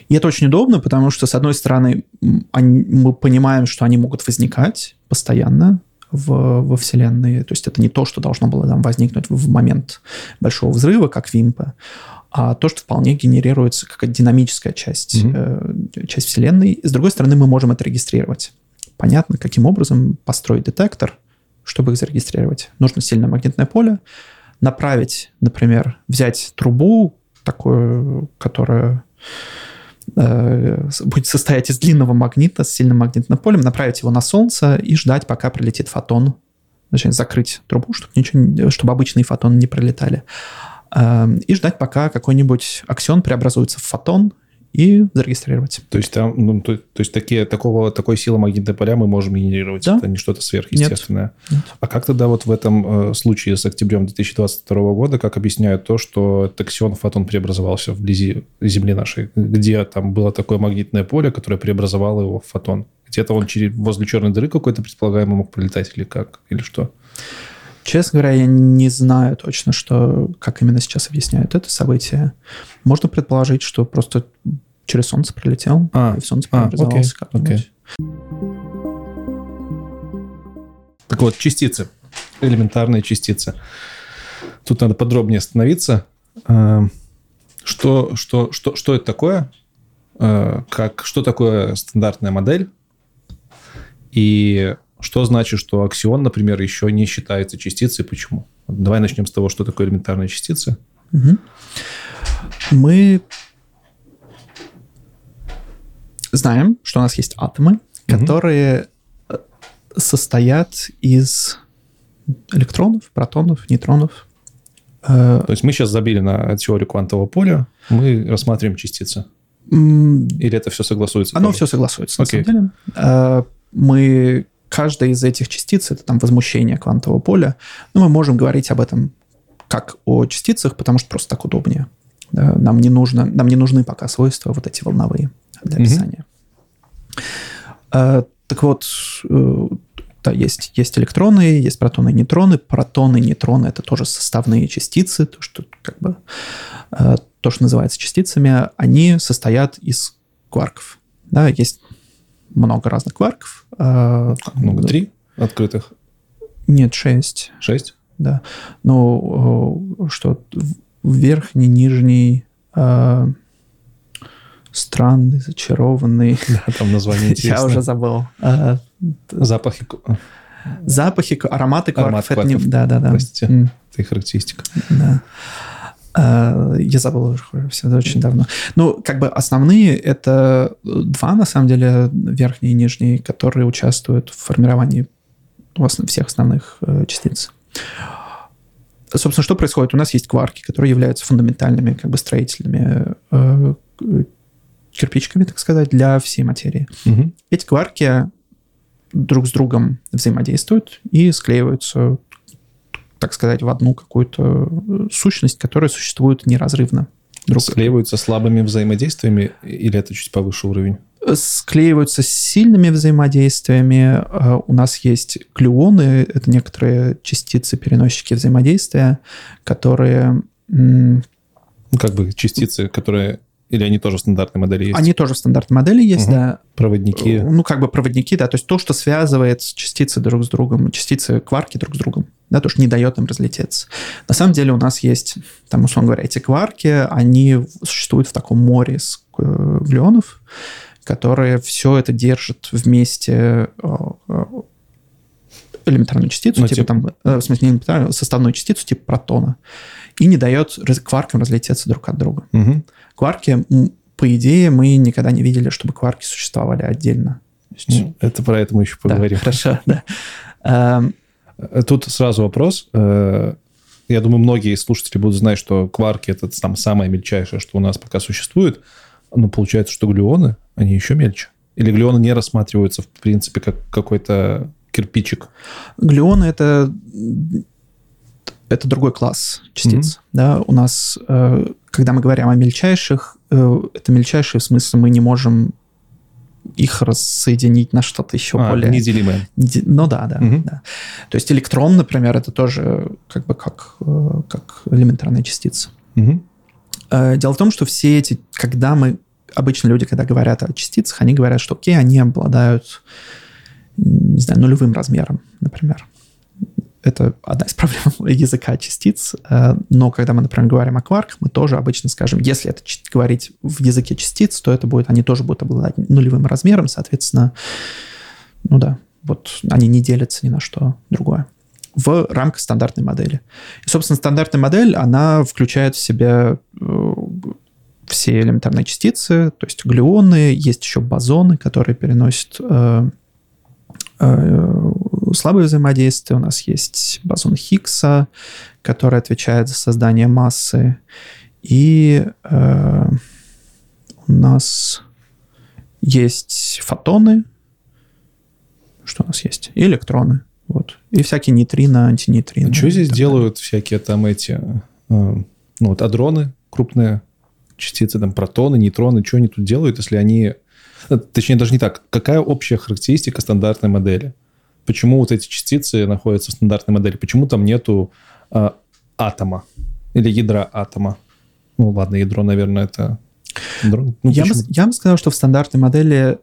И это очень удобно, потому что, с одной стороны, они- мы понимаем, что они могут возникать постоянно в, во Вселенной. То есть это не то, что должно было там возникнуть в, момент большого взрыва, как вимпа, а то, что вполне генерируется как динамическая часть, Мгм. э, часть Вселенной. С другой стороны, мы можем это регистрировать. Понятно, каким образом построить детектор, чтобы их зарегистрировать. Нужно сильное магнитное поле, направить, например, взять трубу такую, которая будет состоять из длинного магнита с сильным магнитным полем, направить его на Солнце и ждать, пока прилетит фотон. Точнее, закрыть трубу, чтобы, ничего, чтобы обычные фотоны не пролетали. Э, И ждать, пока какой-нибудь аксион преобразуется в фотон и зарегистрировать. То есть там, ну, то, то есть такие, такого, такой силы магнитного поля мы можем генерировать. Да. Это не что-то сверхъестественное. Нет. А как тогда вот в этом э, случае с октябрем 2022 года, как объясняют то, что таксион фотон преобразовался вблизи Земли нашей? Где там было такое магнитное поле, которое преобразовало его в фотон? Где-то он через, возле черной дыры какой-то предполагаемо мог пролетать или как? Или что? Честно говоря, я не знаю точно, что, как именно сейчас объясняют это событие. Можно предположить, что просто через Солнце прилетел, А, и в Солнце а, преобразовался окей, как-нибудь. окей. Так вот, частицы. Элементарные частицы. Тут надо подробнее остановиться. Э, Что, что, что, что это такое? Э, Как, что такое стандартная модель? И что значит, что аксион, например, еще не считается частицей? Почему? Давай начнем с того, что такое элементарные частицы. Мгм. Мы знаем, что у нас есть атомы, Мгм. которые э, состоят из электронов, протонов, нейтронов. Э, То есть мы сейчас забили на теорию квантового поля, мы рассматриваем частицы. Или это все согласуется? Оно тоже? все согласуется, на Окей. самом деле. Э, Мы, каждая из этих частиц, это там возмущение квантового поля, но мы можем говорить об этом как о частицах, потому что просто так удобнее. Да, Нам не, нужно, нам не нужны пока свойства вот эти волновые для описания. Э, Так вот, э, да, есть, есть электроны, есть протоны и нейтроны. Протоны и нейтроны — это тоже составные частицы, то, что как бы э, то, что называется частицами, они состоят из кварков. Да, есть много разных кварков. э, Как много? Три открытых? Нет, шесть, Шесть? да. Ну, что верхний, нижний, э, странный, зачарованный. Да, там название Я интересное. уже забыл. Э, Запахи, а, Запахи, ароматы кварков. Аромат кварков. Да, да, да. Простите. М, это их характеристика. да. Я забыл уже все это очень давно. Ну, как бы основные это два, на самом деле, верхний и нижний, которые участвуют в формировании всех основных э, частиц. Собственно, что происходит? У нас есть кварки, которые являются фундаментальными как бы строительными э, кирпичиками, так сказать, для всей материи. Мгм. Эти кварки друг с другом взаимодействуют и склеиваются, так сказать, в одну какую-то сущность, которая существует неразрывно. Друг Склеиваются слабыми взаимодействиями или это чуть повыше уровень? Э, склеиваются с сильными взаимодействиями. Э, У нас есть глюоны, это некоторые частицы-переносчики взаимодействия, которые... как бы частицы, которые... Или они тоже в стандартной модели есть? Они тоже в стандартной модели есть, Мгм. да. Проводники. Ну, как бы проводники, да, то есть то, что связывает частицы друг с другом, частицы кварки друг с другом, да, то, что не дает им разлететься. На самом деле у нас есть, там, условно говоря, эти кварки, они существуют в таком море с э, глюонов, которые все это держат вместе э, э, элементарную частицу, Ну, типа типа- там, э, в смысле не элементарную, составную частицу типа протона, и не дает кваркам разлететься друг от друга. Мгм. Кварки, по идее, мы никогда не видели, чтобы кварки существовали отдельно. Есть- Ну, Это про это мы еще Да, поговорим. хорошо, да. Эм, Тут сразу вопрос. Я думаю, многие слушатели будут знать, что кварки — это там самое мельчайшее, что у нас пока существует. Ну, получается, что глюоны, они еще мельче. Или глюоны не рассматриваются, в принципе, как какой-то кирпичик? Глюоны — это это другой класс частиц. Mm-hmm. Да, у нас, э, когда мы говорим о мельчайших, э, это мельчайшие в смысле мы не можем их рассоединить на что-то еще а, более... Неделимое. Ну да, да, угу. да. То есть электрон, например, это тоже как бы как, э, как элементарная частица. Угу. Дело в том, что все эти, когда мы... Обычно люди, когда говорят о частицах, они говорят, что окей, они обладают, не знаю, нулевым размером, например это одна из проблем языка частиц. Э, но когда мы, например, говорим о кварках, мы тоже обычно скажем, если это говорить в языке частиц, то это будет, они тоже будут обладать нулевым размером, соответственно, ну да, вот они не делятся ни на что другое в рамках стандартной модели. И, собственно, стандартная модель, она включает в себя э, все элементарные частицы, то есть глюоны, есть еще бозоны, которые переносят э, слабое взаимодействие. У нас есть бозон Хиггса, который отвечает за создание массы. И э, у нас есть фотоны. Что у нас есть? И электроны. Вот. И всякие нейтрино, антинейтрино. А что здесь делают далее. всякие там эти... Э, ну вот адроны крупные частицы, там протоны, нейтроны, что они тут делают, если они... Э, точнее, даже не так. Какая общая характеристика стандартной модели? почему вот эти частицы находятся в стандартной модели, почему там нету э, атома или ядра атома. Ну ладно, ядро, наверное, это... Ну, я, бы, я бы сказал, что в стандартной модели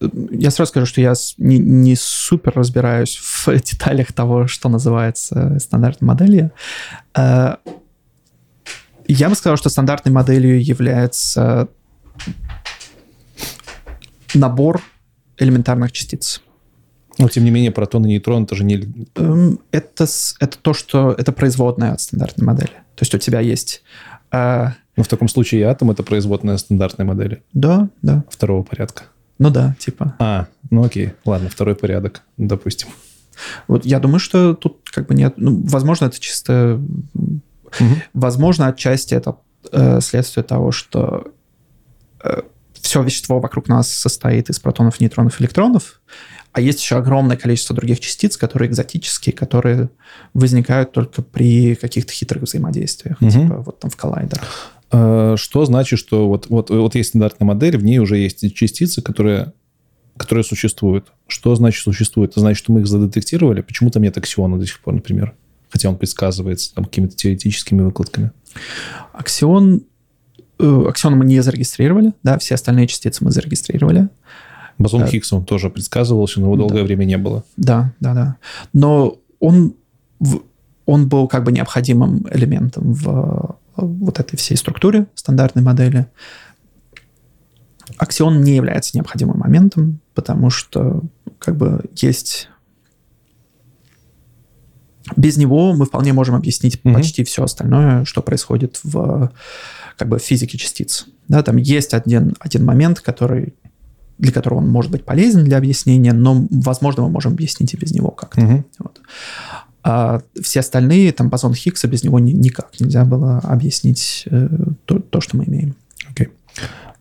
я сразу скажу, что я не, не супер разбираюсь в деталях того, что называется стандартной моделью. Э, я бы сказал, что стандартной моделью является набор элементарных частиц. Но, тем не менее, протон и нейтрон это же не... Эм, это, это то, что... Это производная от стандартной модели. То есть у тебя есть... Э... Ну, в таком случае атом — это производная стандартной модели. Да, да. Второго порядка. Ну да, типа. А, ну окей, ладно, второй порядок, допустим. Вот я думаю, что тут как бы нет... Ну, возможно, это чисто... Угу. Возможно, отчасти это э, следствие того, что э, все вещество вокруг нас состоит из протонов, нейтронов, электронов, а есть еще огромное количество других частиц, которые экзотические, которые возникают только при каких-то хитрых взаимодействиях, угу. типа вот там в коллайдерах. А, что значит, что вот, вот, вот есть стандартная модель, в ней уже есть частицы, которые, которые существуют. Что значит существует? Это значит, что мы их задетектировали? Почему там нет аксиона до сих пор, например? Хотя он предсказывается там какими-то теоретическими выкладками. Аксион, э, аксион мы не зарегистрировали, да, все остальные частицы мы зарегистрировали. Бозон да. Хиггса, он тоже предсказывался, но его долгое да. время не было. Да, да, да. Но он, он был как бы необходимым элементом в вот этой всей структуре стандартной модели. Аксион не является необходимым моментом, потому что как бы есть... Без него мы вполне можем объяснить mm-hmm. почти все остальное, что происходит в как бы физике частиц. Да, там есть один, один момент, который для которого он может быть полезен для объяснения, но, возможно, мы можем объяснить и без него как-то. Угу. Вот. А все остальные, там, бозон Хиггса, без него ни, никак нельзя было объяснить э, то, то, что мы имеем. Окей. Okay.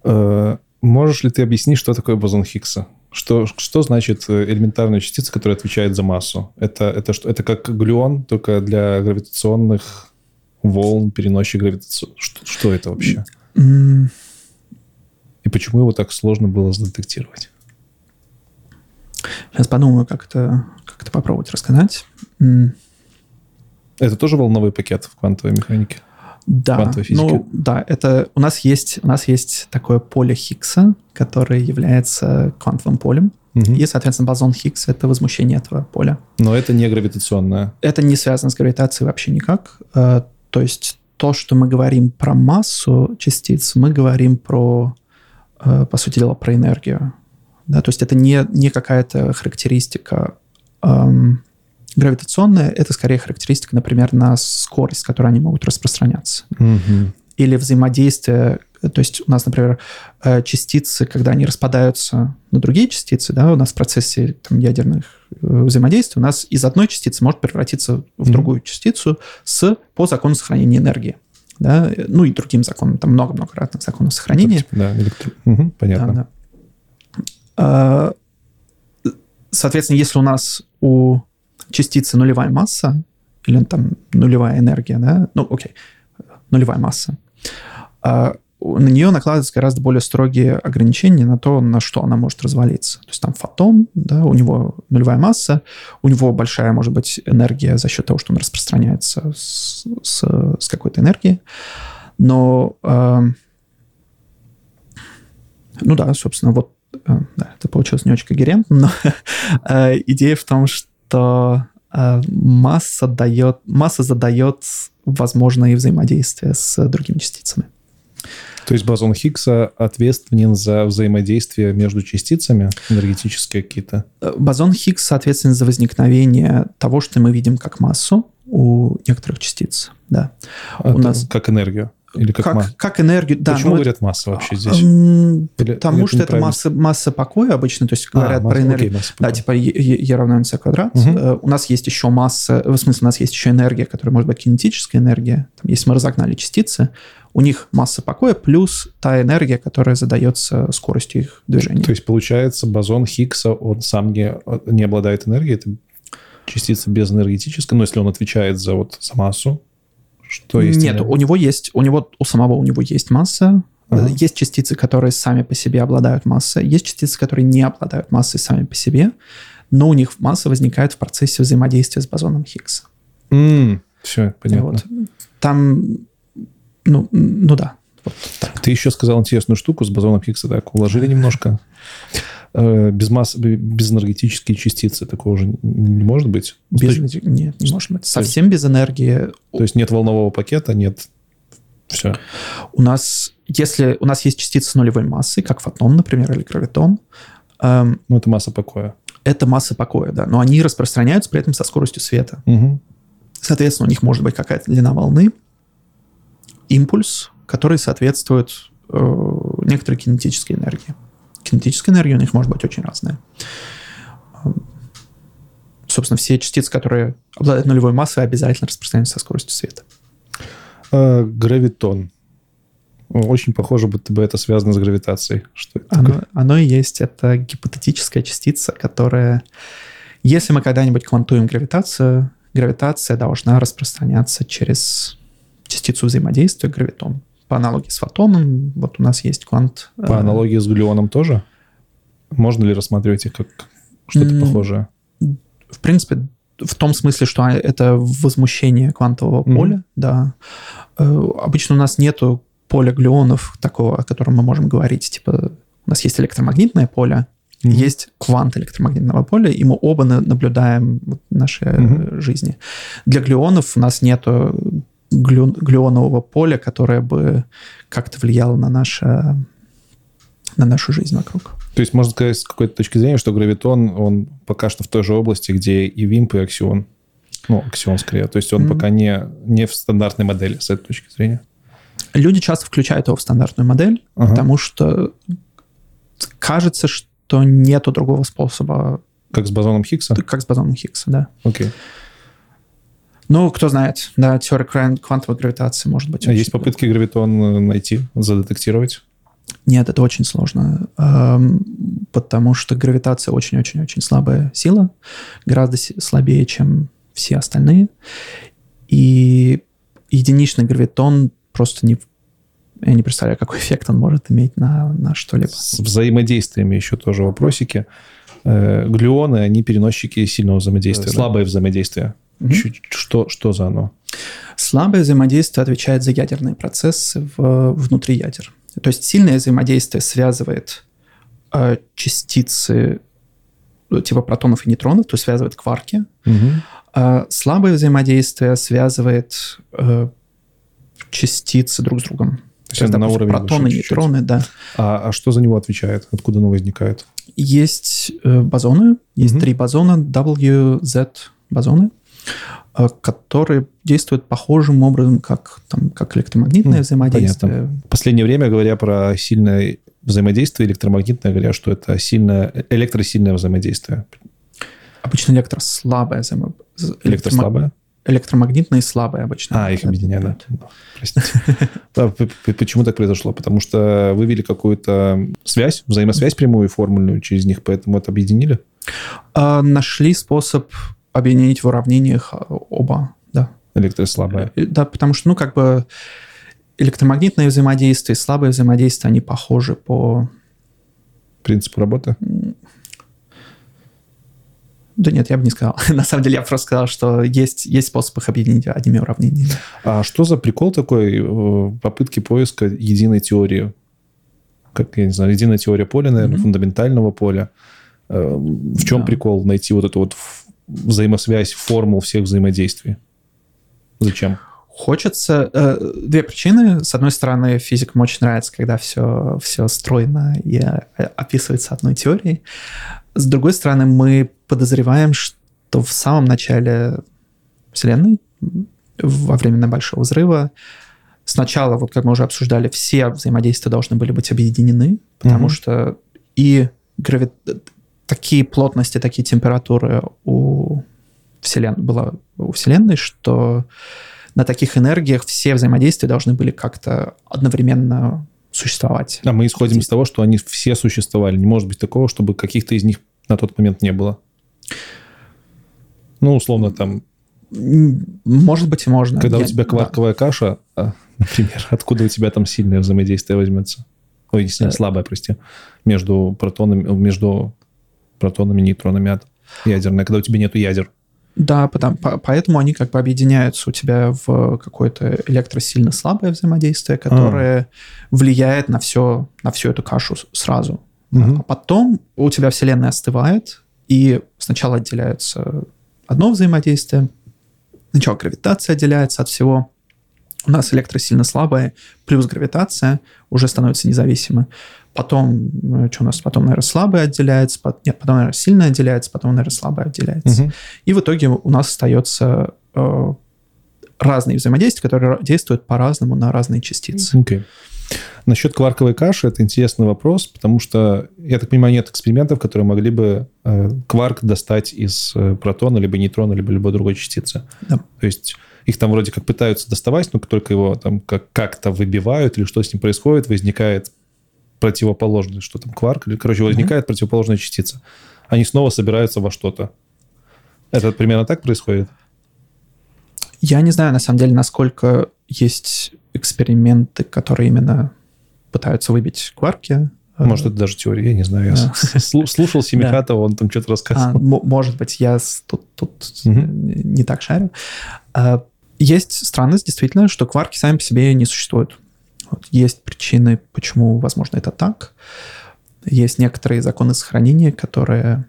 Э, можешь ли ты объяснить, что такое бозон Хиггса? Что, что значит э, элементарная частица, которая отвечает за массу? Это, это, что, это как глюон, только для гравитационных волн, переносчик гравитацию. Что, что это вообще? Mm и почему его так сложно было задетектировать? Сейчас подумаю, как это, как это попробовать рассказать. Это тоже волновой пакет в квантовой механике? Да, ну да, это у нас есть у нас есть такое поле Хиггса, которое является квантовым полем, угу. и соответственно бозон Хиггса это возмущение этого поля. Но это не гравитационное. Это не связано с гравитацией вообще никак. Э, то есть то, что мы говорим про массу частиц, мы говорим про Э, по сути дела, про энергию. Да? То есть это не, не какая-то характеристика эм, гравитационная, это скорее характеристика, например, на скорость, с которой они могут распространяться. Угу. Или взаимодействие то есть у нас, например, э, частицы, когда они распадаются на другие частицы, да, у нас в процессе там, ядерных э, взаимодействий, у нас из одной частицы может превратиться в mm-hmm. другую частицу с, по закону сохранения энергии. да, ну и другим законам, там много-много разных законов сохранения. Да, электро... угу, понятно. Да, да. А, соответственно, если у нас у частицы нулевая масса, или там нулевая энергия, да, ну, окей, нулевая масса, а, на нее накладываются гораздо более строгие ограничения на то, на что она может развалиться. То есть там фотон, да, у него нулевая масса, у него большая, может быть, энергия за счет того, что он распространяется с, с, с какой-то энергией. Но, э, ну да, собственно, вот э, да, это получилось не очень когерентно, но э, идея в том, что э, масса дает, масса задает возможное взаимодействие с другими частицами. То есть бозон Хиггса ответственен за взаимодействие между частицами, энергетические какие-то? Э, бозон Хиггса ответственен за возникновение того, что мы видим как массу у некоторых частиц. Да. А у нас... Как энергию? Или как, как, как энергию, да. Почему ну, говорят масса вообще здесь? Или, потому или что это масса, масса покоя обычно, то есть а, говорят а, про энергию. Окей, да, типа E, e равно mc квадрат. Угу. У нас есть еще масса, в смысле, у нас есть еще энергия, которая может быть кинетическая энергия. Там, если мы разогнали частицы, у них масса покоя плюс та энергия, которая задается скоростью их движения. То есть, получается, бозон Хиггса, он сам не, не обладает энергией, это частица безэнергетическая, но если он отвечает за, вот, за массу, что есть? Нет, у него есть, у него, у самого у него есть масса, Ага. Есть частицы, которые сами по себе обладают массой, есть частицы, которые не обладают массой сами по себе, но у них масса возникает в процессе взаимодействия с бозоном Хиггса. Mm, все, понятно. Вот. Там ну, ну да. Вот так. Ты еще сказал интересную штуку с бозоном Хиггса, так, уложили немножко. Э, без масс, без энергетические частицы такого уже не может быть? Без, нет, не может быть. Совсем без энергии. То есть нет волнового пакета, нет... Все. У нас, если у нас есть частицы с нулевой массой, как фотон, например, или гравитон... Эм, ну, это масса покоя. Это масса покоя, да. Но они распространяются при этом со скоростью света. Угу. Соответственно, у них может быть какая-то длина волны, импульс, который соответствует э, некоторой кинетической энергии. Кинетическая энергия у них может быть очень разная. Эм, собственно, все частицы, которые обладают нулевой массой, обязательно распространяются со скоростью света. А, гравитон. Очень похоже, будто бы это связано с гравитацией. Что это оно, оно и есть. Это гипотетическая частица, которая... Если мы когда-нибудь квантуем гравитацию, гравитация должна распространяться через частицу взаимодействия гравитон. По аналогии с фотоном, вот у нас есть квант... По э, аналогии с глюоном тоже? Можно ли рассматривать их как что-то mm, похожее? В принципе, в том смысле, что это возмущение квантового mm-hmm. поля, да. Э, обычно у нас нету поля глюонов такого, о котором мы можем говорить. Типа, у нас есть электромагнитное поле, mm-hmm. есть квант электромагнитного поля, и мы оба наблюдаем в нашей mm-hmm. жизни. Для глюонов у нас нету глю, глюонового поля, которое бы как-то влияло на, наше, на нашу жизнь вокруг. То есть можно сказать с какой-то точки зрения, что гравитон, он пока что в той же области, где и вимп, и аксион. Ну, аксион скорее. То есть он mm-hmm. пока не, не в стандартной модели с этой точки зрения. Люди часто включают его в стандартную модель, ага. потому что кажется, что нету другого способа. Как с бозоном Хиггса? Как с бозоном Хиггса, да. Окей. Okay. Ну, кто знает, да, теория квантовой гравитации может быть. А есть попытки гравитон э, найти, задетектировать? Нет, это очень сложно, эм, потому что гравитация очень-очень-очень слабая сила, гораздо слабее, чем все остальные. И единичный гравитон просто не... Я не представляю, какой эффект он может иметь на, на что-либо. С взаимодействиями еще тоже вопросики. Э, глюоны, они переносчики сильного взаимодействия, слабое взаимодействие. Чуть, что, что за оно? Слабое взаимодействие отвечает за ядерные процессы в, внутри ядер. То есть сильное взаимодействие связывает э, частицы ну, типа протонов и нейтронов, то есть связывает кварки. Угу. А слабое взаимодействие связывает э, частицы друг с другом. То есть, на уровне протоны, нейтроны, да. А, а что за него отвечает? Откуда оно возникает? Есть э, бозоны, есть угу. три бозона, W, Z бозоны. Э, которые действуют похожим образом, как, там, как электромагнитное взаимодействие. Понятно. В последнее время, говоря про сильное взаимодействие электромагнитное, говоря, что это сильное, электросильное взаимодействие. Обычно электрослабое взаимодействие. Электрослабое? электромагнитные и слабые обычно. А, их объединяют, да. Простите. Почему так произошло? Потому что вывели какую-то связь, взаимосвязь прямую формульную через них, поэтому это объединили? А, нашли способ объединить в уравнениях а, оба, да. Электрослабое. Э, да, потому что, ну, как бы электромагнитное взаимодействие и слабое взаимодействие, они похожи по... Принципу работы? Да нет, я бы не сказал. На самом деле я просто сказал, что есть, есть способ их объединить одними уравнениями. А что за прикол такой э, попытки поиска единой теории? Как, я не знаю, единая теория поля, наверное, mm-hmm. фундаментального поля. Э, в чем да. прикол найти вот эту вот взаимосвязь формул всех взаимодействий? Зачем? Хочется... Э, две причины. С одной стороны, физикам очень нравится, когда все, все стройно и э, описывается одной теорией. С другой стороны, мы подозреваем, что в самом начале Вселенной, во время Большого Взрыва, сначала, вот как мы уже обсуждали, все взаимодействия должны были быть объединены, потому mm-hmm. что и грави... такие плотности, такие температуры у Вселенной, было у Вселенной, что на таких энергиях все взаимодействия должны были как-то одновременно существовать. Да, мы исходим из того, что они все существовали. Не может быть такого, чтобы каких-то из них на тот момент не было. Ну, условно, там... Может быть, и можно. Когда Я... у тебя кварковая да. каша, а, например, откуда у тебя там сильное взаимодействие возьмется? Ой, не слабое, прости. Между протонами, между протонами, нейтронами. Ядерное, когда у тебя нету ядер. Да, потому, по, поэтому они как бы объединяются у тебя в какое-то электросильно слабое взаимодействие, которое а. влияет на все, на всю эту кашу сразу. Угу. А потом у тебя Вселенная остывает, и сначала отделяется одно взаимодействие, сначала гравитация отделяется от всего, у нас электросильно слабое, плюс гравитация уже становится независимой. Потом, э, что у нас потом, наверное, слабое отделяется, нет, потом, наверное, сильное отделяется, потом, наверное, слабое отделяется. Угу. И в итоге у нас остается э, разные взаимодействия, которые действуют по-разному на разные частицы. Okay. Насчет кварковой каши это интересный вопрос, потому что, я так понимаю, нет экспериментов, которые могли бы э, кварк достать из э, протона, либо нейтрона, либо любой другой частицы. Да. То есть их там вроде как пытаются доставать, но только его там как- как-то выбивают или что с ним происходит, возникает противоположный, что там кварк, или, короче, возникает mm-hmm. противоположная частица. Они снова собираются во что-то. Это примерно так происходит? Я не знаю, на самом деле, насколько есть эксперименты, которые именно пытаются выбить кварки. Может, это даже теория, я не знаю. Я слушал Семихатова, он там что-то рассказывал. А, может быть, я тут, тут не так шарю. А, есть странность, действительно, что кварки сами по себе не существуют. Вот есть причины, почему, возможно, это так. Есть некоторые законы сохранения, которые...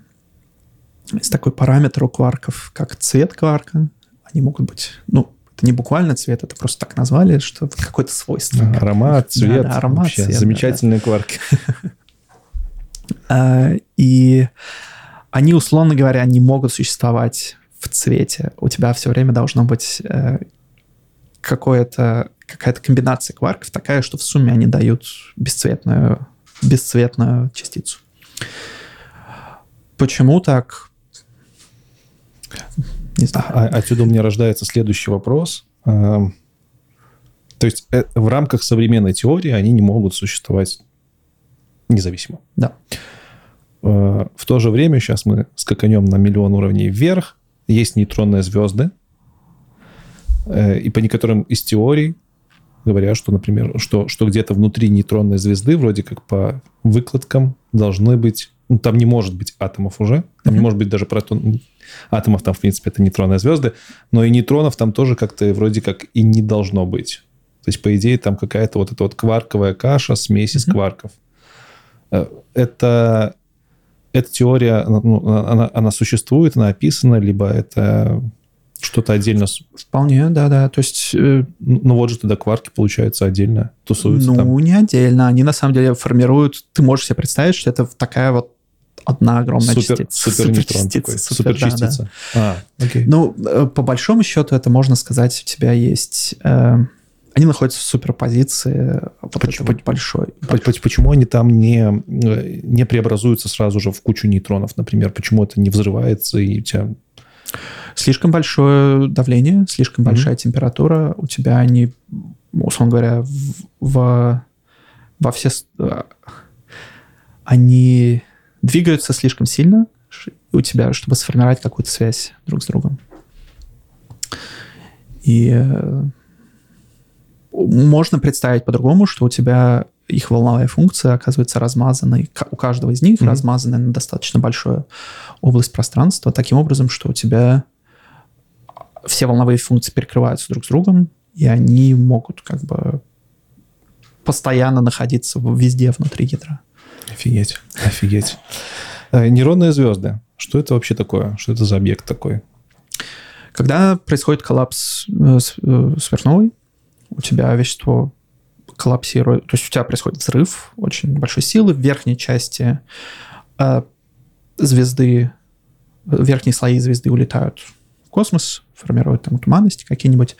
Есть такой параметр у кварков, как цвет кварка. Они могут быть, ну, это не буквально цвет, это просто так назвали, что какое-то свойство. Да, аромат, цвет. Да, да, аромат, вообще, цвет. Замечательные да, кварки. А, и они, условно говоря, не могут существовать в цвете. У тебя все время должно быть э, какое-то какая-то комбинация кварков такая, что в сумме они дают бесцветную, бесцветную частицу. Почему так? Не знаю. А, отсюда у меня рождается следующий вопрос. Эм, то есть э, в рамках современной теории они не могут существовать независимо. Да. Э, в то же время сейчас мы скаканем на миллион уровней вверх. Есть нейтронные звезды, э, и по некоторым из теорий говорят, что, например, что, что где-то внутри нейтронной звезды, вроде как по выкладкам, должны быть... Ну, там не может быть атомов уже, там mm-hmm. не может быть даже протон... Атомов там, в принципе, это нейтронные звезды, но и нейтронов там тоже как-то вроде как и не должно быть. То есть, по идее, там какая-то вот эта вот кварковая каша, смесь mm-hmm. из кварков. Э, это, эта теория, ну, она, она существует, она описана, либо это что-то отдельно... Вполне, да-да. То есть... Э... Ну вот же тогда кварки, получается, отдельно тусуются Ну, там. не отдельно. Они на самом деле формируют... Ты можешь себе представить, что это такая вот одна огромная супер, частица. Супер частица. Такой, супер, частица. Да, да. А, окей. Ну, э, по большому счету, это можно сказать, у тебя есть... Э, они находятся в суперпозиции почему, вот большой, большой. Почему они там не, э, не преобразуются сразу же в кучу нейтронов, например? Почему это не взрывается и у тебя Слишком большое давление, слишком mm-hmm. большая температура, у тебя они, условно говоря, в, в, во все... Они двигаются слишком сильно у тебя, чтобы сформировать какую-то связь друг с другом. И э, можно представить по-другому, что у тебя их волновая функция оказывается размазанной, у каждого из них mm-hmm. размазанная на достаточно большую область пространства, таким образом, что у тебя все волновые функции перекрываются друг с другом, и они могут как бы постоянно находиться везде внутри ядра. Офигеть, офигеть. Э, нейронные звезды. Что это вообще такое? Что это за объект такой? Когда происходит коллапс э, э, сверхновой, у тебя вещество коллапсирует, то есть у тебя происходит взрыв очень большой силы в верхней части э, звезды, верхние слои звезды улетают в космос, формируют там туманности какие-нибудь,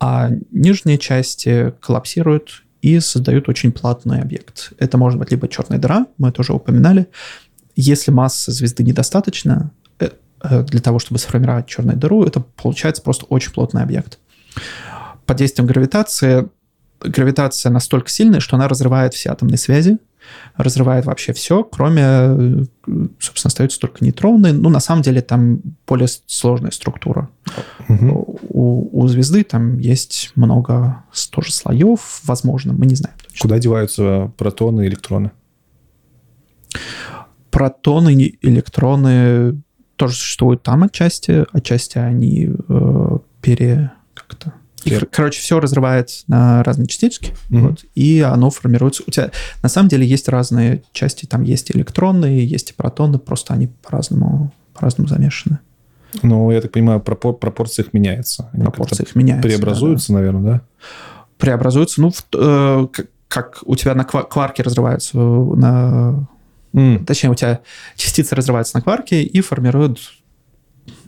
а нижние части коллапсируют и создают очень плотный объект. Это может быть либо черная дыра, мы это уже упоминали. Если масса звезды недостаточно э, э, для того, чтобы сформировать черную дыру, это получается просто очень плотный объект. Под действием гравитации гравитация настолько сильная, что она разрывает все атомные связи, разрывает вообще все, кроме, э, собственно, остаются только нейтроны. Ну, на самом деле, там более сложная структура. Угу. У, у звезды там есть много тоже слоев, возможно, мы не знаем. Точно. Куда деваются протоны и электроны? Протоны и электроны тоже существуют там отчасти, отчасти они э, пере... Как-то и, короче, все разрывает на разные частички, mm-hmm. вот, и оно формируется. У тебя на самом деле есть разные части, там есть электронные, есть и протоны, просто они по-разному, по-разному замешаны. Ну, я так понимаю, пропор- пропорции их меняются. Они пропорции их меняются. Преобразуются, да, да. наверное, да? Преобразуются, ну, в, э, как у тебя на кварки разрываются на... Mm. Точнее, у тебя частицы разрываются на кварки и формируют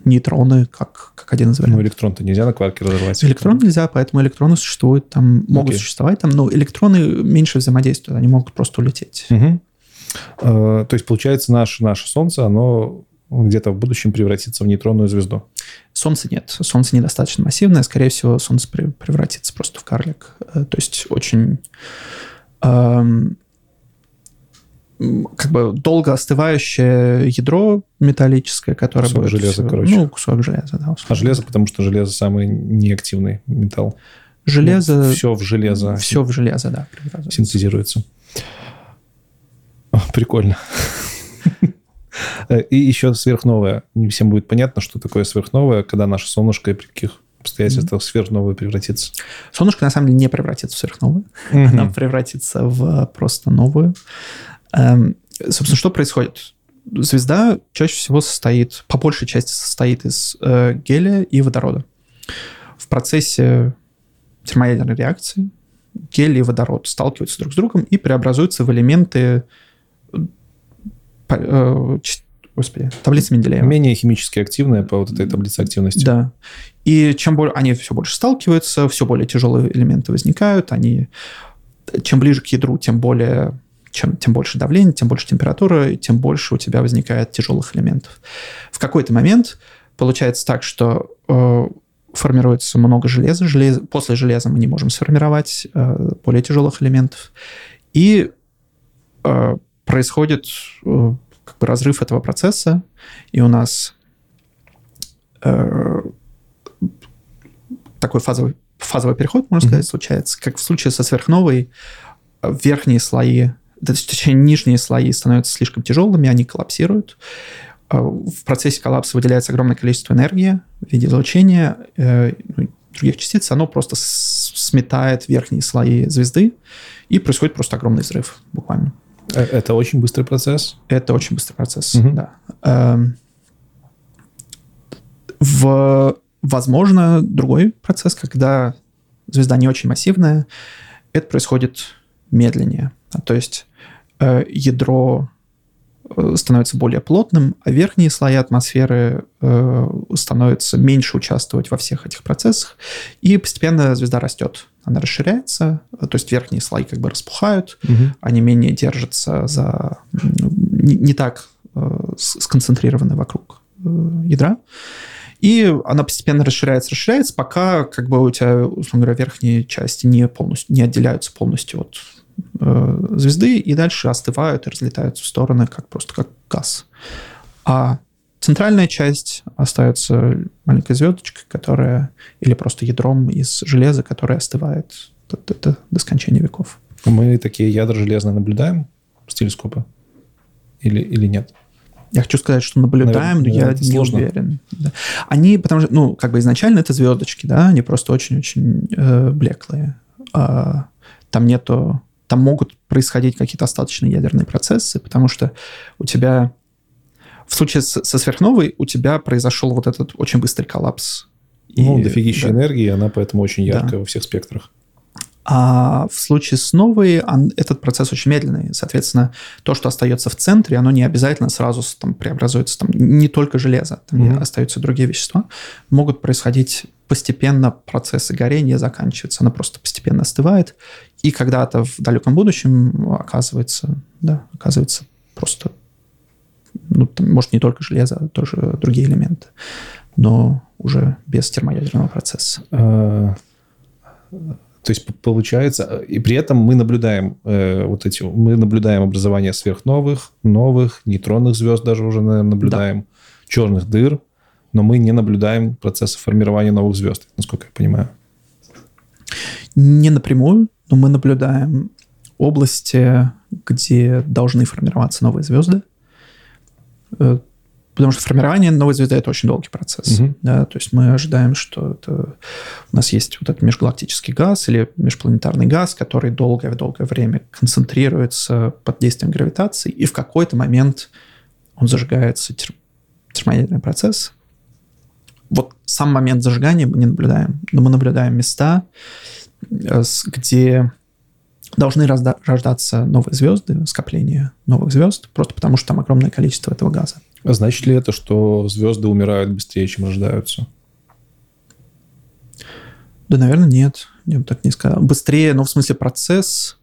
нейтроны как, как один из вариантов. Ну, электрон-то нельзя на кварке разорвать. Электрон нельзя, поэтому электроны существуют, там могут okay. существовать, там, но электроны меньше взаимодействуют, они могут просто улететь. Угу. То есть, получается, наше, наше Солнце, оно где-то в будущем превратится в нейтронную звезду? Солнце нет. Солнце недостаточно массивное. Скорее всего, Солнце превратится просто в карлик. Э, то есть, очень... Как бы долго остывающее ядро металлическое, которое кусок будет... железа, короче. Ну, кусок железа, да. А железо, потому что железо самый неактивный металл. Железо... Ну, все в железо. Все в железо, да. Синтезируется. Прикольно. И еще сверхновая. Не всем будет понятно, что такое сверхновая, когда наше солнышко и при каких обстоятельствах mm-hmm. сверхновая превратится. Солнышко, на самом деле, не превратится в сверхновую. Mm-hmm. Она превратится в просто новую. Эм, собственно, что происходит? Звезда чаще всего состоит, по большей части состоит из э, гелия и водорода. В процессе термоядерной реакции гелий и водород сталкиваются друг с другом и преобразуются в элементы э, господи, таблицы Менделеева. Менее химически активная по вот этой таблице активности. Да. И чем более они все больше сталкиваются, все более тяжелые элементы возникают, они чем ближе к ядру, тем более чем, тем больше давление, тем больше температура, тем больше у тебя возникает тяжелых элементов. В какой-то момент получается так, что э, формируется много железа, железа. После железа мы не можем сформировать э, более тяжелых элементов. И э, происходит э, как бы разрыв этого процесса, и у нас э, такой фазовый, фазовый переход, можно mm-hmm. сказать, случается. Как в случае со сверхновой, верхние слои точнее, нижние слои становятся слишком тяжелыми, они коллапсируют. А, в процессе коллапса выделяется огромное количество энергии в виде излучения, э, ну, других частиц, оно просто сметает верхние слои звезды, и происходит просто огромный взрыв, буквально. Э, это очень быстрый процесс? Это очень быстрый процесс, угу. да. Эм, в, возможно, другой процесс, когда звезда не очень массивная, это происходит медленнее. То есть ядро э, становится более плотным, а верхние слои атмосферы э, становятся меньше участвовать во всех этих процессах, и постепенно звезда растет. Она расширяется, то есть верхние слои как бы распухают, угу. они менее держатся за... не, не так сконцентрированы вокруг ядра. И она постепенно расширяется, расширяется, пока как бы у тебя, условно говоря, верхние части не полностью, не отделяются полностью от э, звезды, и дальше остывают и разлетаются в стороны, как просто как газ. А центральная часть остается маленькой звездочкой, которая, или просто ядром из железа, которое остывает до, до, до скончания веков. Мы такие ядра железные наблюдаем с телескопа? Или, или нет? Я хочу сказать, что наблюдаем, Наверное, но я не сложно. уверен. Да. Они, потому что, ну, как бы изначально это звездочки, да, они просто очень-очень э, блеклые. А, там нету, там могут происходить какие-то остаточные ядерные процессы, потому что у тебя в случае с, со сверхновой у тебя произошел вот этот очень быстрый коллапс. Ну, и, дофигища да. энергии, она поэтому очень яркая да. во всех спектрах. А в случае с новой он, этот процесс очень медленный. Соответственно, то, что остается в центре, оно не обязательно сразу там, преобразуется. Там, не только железо, там mm-hmm. остаются другие вещества. Могут происходить постепенно процессы горения заканчиваются. Оно просто постепенно остывает. И когда-то в далеком будущем оказывается, да, оказывается просто, ну, там, может, не только железо, а тоже другие элементы, но уже без термоядерного процесса. То есть получается, и при этом мы наблюдаем э, вот эти, мы наблюдаем образование сверхновых, новых, нейтронных звезд даже уже наверное, наблюдаем, да. черных дыр, но мы не наблюдаем процесса формирования новых звезд, насколько я понимаю. Не напрямую, но мы наблюдаем области, где должны формироваться новые звезды. Потому что формирование новой звезды это очень долгий процесс. Угу. Да? То есть мы ожидаем, что это... у нас есть вот этот межгалактический газ или межпланетарный газ, который долгое-долгое время концентрируется под действием гравитации, и в какой-то момент он зажигается, тер... термоядерный процесс. Вот сам момент зажигания мы не наблюдаем, но мы наблюдаем места, э, где должны рождаться новые звезды, скопления новых звезд, просто потому что там огромное количество этого газа. А значит ли это, что звезды умирают быстрее, чем рождаются? Да, наверное, нет. Я бы так не сказал. Быстрее, но в смысле процесс...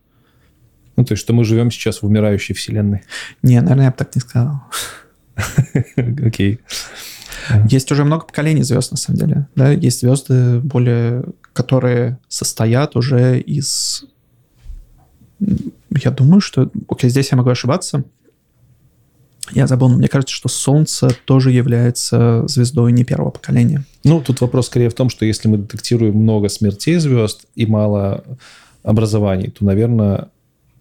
Ну, то есть, что мы живем сейчас в умирающей вселенной? Не, наверное, я бы так не сказал. Окей. Есть уже много поколений звезд, на самом деле. Да? Есть звезды, более, которые состоят уже из... Я думаю, что... Окей, здесь я могу ошибаться. Я забыл, но мне кажется, что Солнце тоже является звездой не первого поколения. Ну, тут вопрос скорее в том, что если мы детектируем много смертей звезд и мало образований, то, наверное,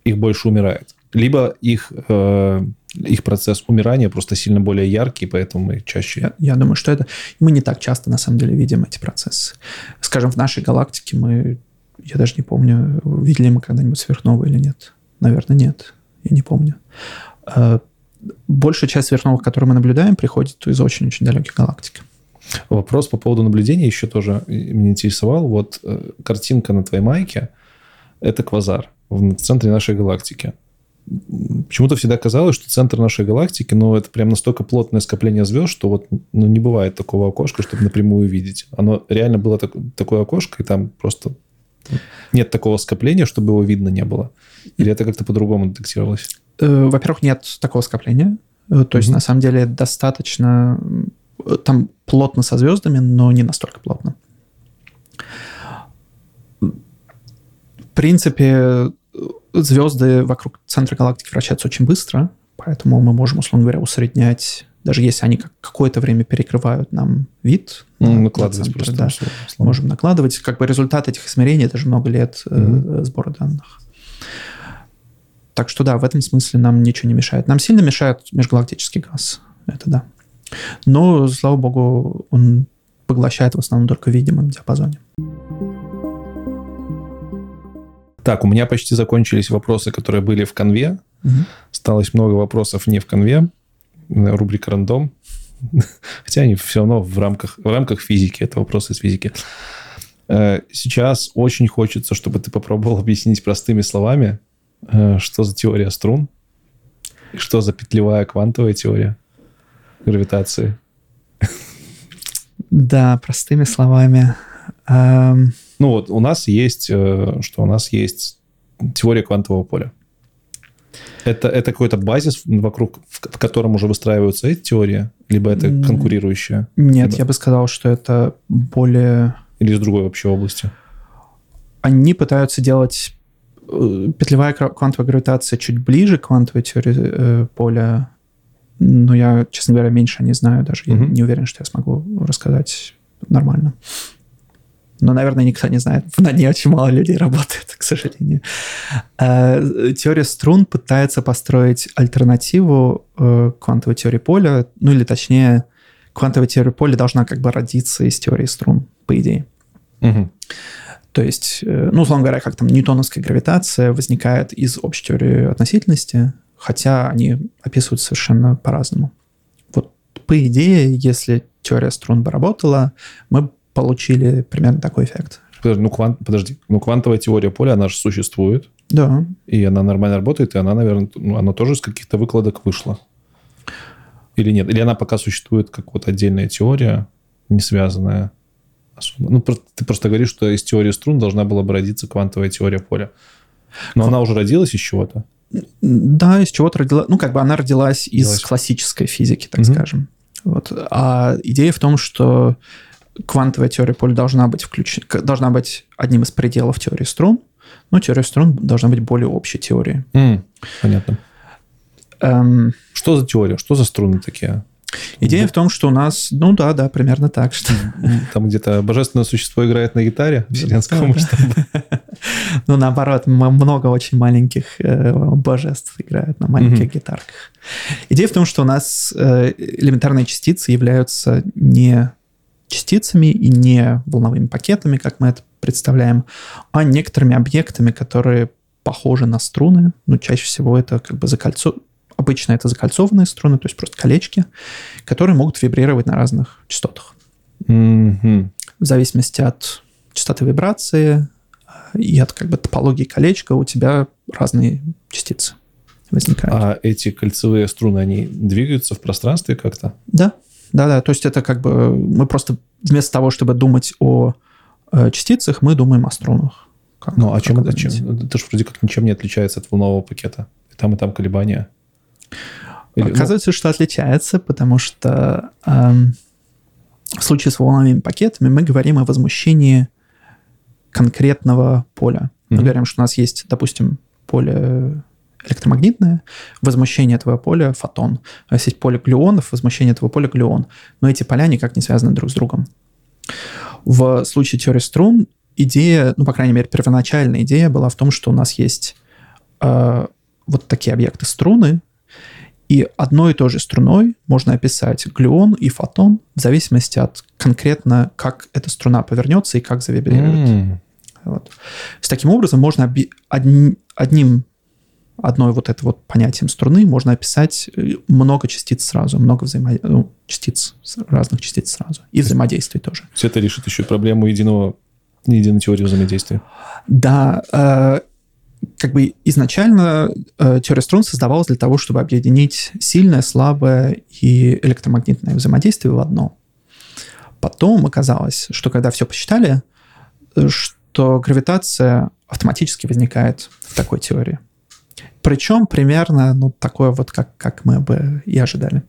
их больше умирает. Либо их, э, их процесс умирания просто сильно более яркий, поэтому мы чаще... Я, я думаю, что это... Мы не так часто, на самом деле, видим эти процессы. Скажем, в нашей галактике мы... Я даже не помню, видели мы когда-нибудь сверхновую или нет. Наверное, нет. Я не помню. Э, большая часть сверхновых, которые мы наблюдаем, приходит из очень-очень далеких галактик. Вопрос по поводу наблюдения еще тоже меня интересовал. Вот э, картинка на твоей майке – это квазар в центре нашей галактики. Почему-то всегда казалось, что центр нашей галактики, ну, это прям настолько плотное скопление звезд, что вот ну, не бывает такого окошка, чтобы напрямую видеть. Оно реально было так, такое окошко, и там просто нет такого скопления, чтобы его видно не было. Или это как-то по-другому детектировалось? Э, во-первых, нет такого скопления. Э, то есть, mm-hmm. на самом деле, достаточно... Э, там плотно со звездами, но не настолько плотно. В принципе, звезды вокруг центра галактики вращаются очень быстро, поэтому мы можем, условно говоря, усреднять, даже если они какое-то время перекрывают нам вид. Mm, накладывать центр, просто. Да, можем накладывать. Как бы результат этих измерений, это же много лет mm-hmm. сбора данных. Так что да, в этом смысле нам ничего не мешает. Нам сильно мешает межгалактический газ. Это да. Но, слава богу, он поглощает в основном только в видимом диапазоне. Так, у меня почти закончились вопросы, которые были в конве. Угу. Осталось много вопросов не в конве. Рубрика рандом. Хотя они все равно в рамках, в рамках физики. Это вопросы из физики. Э, сейчас очень хочется, чтобы ты попробовал объяснить простыми словами, Э, что за теория струн? И что за петлевая квантовая теория гравитации? Да, простыми словами. Ну вот у нас есть, э, что у нас есть теория квантового поля. Это, это какой-то базис, вокруг в котором уже выстраиваются эти теории? Либо это конкурирующие? Нет, либо... я бы сказал, что это более... Или из другой вообще области? Они пытаются делать э, петлевая квантовая гравитация чуть ближе к квантовой теории э, поля, но я, честно говоря, меньше не знаю даже. Mm-hmm. Я не уверен, что я смогу рассказать нормально. Но, наверное, никто не знает. На ней очень мало людей работает, к сожалению. Э, теория струн пытается построить альтернативу э, квантовой теории поля, ну или точнее, квантовая теория поля должна как бы родиться из теории струн, по идее. Угу. То есть, э, ну, условно говоря, как там ньютоновская гравитация возникает из общей теории относительности, хотя они описываются совершенно по-разному. Вот по идее, если теория струн бы работала, мы получили примерно такой эффект. Подожди, ну, квант, подожди, ну квантовая теория поля, она же существует. Да. И она нормально работает, и она, наверное, ну, она тоже из каких-то выкладок вышла. Или нет? Или она пока существует как вот отдельная теория, не связанная особо? Ну, ты просто говоришь, что из теории струн должна была бы родиться квантовая теория поля. Но Кв... она уже родилась из чего-то? Да, из чего-то родилась. Ну, как бы она родилась, родилась. из классической физики, так угу. скажем. Вот. А идея в том, что квантовая теория поля должна быть включена, должна быть одним из пределов теории струн, но теория струн должна быть более общей теорией. Mm, понятно. Эм, что за теория? Что за струны такие? Идея в том, что у нас, ну да, да, примерно так. Что... Там где-то божественное существо играет на гитаре вселенского масштаба. Ну, наоборот, много очень маленьких э, божеств играют на маленьких гитарках. Идея в том, что у нас э, элементарные частицы являются не частицами и не волновыми пакетами, как мы это представляем, а некоторыми объектами, которые похожи на струны. Ну, чаще всего это как бы закольцо... Обычно это закольцованные струны, то есть просто колечки, которые могут вибрировать на разных частотах. Mm-hmm. В зависимости от частоты вибрации э, и от как бы топологии колечка у тебя разные частицы возникают. А эти кольцевые струны, они двигаются в пространстве как-то? Да. Да-да, то есть это как бы мы просто вместо того, чтобы думать о э, частицах, мы думаем о струнах. Как, ну, а чем это? Чем? Это же вроде как ничем не отличается от волнового пакета. И там, и там колебания. Или, ну Оказывается, ну... что отличается, потому что эм, в случае с волновыми пакетами мы говорим о возмущении конкретного поля. Мы mm-hmm. говорим, что у нас есть, допустим, поле электромагнитное, возмущение этого поля — фотон. А если есть поле глюонов, возмущение этого поля — глюон. Но эти поля никак не связаны друг с другом. В случае теории струн идея, ну, по крайней мере, первоначальная идея была в том, что у нас есть э, вот такие объекты струны, и одной и той же струной можно описать глюон и фотон в зависимости от конкретно, как эта струна повернется и как завибрирует. Mm. Вот. С таким образом можно оби- одни, одним одной вот это вот понятием струны можно описать э, много частиц сразу, много взаимодействий, ну, частиц, разных частиц сразу. И взаимодействий тоже. Все это решит еще проблему единого, единой теории взаимодействия. Да, э, как бы изначально э, теория струн создавалась для того, чтобы объединить сильное, слабое и электромагнитное взаимодействие в одно. Потом оказалось, что когда все посчитали, э, что гравитация автоматически возникает в такой теории. Причем примерно ну, такое вот, как, как мы бы и ожидали.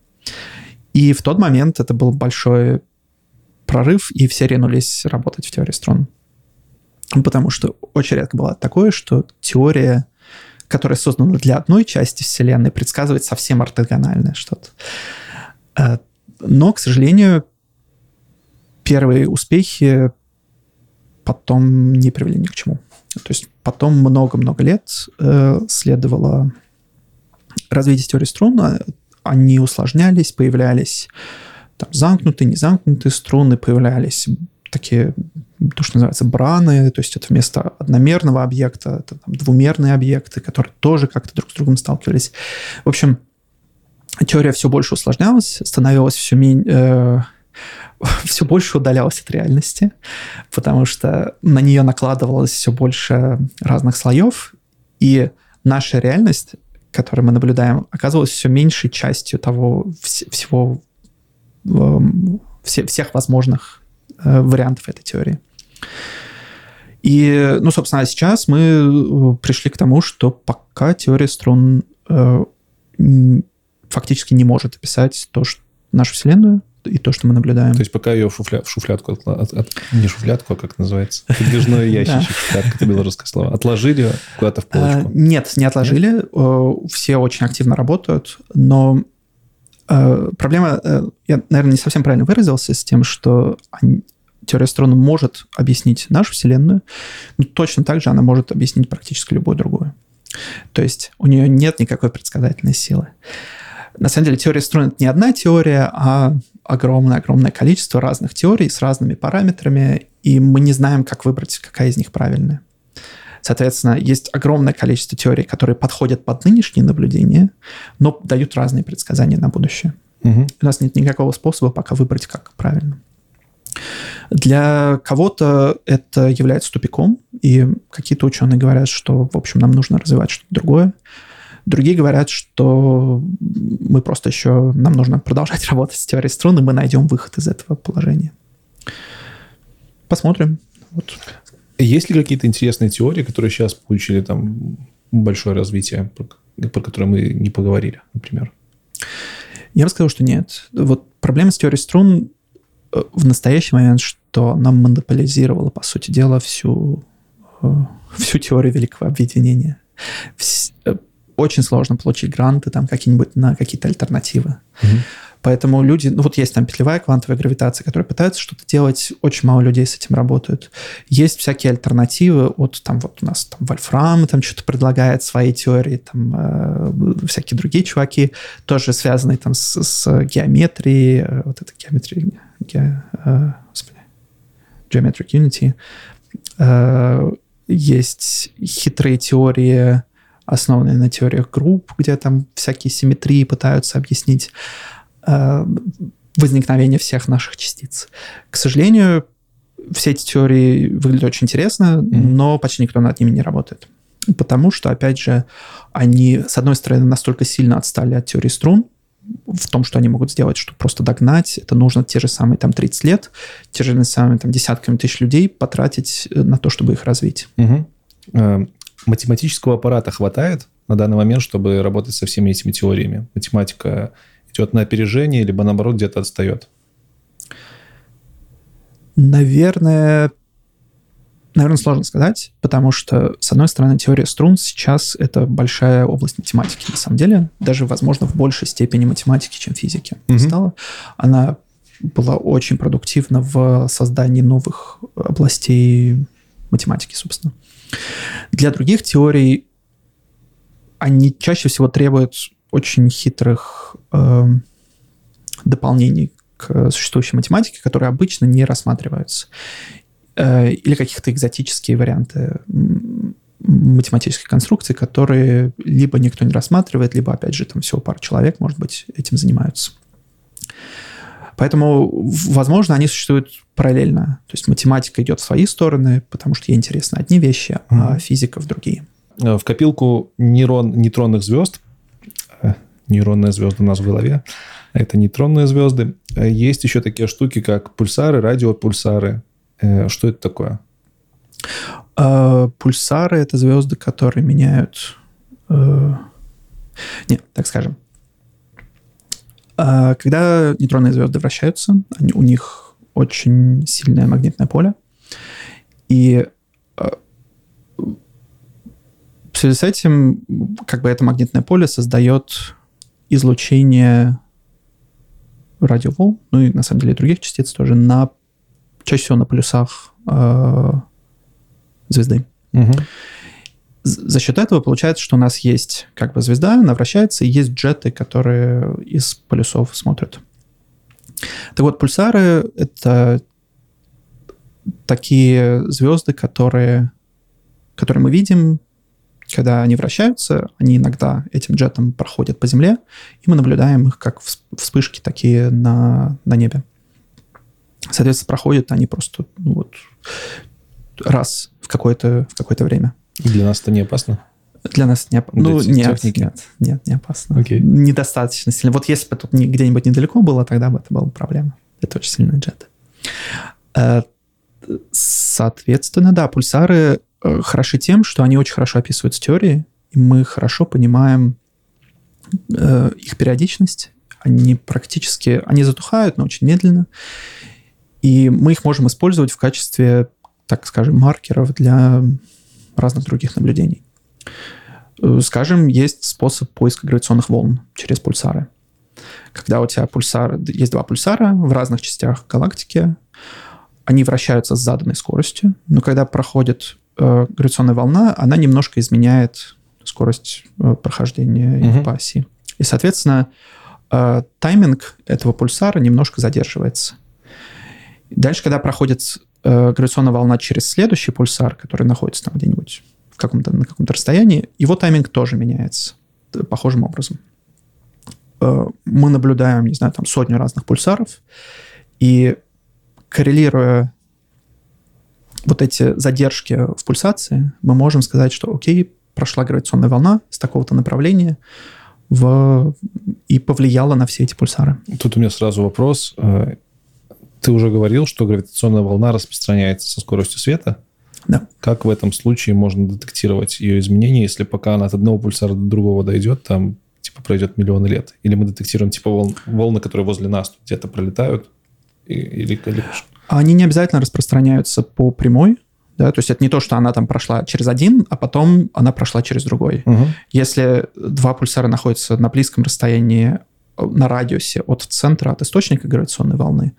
И в тот момент это был большой прорыв, и все ринулись работать в теории струн. Потому что очень редко было такое, что теория, которая создана для одной части Вселенной, предсказывает совсем ортогональное что-то. Э, но, к сожалению, первые успехи потом не привели ни к чему. То есть потом много-много лет э, следовало развитие теории струн, они усложнялись, появлялись там, замкнутые, незамкнутые струны, появлялись такие, то, что называется, браны, то есть это вместо одномерного объекта, это там, двумерные объекты, которые тоже как-то друг с другом сталкивались. В общем, теория все больше усложнялась, становилась все менее... Э, все больше удалялась от реальности, потому что на нее накладывалось все больше разных слоев, и наша реальность, которую мы наблюдаем, оказывалась все меньшей частью того всего, эм, все, всех возможных э, вариантов этой теории. И, ну, собственно, сейчас мы э, пришли к тому, что пока теория струн э, фактически не может описать то, что нашу Вселенную и то, что мы наблюдаем. То есть пока ее в, шуфля... в шуфлятку, отла- от- от- не шуфлятку, а как это называется? Подвижной ящичек, это белорусское слово. Отложили куда-то в А, полочку. Нет, не отложили. Все очень активно работают, но э, проблема, э, я, наверное, не совсем правильно выразился с тем, что теория струн может объяснить нашу Вселенную, но точно так же она может объяснить практически любую другую. То есть у нее нет никакой предсказательной силы. На самом деле теория струн это не одна теория, а огромное-огромное количество разных теорий с разными параметрами, и мы не знаем, как выбрать, какая из них правильная. Соответственно, есть огромное количество теорий, которые подходят под нынешние наблюдения, но дают разные предсказания на будущее. Мгм. У нас нет никакого способа пока выбрать, как правильно. Для кого-то это является тупиком, и какие-то ученые говорят, что, в общем, нам нужно развивать что-то другое. Другие говорят, что мы просто еще, нам нужно продолжать работать с теорией струн, и мы найдем выход из этого положения. Посмотрим. Вот. Есть ли какие-то интересные теории, которые сейчас получили там большое развитие, про, про которые мы не поговорили, например? Я бы сказал, что нет. Вот проблема с теорией струн э, в настоящий момент, что она монополизировала, по сути дела, всю, э, всю теорию великого объединения. Очень сложно получить гранты там какие-нибудь на какие-то альтернативы. Поэтому люди, ну вот есть там петлевая квантовая гравитация, которые пытаются что-то делать, очень мало людей с этим работают. Есть всякие альтернативы от там вот у нас там Вольфрам там что-то предлагает свои теории, там э, всякие другие чуваки, тоже связанные там с, с геометрией, э, вот это геометрия, ге- э, господи, Geometric Unity. Э, есть хитрые теории, основанные на теориях групп, где там всякие симметрии пытаются объяснить э, возникновение всех наших частиц. К сожалению, все эти теории выглядят очень интересно, Мгм. но почти никто над ними не работает. Потому что, опять же, они, с одной стороны, настолько сильно отстали от теории струн, в том, что они могут сделать, чтобы просто догнать, это нужно те же самые там 30 лет, те же самые там десятками тысяч людей потратить э, на то, чтобы их развить. Мгм. Математического аппарата хватает на данный момент, чтобы работать со всеми этими теориями? Математика идет на опережение, либо наоборот где-то отстает? Наверное, наверное, сложно сказать, потому что, с одной стороны, теория струн сейчас это большая область математики, на самом деле, даже, возможно, в большей степени математики, чем физики Мгм. стала. Она была очень продуктивна в создании новых областей математики, собственно. Для других теорий они чаще всего требуют очень хитрых эм, дополнений к существующей математике, которые обычно не рассматриваются. Э, или каких-то экзотические варианты математических конструкций, которые либо никто не рассматривает, либо, опять же, там всего пара человек, может быть, этим занимаются. Поэтому, возможно, они существуют параллельно. То есть математика идет в свои стороны, потому что ей интересны одни вещи, а Мгм. физика в другие. Э, В копилку нейрон, нейтронных звезд, э, нейронная звезда у нас в голове, это нейтронные звезды, э, есть еще такие штуки, как пульсары, радиопульсары. Что это такое? А, Пульсары — это звезды, которые меняют... Нет, так скажем. А, Когда нейтронные звезды вращаются, они- у них очень сильное магнитное поле. И э, в связи с этим как бы это магнитное поле создает излучение радиоволн, ну и на самом деле других частиц тоже, на, чаще всего на полюсах э, звезды. Мгм. За счет этого получается, что у нас есть как бы звезда, она вращается, и есть джеты, которые из полюсов смотрят. Так вот, пульсары — это такие звезды, которые, которые мы видим, когда они вращаются, они иногда этим джетом проходят по Земле, и мы наблюдаем их как вс- вспышки такие на, на небе. Соответственно, проходят они просто ну, вот, раз в какое-то, в какое-то время. И Для нас это не опасно? Для нас не опасно. Ну, те- нет, техники? нет, нет, не опасно. Окей. Недостаточно сильно. Вот если бы тут где-нибудь недалеко было, тогда бы это была бы проблема. Это очень сильный джет. Э, Соответственно, да, пульсары э, хороши тем, что они очень хорошо описывают теории, и мы хорошо понимаем, э, их периодичность, они практически, они затухают, но очень медленно, и мы их можем использовать в качестве, так скажем, маркеров для разных других наблюдений. Э, скажем, есть способ поиска гравитационных волн через пульсары. Когда у тебя пульсар, есть два пульсара в разных частях галактики, они вращаются с заданной скоростью, но когда проходит э, гравитационная волна, она немножко изменяет скорость э, прохождения угу. по оси. И, соответственно, э, тайминг этого пульсара немножко задерживается. Дальше, когда проходит э, гравитационная волна через следующий пульсар, который находится там где-нибудь в каком-то, на каком-то расстоянии, его тайминг тоже меняется похожим образом. Э, мы наблюдаем, не знаю, там сотню разных пульсаров, и коррелируя вот эти задержки в пульсации, мы можем сказать, что окей, прошла гравитационная волна с такого-то направления в... и повлияла на все эти пульсары. Тут у меня сразу вопрос. Э, ты уже говорил, что гравитационная волна распространяется со скоростью света? Да. Как в этом случае можно детектировать ее изменения, если пока она от одного пульсара до другого дойдет, там типа пройдет миллионы лет? Или мы детектируем типа волн, волны, которые возле нас где-то пролетают? Или, или... Они не обязательно распространяются по прямой, да, то есть это не то, что она там прошла через один, а потом она прошла через другой. Угу. Если два пульсара находятся на близком расстоянии на радиусе от центра, от источника гравитационной волны,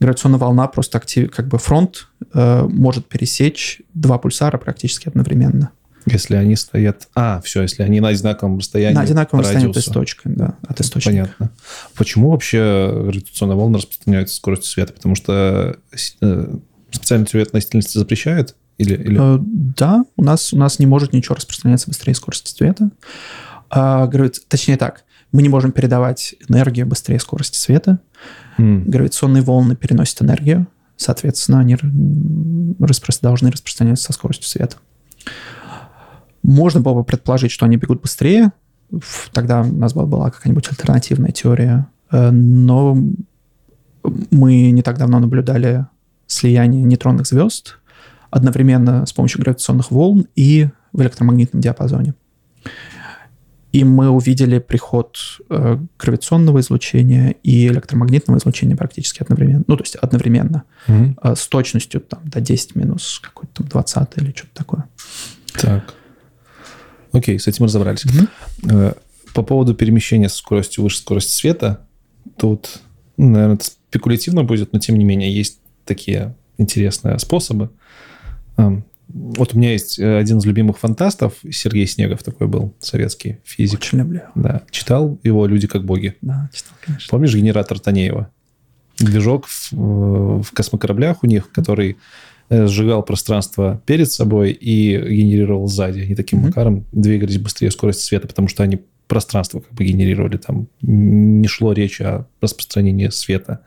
гравитационная волна просто актив, как бы фронт э, может пересечь два пульсара практически одновременно. Если они стоят... А, все, если они на одинаковом расстоянии На одинаковом расстоянии от источника, да, от источника. Понятно. Почему вообще гравитационная волна распространяется скоростью света? Потому что э, специальный цвет носительности запрещает? Или, или... Э, да, у нас, у нас не может ничего распространяться быстрее скорости света. А, гравит... Точнее так, мы не можем передавать энергию быстрее скорости света. Mm. Гравитационные волны переносят энергию, соответственно, они распро... должны распространяться со скоростью света. Можно было бы предположить, что они бегут быстрее, тогда у нас была какая-нибудь альтернативная теория, э, но мы не так давно наблюдали слияние нейтронных звезд одновременно с помощью гравитационных волн и в электромагнитном диапазоне. И мы увидели приход э, гравитационного излучения и электромагнитного излучения практически одновременно. Ну, то есть одновременно. Mm-hmm. Э, с точностью там, до 10 минус какой-то там 20 или что-то такое. Так. Окей, с этим разобрались. Mm-hmm. По поводу перемещения со скоростью выше скорости света, тут, ну, наверное, это спекулятивно будет, но тем не менее есть такие интересные способы. Вот у меня есть э, один из любимых фантастов, Сергей Снегов такой был, советский физик. Очень люблю. Да. Читал его «Люди как боги». Да, читал, конечно. Помнишь генератор Танеева? Движок в, э, в космокораблях у них, который э, сжигал пространство перед собой и генерировал сзади. И таким mm-hmm. макаром двигались быстрее скорости света, потому что они пространство как бы генерировали. Там не шло речи о распространении света.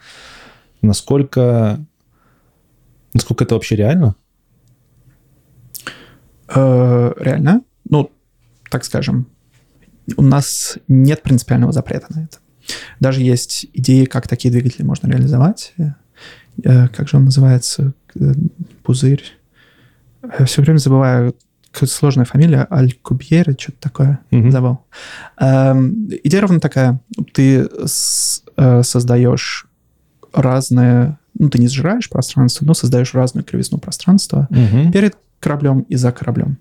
Насколько, насколько это вообще реально? Э, реально, ну, так скажем, у нас нет принципиального запрета на это. Даже есть идеи, как такие двигатели можно реализовать. Э, как же он называется? Э, пузырь. Я все время забываю, какая сложная фамилия, Аль-Кубьери, что-то такое, mm-hmm. забыл. Эм, идея ровно такая. Ты с, э, создаешь разные... Ну, ты не сжираешь пространство, но создаешь разную кривизну пространства mm-hmm. перед кораблем и за кораблем.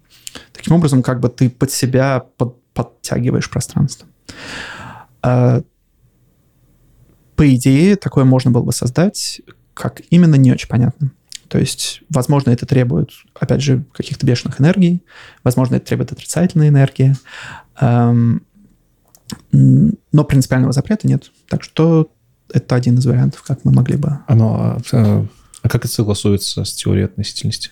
Таким образом, как бы ты под себя под, подтягиваешь пространство. А, по идее, такое можно было бы создать, как именно, не очень понятно. То есть, возможно, это требует, опять же, каких-то бешеных энергий, возможно, это требует отрицательной энергии, но принципиального запрета нет. Так что это один из вариантов, как мы могли бы... Оно, а, а как это согласуется с теорией относительности?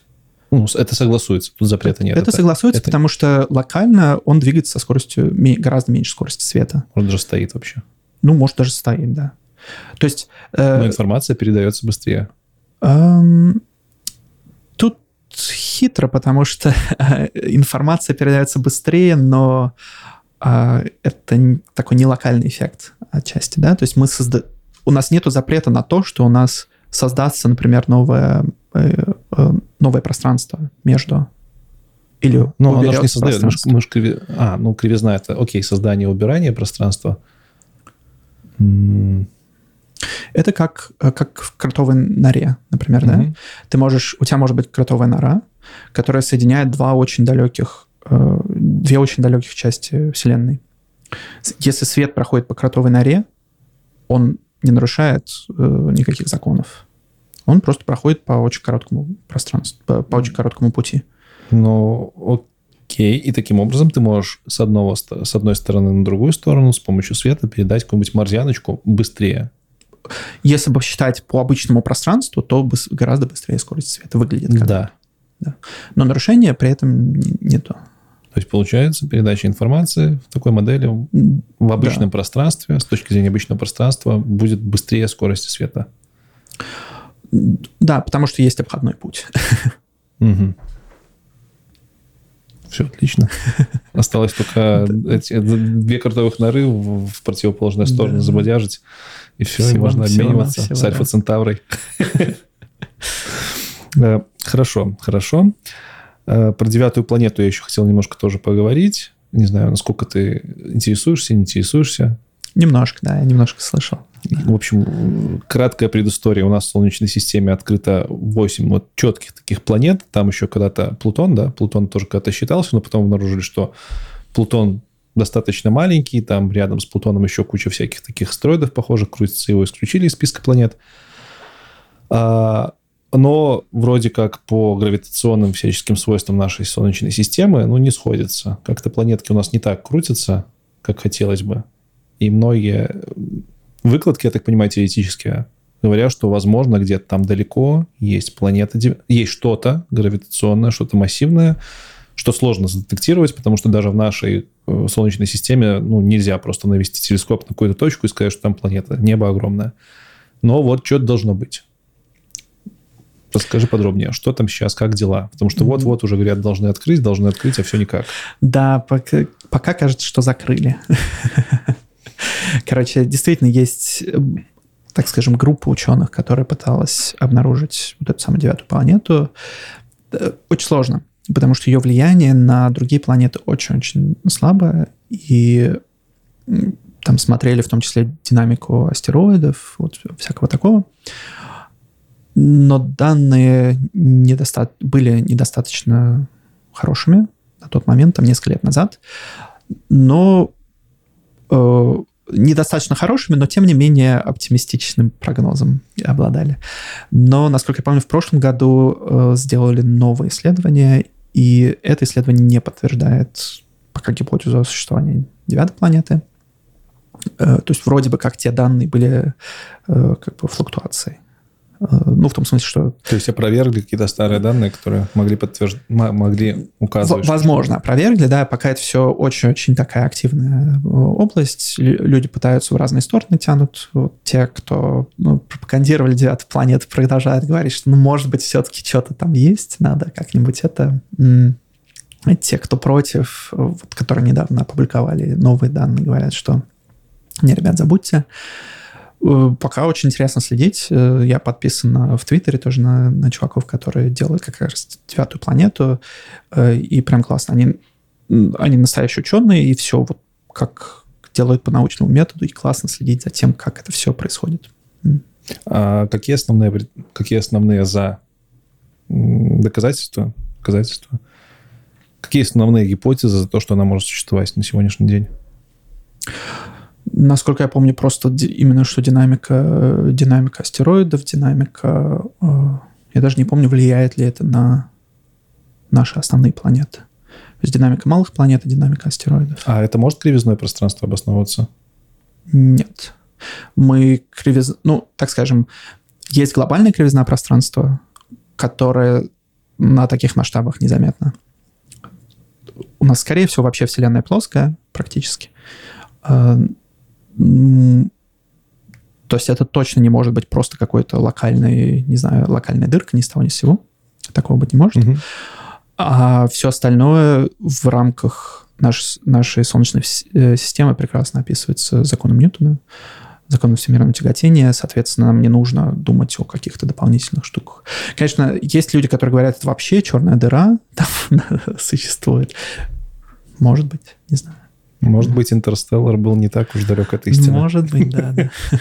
Ну, это согласуется, тут запрета нет. Это, это согласуется, это... потому что локально он двигается со скоростью гораздо меньше скорости света. Он даже стоит вообще. Ну, может, даже стоит, да. То есть... Э, Но информация передается быстрее. Эм, тут хитро, потому что информация передается быстрее, но э, это такой нелокальный эффект отчасти, да. То есть мы созда... у нас нет запрета на то, что у нас создастся, например, э, э, новое пространство между или Ну, она же не создает. Мы ж- мы ж криви- А, ну, кривизна это, окей, создание убирание пространства. Это как, э, как в кротовой норе, например, да? мгм. Ты можешь, у тебя может быть кротовая нора, которая соединяет два очень далеких, э, две очень далеких части Вселенной. Если свет проходит по кротовой норе, он не нарушает э, никаких законов. Он просто проходит по очень короткому пространству, по, по очень короткому пути. Ну, окей. И таким образом ты можешь с, одного, с одной стороны на другую сторону с помощью света передать какую-нибудь марзианочку быстрее. Если бы считать по обычному пространству, то гораздо быстрее скорость света выглядит. как. Да. Но нарушения при этом не- нету. То есть получается передача информации в такой модели в обычном пространстве, с точки зрения обычного пространства, будет быстрее скорости света. Да, потому что есть обходной путь. Все отлично. Осталось только эти две картовых норы в противоположную сторону Да. забодяжить, и все, и Всего- можно всего обмениваться навсего, с да. Альфа Центаврой. Э, Хорошо, хорошо. Э, Про девятую планету я еще хотел немножко тоже поговорить. Не знаю, насколько ты интересуешься, не интересуешься. Немножко, да, я немножко слышал. В общем, краткая предыстория. У нас в Солнечной системе открыто 8 вот четких таких планет. Там еще когда-то Плутон, да, Плутон тоже когда-то считался, но потом обнаружили, что Плутон достаточно маленький, там рядом с Плутоном еще куча всяких таких астероидов похожих крутится, его исключили из списка планет. А, но вроде как по гравитационным всяческим свойствам нашей Солнечной системы, ну, не сходится. Как-то планетки у нас не так крутятся, как хотелось бы. И многие выкладки, я так понимаю, теоретические, говорят, что, возможно, где-то там далеко есть планета, есть что-то гравитационное, что-то массивное, что сложно задетектировать, потому что даже в нашей э, Солнечной системе ну, нельзя просто навести телескоп на какую-то точку и сказать, что там планета. Небо огромное. Но вот что-то должно быть. Расскажи подробнее, что там сейчас, как дела? Потому что вот-вот уже говорят, должны открыть, должны открыть, а все никак. Да, пока, пока кажется, что закрыли. Короче, действительно есть, э, так скажем, группа ученых, которая пыталась обнаружить вот эту самую девятую планету. Э, Очень сложно, потому что ее влияние на другие планеты очень-очень слабое, и там смотрели в том числе динамику астероидов, вот всякого такого. Но данные недоста- были недостаточно хорошими на тот момент, там несколько лет назад, но э, недостаточно хорошими, но тем не менее оптимистичным прогнозом обладали. Но, насколько я помню, в прошлом году э, сделали новое исследование, и это исследование не подтверждает пока гипотезу о существовании девятой планеты. Э, то есть вроде бы как те данные были э, как бы флуктуацией. Ну, в том смысле, что То есть опровергли какие-то старые данные, которые могли подтверждать, могли указывать. Возможно, опровергли, да, пока это все очень-очень такая активная э, область. Лю- Люди пытаются в разные стороны тянут. Вот те, кто ну, пропагандировали девятую планету, продолжают говорить, что, ну, может быть, все-таки что-то там есть, надо как-нибудь это... Те, кто против, вот, которые недавно опубликовали новые данные, говорят, что не, ребят, забудьте. Э, Пока очень интересно следить. Э, Я подписан в Твиттере тоже на, на чуваков, которые делают как раз девятую планету. Э, И прям классно. Они, они настоящие ученые, и все вот как делают по научному методу, и классно следить за тем, как это все происходит. А какие основные, какие основные за доказательства? Доказательства? Какие основные гипотезы за то, что она может существовать на сегодняшний день? Насколько я помню, просто именно что динамика, э, динамика астероидов, динамика... э, Я даже не помню, влияет ли это на наши основные планеты. То есть динамика малых планет и динамика астероидов. А это может кривизной пространство обосновываться? Нет. Мы кривиз... Ну, так скажем, есть глобальная кривизна пространства, которая на таких масштабах незаметна. У нас, скорее всего, вообще Вселенная плоская практически. То есть это точно не может быть просто какой-то локальный, не знаю, локальная дырка ни с того ни с сего. Такого быть не может. Мгм. А все остальное в рамках наш, нашей Солнечной э, системы прекрасно описывается законом Ньютона. законом всемирного тяготения, соответственно, нам не нужно думать о каких-то дополнительных штуках. Конечно, есть люди, которые говорят, это вообще черная дыра там существует. Может быть, не знаю. Может быть, Интерстеллар был не так уж далек от истины. Может быть, да. да.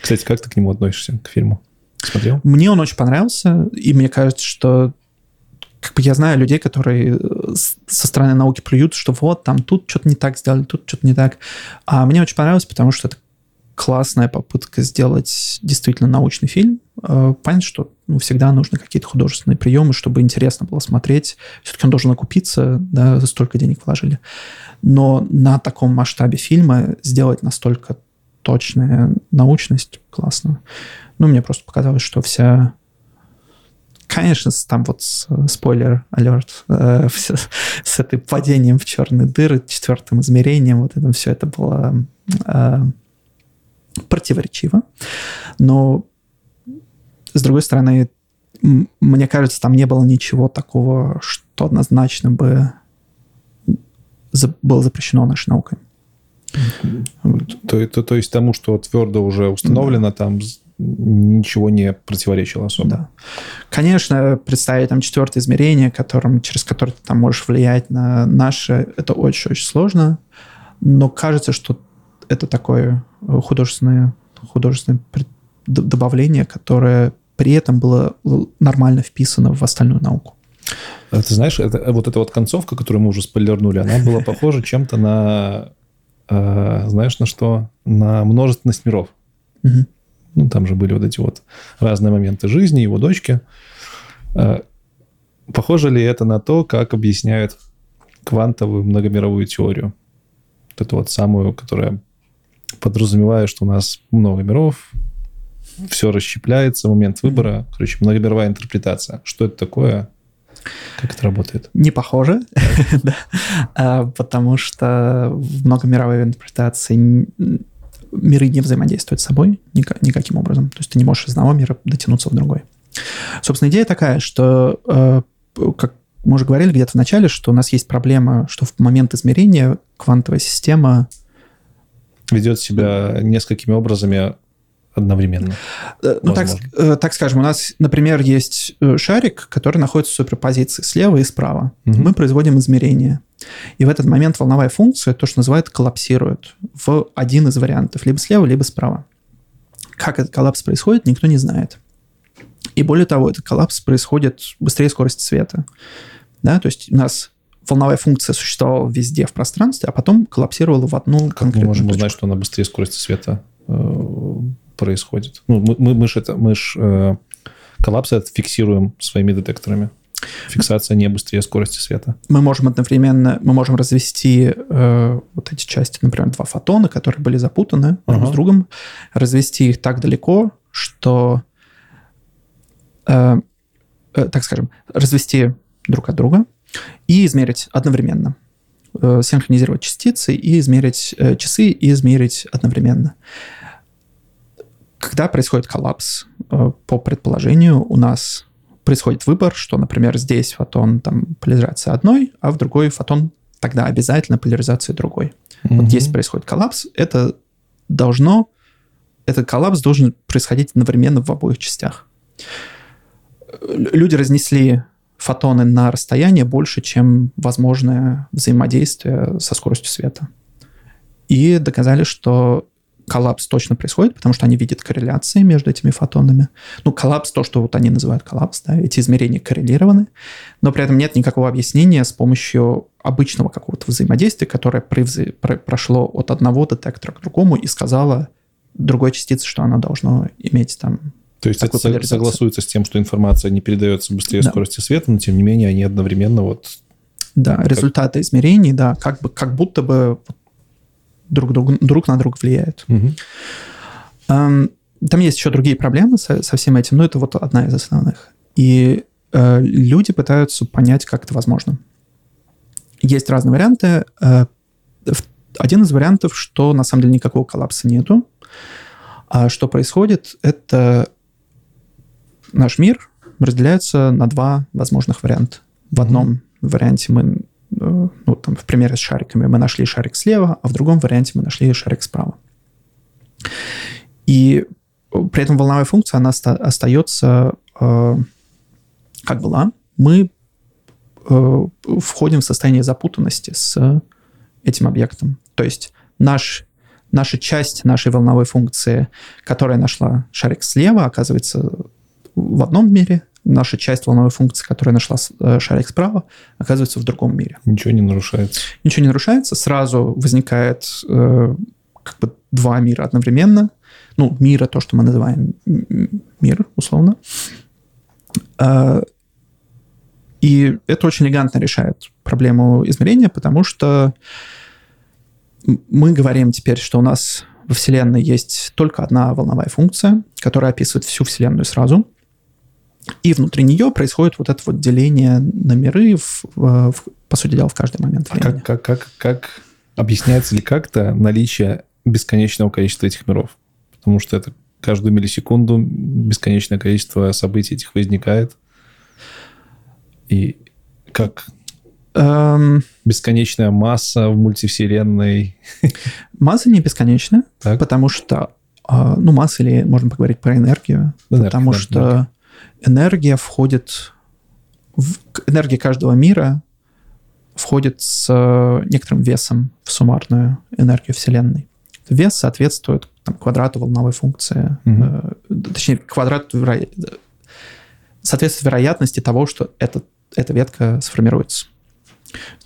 Кстати, как ты к нему относишься, к фильму? Смотрел? Мне он очень понравился, и мне кажется, что как бы я знаю людей, которые э, со стороны науки плюют, что вот, там тут что-то не так сделали, тут что-то не так. А мне очень понравилось, потому что это классная попытка сделать действительно научный фильм. Э, понятно, что ну, всегда нужны какие-то художественные приемы, чтобы интересно было смотреть. Все-таки он должен окупиться, да, столько денег вложили. Но на таком масштабе фильма сделать настолько точная научность классно. Ну, мне просто показалось, что вся Конечно, там вот спойлер алерт э, с этой падением в черные дыры, четвертым измерением, вот это все это было э, противоречиво. Но, с другой стороны, мне кажется, там не было ничего такого, что однозначно бы за, было запрещено нашей наукой. То, то, то есть тому, что твердо уже установлено, да. там ничего не противоречило особо. Да. Конечно, представить там четвертое измерение, которым, через которое ты там можешь влиять на наше, это очень-очень сложно, но кажется, что это такое художественное, художественное добавление, которое при этом было нормально вписано в остальную науку. А ты знаешь, это, вот эта вот концовка, которую мы уже спойлернули, она была похожа чем-то на, э, знаешь, на что? На множественность миров. Угу. Ну, там же были вот эти вот разные моменты жизни его дочки. Э, похоже ли это на то, как объясняют квантовую многомировую теорию? Вот эту вот самую, которая подразумевает, что у нас много миров, все расщепляется, момент выбора. Короче, многомировая интерпретация. Что это такое? Как это работает? Не похоже, а, потому что в многомировой интерпретации миры не взаимодействуют с собой никаким образом. То есть ты не можешь из одного мира дотянуться в другой. Собственно, идея такая, что, э, как мы уже говорили где-то в начале, что у нас есть проблема, что в момент измерения квантовая система ведет себя несколькими образами одновременно. Э, ну, так, э, так скажем, у нас, например, есть шарик, который находится в суперпозиции слева и справа. Угу. Мы производим измерения. И в этот момент волновая функция, то, что называют, коллапсирует в один из вариантов, либо слева, либо справа. Как этот коллапс происходит, никто не знает. И более того, этот коллапс происходит быстрее скорости света. Да, то есть у нас волновая функция существовала везде в пространстве, а потом коллапсировала в одну как конкретную мы можем точку. узнать, что она быстрее скорости света э, происходит? Ну, мы, мы, мы же это, мы ж, э, коллапс это фиксируем своими детекторами. Фиксация не быстрее скорости света. Мы можем одновременно, мы можем развести э, вот эти части, например, два фотона, которые были запутаны друг ага. с другом, развести их так далеко, что, э, э, так скажем, развести друг от друга и измерить одновременно э, синхронизировать частицы и измерить э, часы и измерить одновременно. Когда происходит коллапс, э, по предположению, у нас происходит выбор, что, например, здесь фотон там поляризация одной, а в другой фотон тогда обязательно поляризация другой. Mm-hmm. Вот если происходит коллапс, это должно, этот коллапс должен происходить одновременно в обоих частях. Люди разнесли фотоны на расстояние больше, чем возможное взаимодействие со скоростью света. И доказали, что коллапс точно происходит, потому что они видят корреляции между этими фотонами. Ну, коллапс, то, что вот они называют коллапс, да, эти измерения коррелированы, но при этом нет никакого объяснения с помощью обычного какого-то взаимодействия, которое привз... про... прошло от одного детектора к другому и сказала другой частице, что она должна иметь там то есть это согласуется с тем, что информация не передается быстрее да. скорости света, но тем не менее они одновременно вот... Да, как... результаты измерений, да, как, бы, как будто бы друг, друг, друг на друга влияют. Угу. Там есть еще другие проблемы со, со всем этим, но это вот одна из основных. И э, люди пытаются понять, как это возможно. Есть разные варианты. Э, один из вариантов, что на самом деле никакого коллапса нету. А что происходит, это наш мир разделяется на два возможных варианта. В одном варианте мы ну, там, в примере с шариками мы нашли шарик слева, а в другом варианте мы нашли шарик справа. И при этом волновая функция, она остается э, как была. Мы э, входим в состояние запутанности с этим объектом. То есть наш, наша часть нашей волновой функции, которая нашла шарик слева, оказывается в одном мире, наша часть волновой функции, которая нашла э, шарик справа, оказывается в другом мире. Ничего не нарушается. Ничего не нарушается. Сразу возникает э, как бы два мира одновременно. Ну, мира, то, что мы называем мир, условно. Э, и это очень элегантно решает проблему измерения, потому что мы говорим теперь, что у нас во Вселенной есть только одна волновая функция, которая описывает всю Вселенную сразу. И внутри нее происходит вот это вот деление на миры, в, в, по сути дела, в каждый момент времени. А как, как, как, как объясняется ли как-то наличие бесконечного количества этих миров? Потому что это каждую миллисекунду бесконечное количество событий этих возникает. И как эм... бесконечная масса в мультивселенной? Масса не бесконечная, так. потому что, а, ну, масса или можно поговорить про энергию, энергия, потому да, что энергия. Энергия входит в энергия каждого мира входит с некоторым весом в суммарную энергию Вселенной. Вес соответствует там, квадрату волновой функции, угу. э, точнее, квадрату веро... соответствует вероятности того, что этот эта ветка сформируется.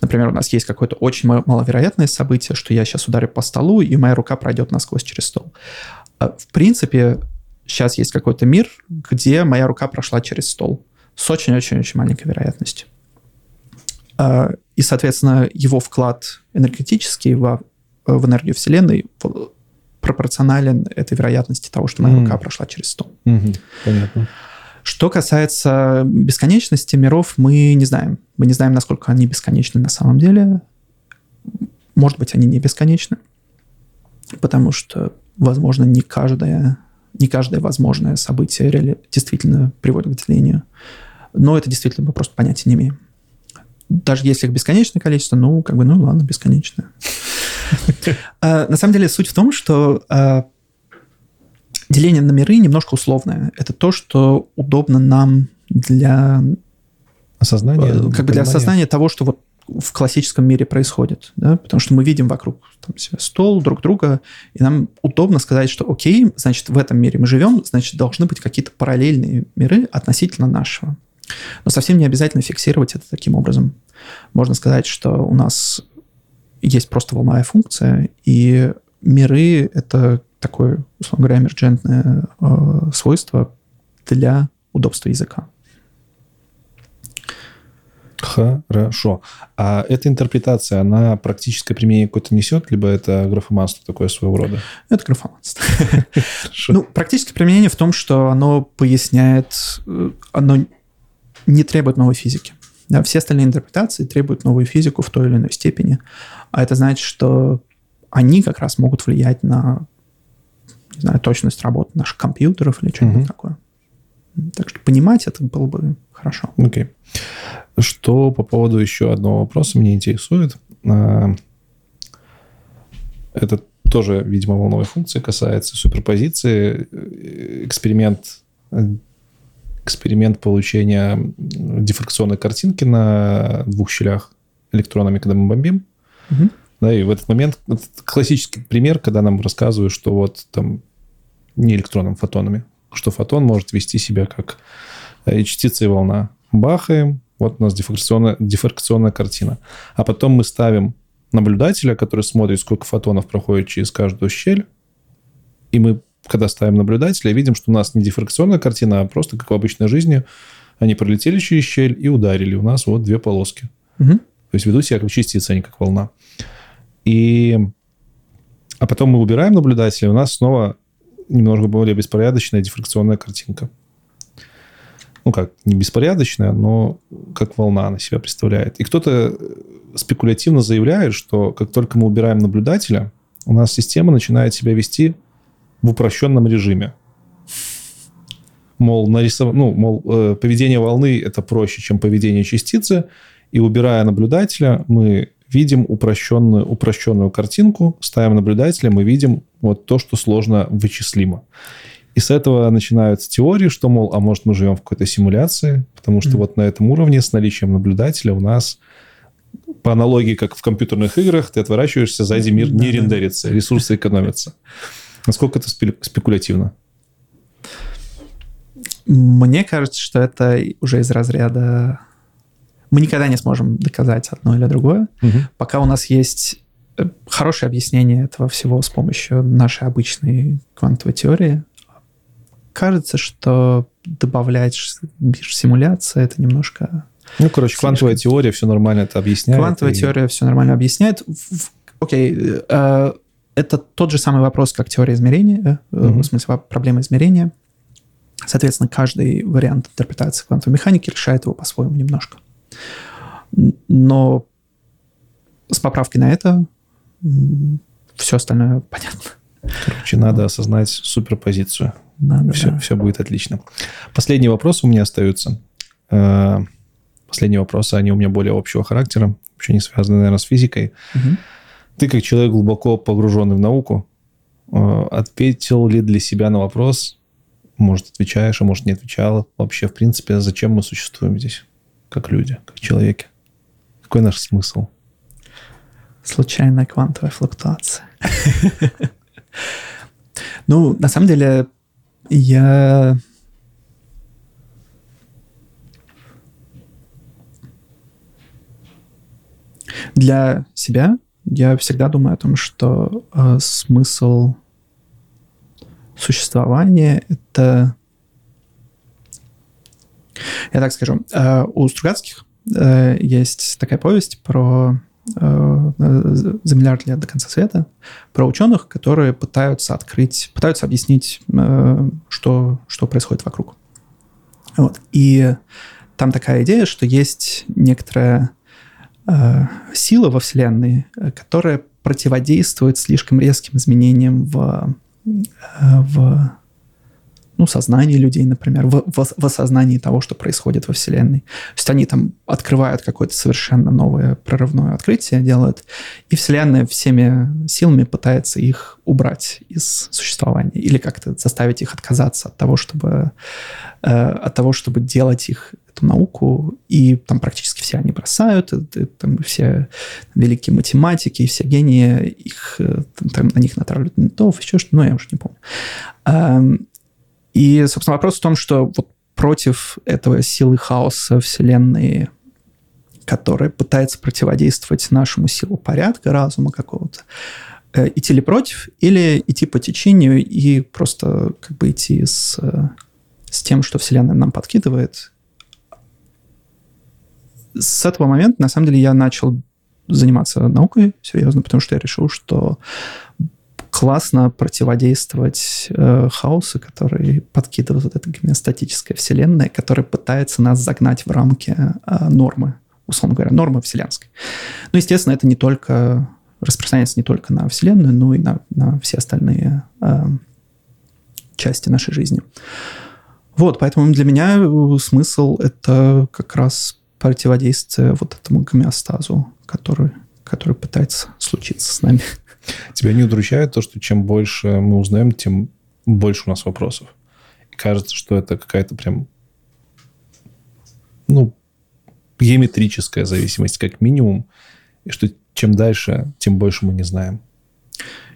Например, у нас есть какое-то очень маловероятное событие, что я сейчас ударю по столу, и моя рука пройдет насквозь через стол. А, в принципе, сейчас есть какой-то мир, где моя рука прошла через стол с очень-очень-очень маленькой вероятностью. А, и, соответственно, его вклад энергетический в, в энергию Вселенной пропорционален этой вероятности того, что моя mm. рука прошла через стол. Mm-hmm. Понятно. Что касается бесконечности миров, мы не знаем. Мы не знаем, насколько они бесконечны на самом деле. Может быть, они не бесконечны, потому что, возможно, не каждое, не каждое возможное событие реали... действительно приводит к делению. Но это действительно мы просто понятия не имеем. Даже если их бесконечное количество, ну, как бы, ну ладно, бесконечное. А, на самом деле суть в том, что а, Деление на миры немножко условное. Это то, что удобно нам для осознания, э, как бы для осознания того, что вот в классическом мире происходит, да, потому что мы видим вокруг там, себя стол, друг друга, и нам удобно сказать, что окей, значит, в этом мире мы живем, значит, должны быть какие-то параллельные миры относительно нашего. Но совсем не обязательно фиксировать это таким образом. Можно сказать, что у нас есть просто волновая функция, и миры — это такое, условно говоря, эмерджентное э, свойство для удобства языка. Хорошо. А эта интерпретация, она практическое применение какое-то несет, либо это графоманство такое своего рода? Это графоманство. Ну, практическое применение в том, что оно поясняет, э, оно не требует новой физики. Да, все остальные интерпретации требуют новую физику в той или иной степени. А это значит, что они как раз могут влиять на не знаю, точность работы наших компьютеров или что-нибудь такое. Так что понимать это было бы хорошо. Окей. Okay. Что по поводу еще одного вопроса меня интересует. А, это тоже, видимо, волновой функции касается суперпозиции. Эксперимент, эксперимент получения дифракционной картинки на двух щелях электронами, когда мы бомбим. Угу. Да, и в этот момент это классический пример, когда нам рассказывают, что вот там не электроном, фотонами, что фотон может вести себя как э, частица и волна. Бахаем, вот у нас дифракционная, дифракционная картина. А потом мы ставим наблюдателя, который смотрит, сколько фотонов проходит через каждую щель, и мы, когда ставим наблюдателя, видим, что у нас не дифракционная картина, а просто, как в обычной жизни, они пролетели через щель и ударили. У нас вот две полоски. Угу. То есть ведут себя как частица, а не как волна. И... А потом мы убираем наблюдателя, у нас снова немного более беспорядочная дифракционная картинка. Ну как, не беспорядочная, но как волна она себя представляет. И кто-то спекулятивно заявляет, что как только мы убираем наблюдателя, у нас система начинает себя вести в упрощенном режиме. Мол, нарисов... ну, мол поведение волны это проще, чем поведение частицы, и убирая наблюдателя, мы видим упрощенную, упрощенную картинку, ставим наблюдателя, мы видим вот то, что сложно вычислимо. И с этого начинаются теории, что, мол, а может мы живем в какой-то симуляции, потому что mm-hmm. вот на этом уровне с наличием наблюдателя у нас по аналогии, как в компьютерных играх, ты отворачиваешься, сзади мир не рендерится, ресурсы экономятся. Насколько это спекулятивно? Мне кажется, что это уже из разряда... Мы никогда не сможем доказать одно или другое, угу. пока у нас есть э, хорошее объяснение этого всего с помощью нашей обычной квантовой теории. Кажется, что добавлять симуляция это немножко... Ну, короче, слишком. квантовая теория все нормально это объясняет. Квантовая и... теория все нормально объясняет. Окей, э, это тот же самый вопрос, как теория измерения, mm-hmm. в смысле проблема измерения. Соответственно, каждый вариант интерпретации квантовой механики решает его по-своему немножко. Но с поправкой на это все остальное понятно. Короче, надо осознать суперпозицию. Надо, все, да. все будет отлично. Последние вопросы у меня остаются. Э, последние вопросы, они у меня более общего характера, вообще не связаны, наверное, с физикой. Угу. Ты, как человек глубоко погруженный в науку, э, ответил ли для себя на вопрос, может, отвечаешь, а может, не отвечал, вообще, в принципе, зачем мы существуем здесь, как люди, как человеки? Какой наш смысл? Случайная квантовая флуктуация. Ну, на самом деле, я для себя я всегда думаю о том, что э, смысл существования — это... Я так скажу. Э, у Стругацких э, есть такая повесть про за миллиард лет до конца света, про ученых, которые пытаются открыть, пытаются объяснить, э, что, что происходит вокруг. Вот. И там такая идея, что есть некоторая Э, сила во Вселенной, э, которая противодействует слишком резким изменениям в, э, в ну, сознании людей, например, в, в, в осознании того, что происходит во Вселенной. То есть они там открывают какое-то совершенно новое прорывное открытие, делают, и Вселенная всеми силами пытается их убрать из существования или как-то заставить их отказаться от того, чтобы, э, от того, чтобы делать их эту науку, и там практически все они бросают, и, там все великие математики, все гении, их, э, там, на них натравливают ментов, еще что-то, ну, я уже не помню. И, собственно, вопрос в том, что вот против этого силы хаоса Вселенной, которая пытается противодействовать нашему силу порядка, разума какого-то, э, идти ли против, или идти по течению и просто как бы идти с, э, с тем, что Вселенная нам подкидывает. С этого момента, на самом деле, я начал заниматься наукой серьезно, потому что я решил, что классно противодействовать э, хаосу, который подкидывает вот эта гомеостатическая вселенная, которая пытается нас загнать в рамки э, нормы, условно говоря, нормы вселенской. Ну, естественно, это не только распространяется не только на Вселенную, но и на, на все остальные э, части нашей жизни. Вот, поэтому для меня э, смысл это как раз противодействие вот этому гомеостазу, который, который пытается случиться с нами. Тебя не удручает то, что чем больше мы узнаем, тем больше у нас вопросов. И кажется, что это какая-то прям, ну, геометрическая зависимость как минимум, и что чем дальше, тем больше мы не знаем.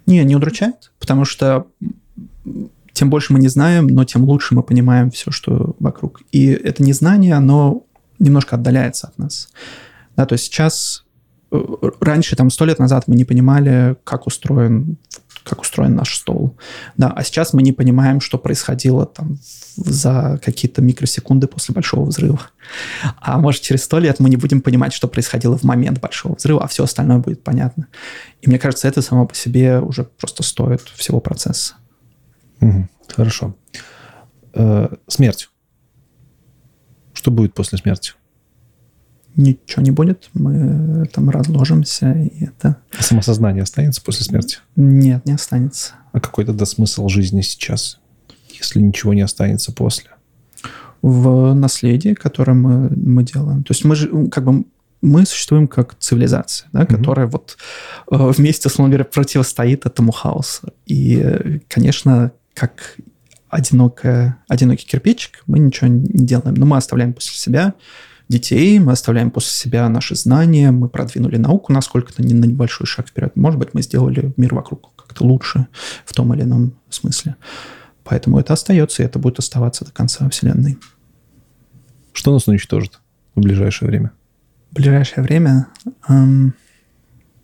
Не, не удручает, потому что тем больше мы не знаем, но тем лучше мы понимаем все, что вокруг. И это незнание, оно немножко отдаляется от нас. Да, то есть сейчас раньше, там, сто лет назад мы не понимали, как устроен как устроен наш стол. Да, а сейчас мы не понимаем, что происходило там за какие-то микросекунды после большого взрыва. А может, через сто лет мы не будем понимать, что происходило в момент большого взрыва, а все остальное будет понятно. И мне кажется, это само по себе уже просто стоит всего процесса. Угу, хорошо. Э, смерть. Что будет после смерти? Ничего не будет, мы там разложимся, и это... Самосознание останется после смерти? Нет, не останется. А какой тогда смысл жизни сейчас, если ничего не останется после? В наследии, которое мы, мы делаем. То есть мы же, как бы, мы существуем как цивилизация, да, mm-hmm. которая вот э, вместе, условно говоря, противостоит этому хаосу. И, конечно, как одинокая, одинокий кирпичик мы ничего не делаем, но мы оставляем после себя детей, мы оставляем после себя наши знания, мы продвинули науку насколько-то не на небольшой шаг вперед. Может быть, мы сделали мир вокруг как-то лучше в том или ином смысле. Поэтому это остается, и это будет оставаться до конца Вселенной. Что нас уничтожит в ближайшее время? В ближайшее время... Эм...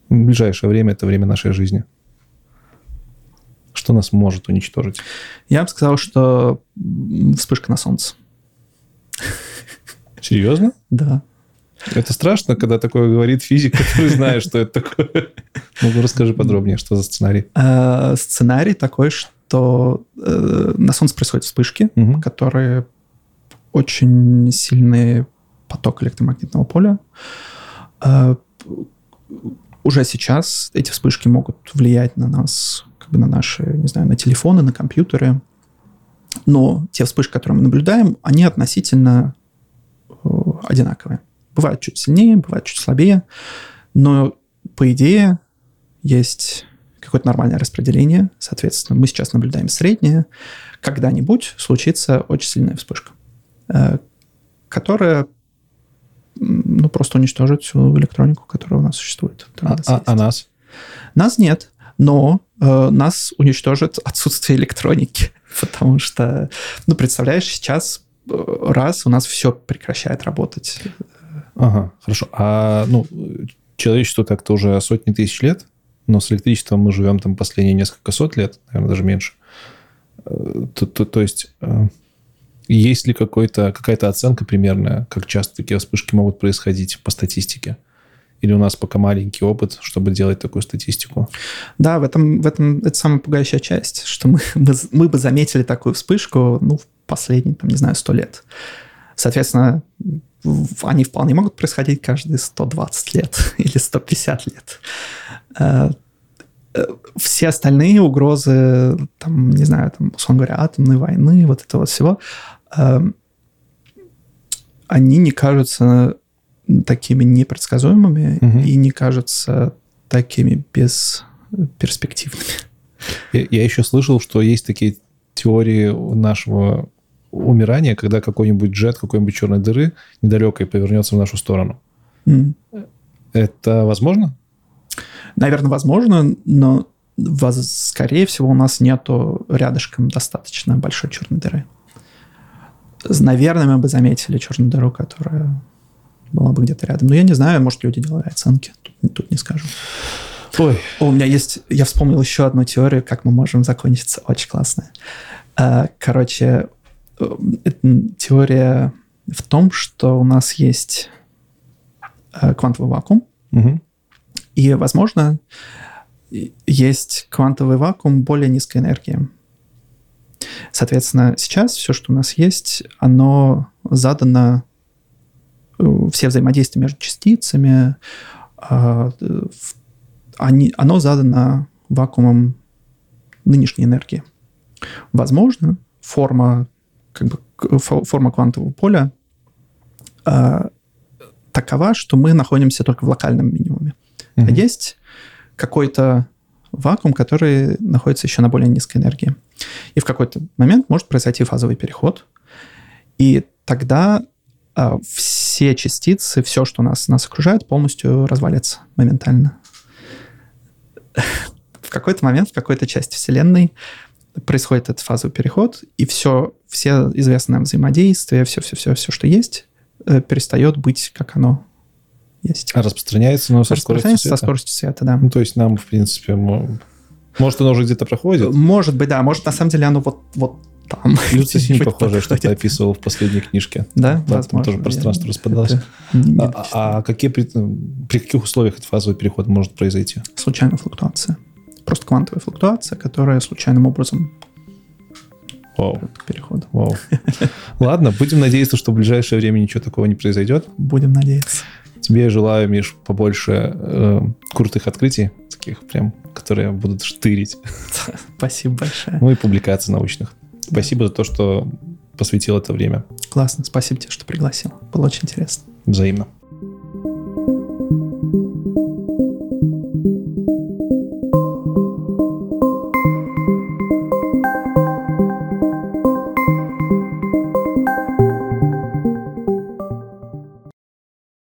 В ближайшее время это время нашей жизни. Что нас может уничтожить? Я бы сказал, что вспышка на солнце. Серьезно? Да. Это страшно, когда такое говорит физик, который знает, что это такое. Ну, расскажи подробнее, что за сценарий. Э, сценарий такой, что э, на Солнце происходят вспышки, которые очень сильный поток электромагнитного поля. Э, уже сейчас эти вспышки могут влиять на нас, как бы на наши, не знаю, на телефоны, на компьютеры. Но те вспышки, которые мы наблюдаем, они относительно одинаковые. Бывают чуть сильнее, бывают чуть слабее, но по идее есть какое-то нормальное распределение. Соответственно, мы сейчас наблюдаем среднее. Когда-нибудь случится очень сильная вспышка, э, которая ну, просто уничтожит всю электронику, которая у нас существует. А, а, а нас? Нас нет, но э, нас уничтожит отсутствие электроники, потому что, ну, представляешь, сейчас раз у нас все прекращает работать. Ага, хорошо. А ну, человечество так-то уже сотни тысяч лет, но с электричеством мы живем там последние несколько сот лет, наверное, даже меньше. Э, то, то, то есть э, есть ли какой-то, какая-то оценка примерная, как часто такие вспышки могут происходить по статистике? Или у нас пока маленький опыт, чтобы делать такую статистику? Да, в этом, в этом это самая пугающая часть, что мы, мы, мы бы заметили такую вспышку ну, в последние, там, не знаю, сто лет. Соответственно, они вполне могут происходить каждые 120 лет или 150 лет. Э, э, все остальные угрозы, там, не знаю, там, условно говоря, атомной войны, вот этого всего, эм, они не кажутся такими непредсказуемыми угу. и не кажутся такими бесперспективными. Я, я еще слышал, что есть такие теории нашего умирания, когда какой-нибудь джет какой-нибудь черной дыры недалекой повернется в нашу сторону. Mm. Это возможно? Наверное, возможно, но скорее всего у нас нету рядышком достаточно большой черной дыры. Наверное, мы бы заметили черную дыру, которая была бы где-то рядом. Но я не знаю, может, люди делали оценки. Тут, тут не скажу. Ой. у меня есть... Я вспомнил еще одну теорию, как мы можем закончиться. Очень классная. А, короче, э, теория в том, что у нас есть э, квантовый вакуум, угу. и, возможно, есть квантовый вакуум более низкой энергии. Соответственно, сейчас все, что у нас есть, оно задано все взаимодействия между частицами, а, они, оно задано вакуумом нынешней энергии. Возможно, форма, как бы, форма квантового поля а, такова, что мы находимся только в локальном минимуме. Mm-hmm. А есть какой-то вакуум, который находится еще на более низкой энергии. И в какой-то момент может произойти фазовый переход. И тогда а, все частицы, все, что нас, нас окружает, полностью развалится моментально. В какой-то момент, в какой-то части Вселенной происходит этот фазовый переход, и все, все известное взаимодействие, все-все-все, все, что есть, э, перестает быть, как оно есть. А распространяется, но со скоростью света? со скоростью света, да. Ну, то есть нам, в принципе, может, оно уже где-то проходит? Может быть, да. Может, на самом деле оно вот, вот там. Люци не похоже, что ты описывал в последней книжке. Да, да Там тоже пространство я... распадалось. А, а какие, при, при каких условиях этот фазовый переход может произойти? Случайная флуктуация. Просто квантовая флуктуация, которая случайным образом Вау. Переход. Вау. Ладно, будем надеяться, что в ближайшее время ничего такого не произойдет. Будем надеяться. Тебе желаю, Миш, побольше э, крутых открытий, таких прям, которые будут штырить. Спасибо большое. Ну и публикаций научных. Спасибо за то, что посвятил это время. Классно. Спасибо тебе, что пригласил. Было очень интересно. Взаимно.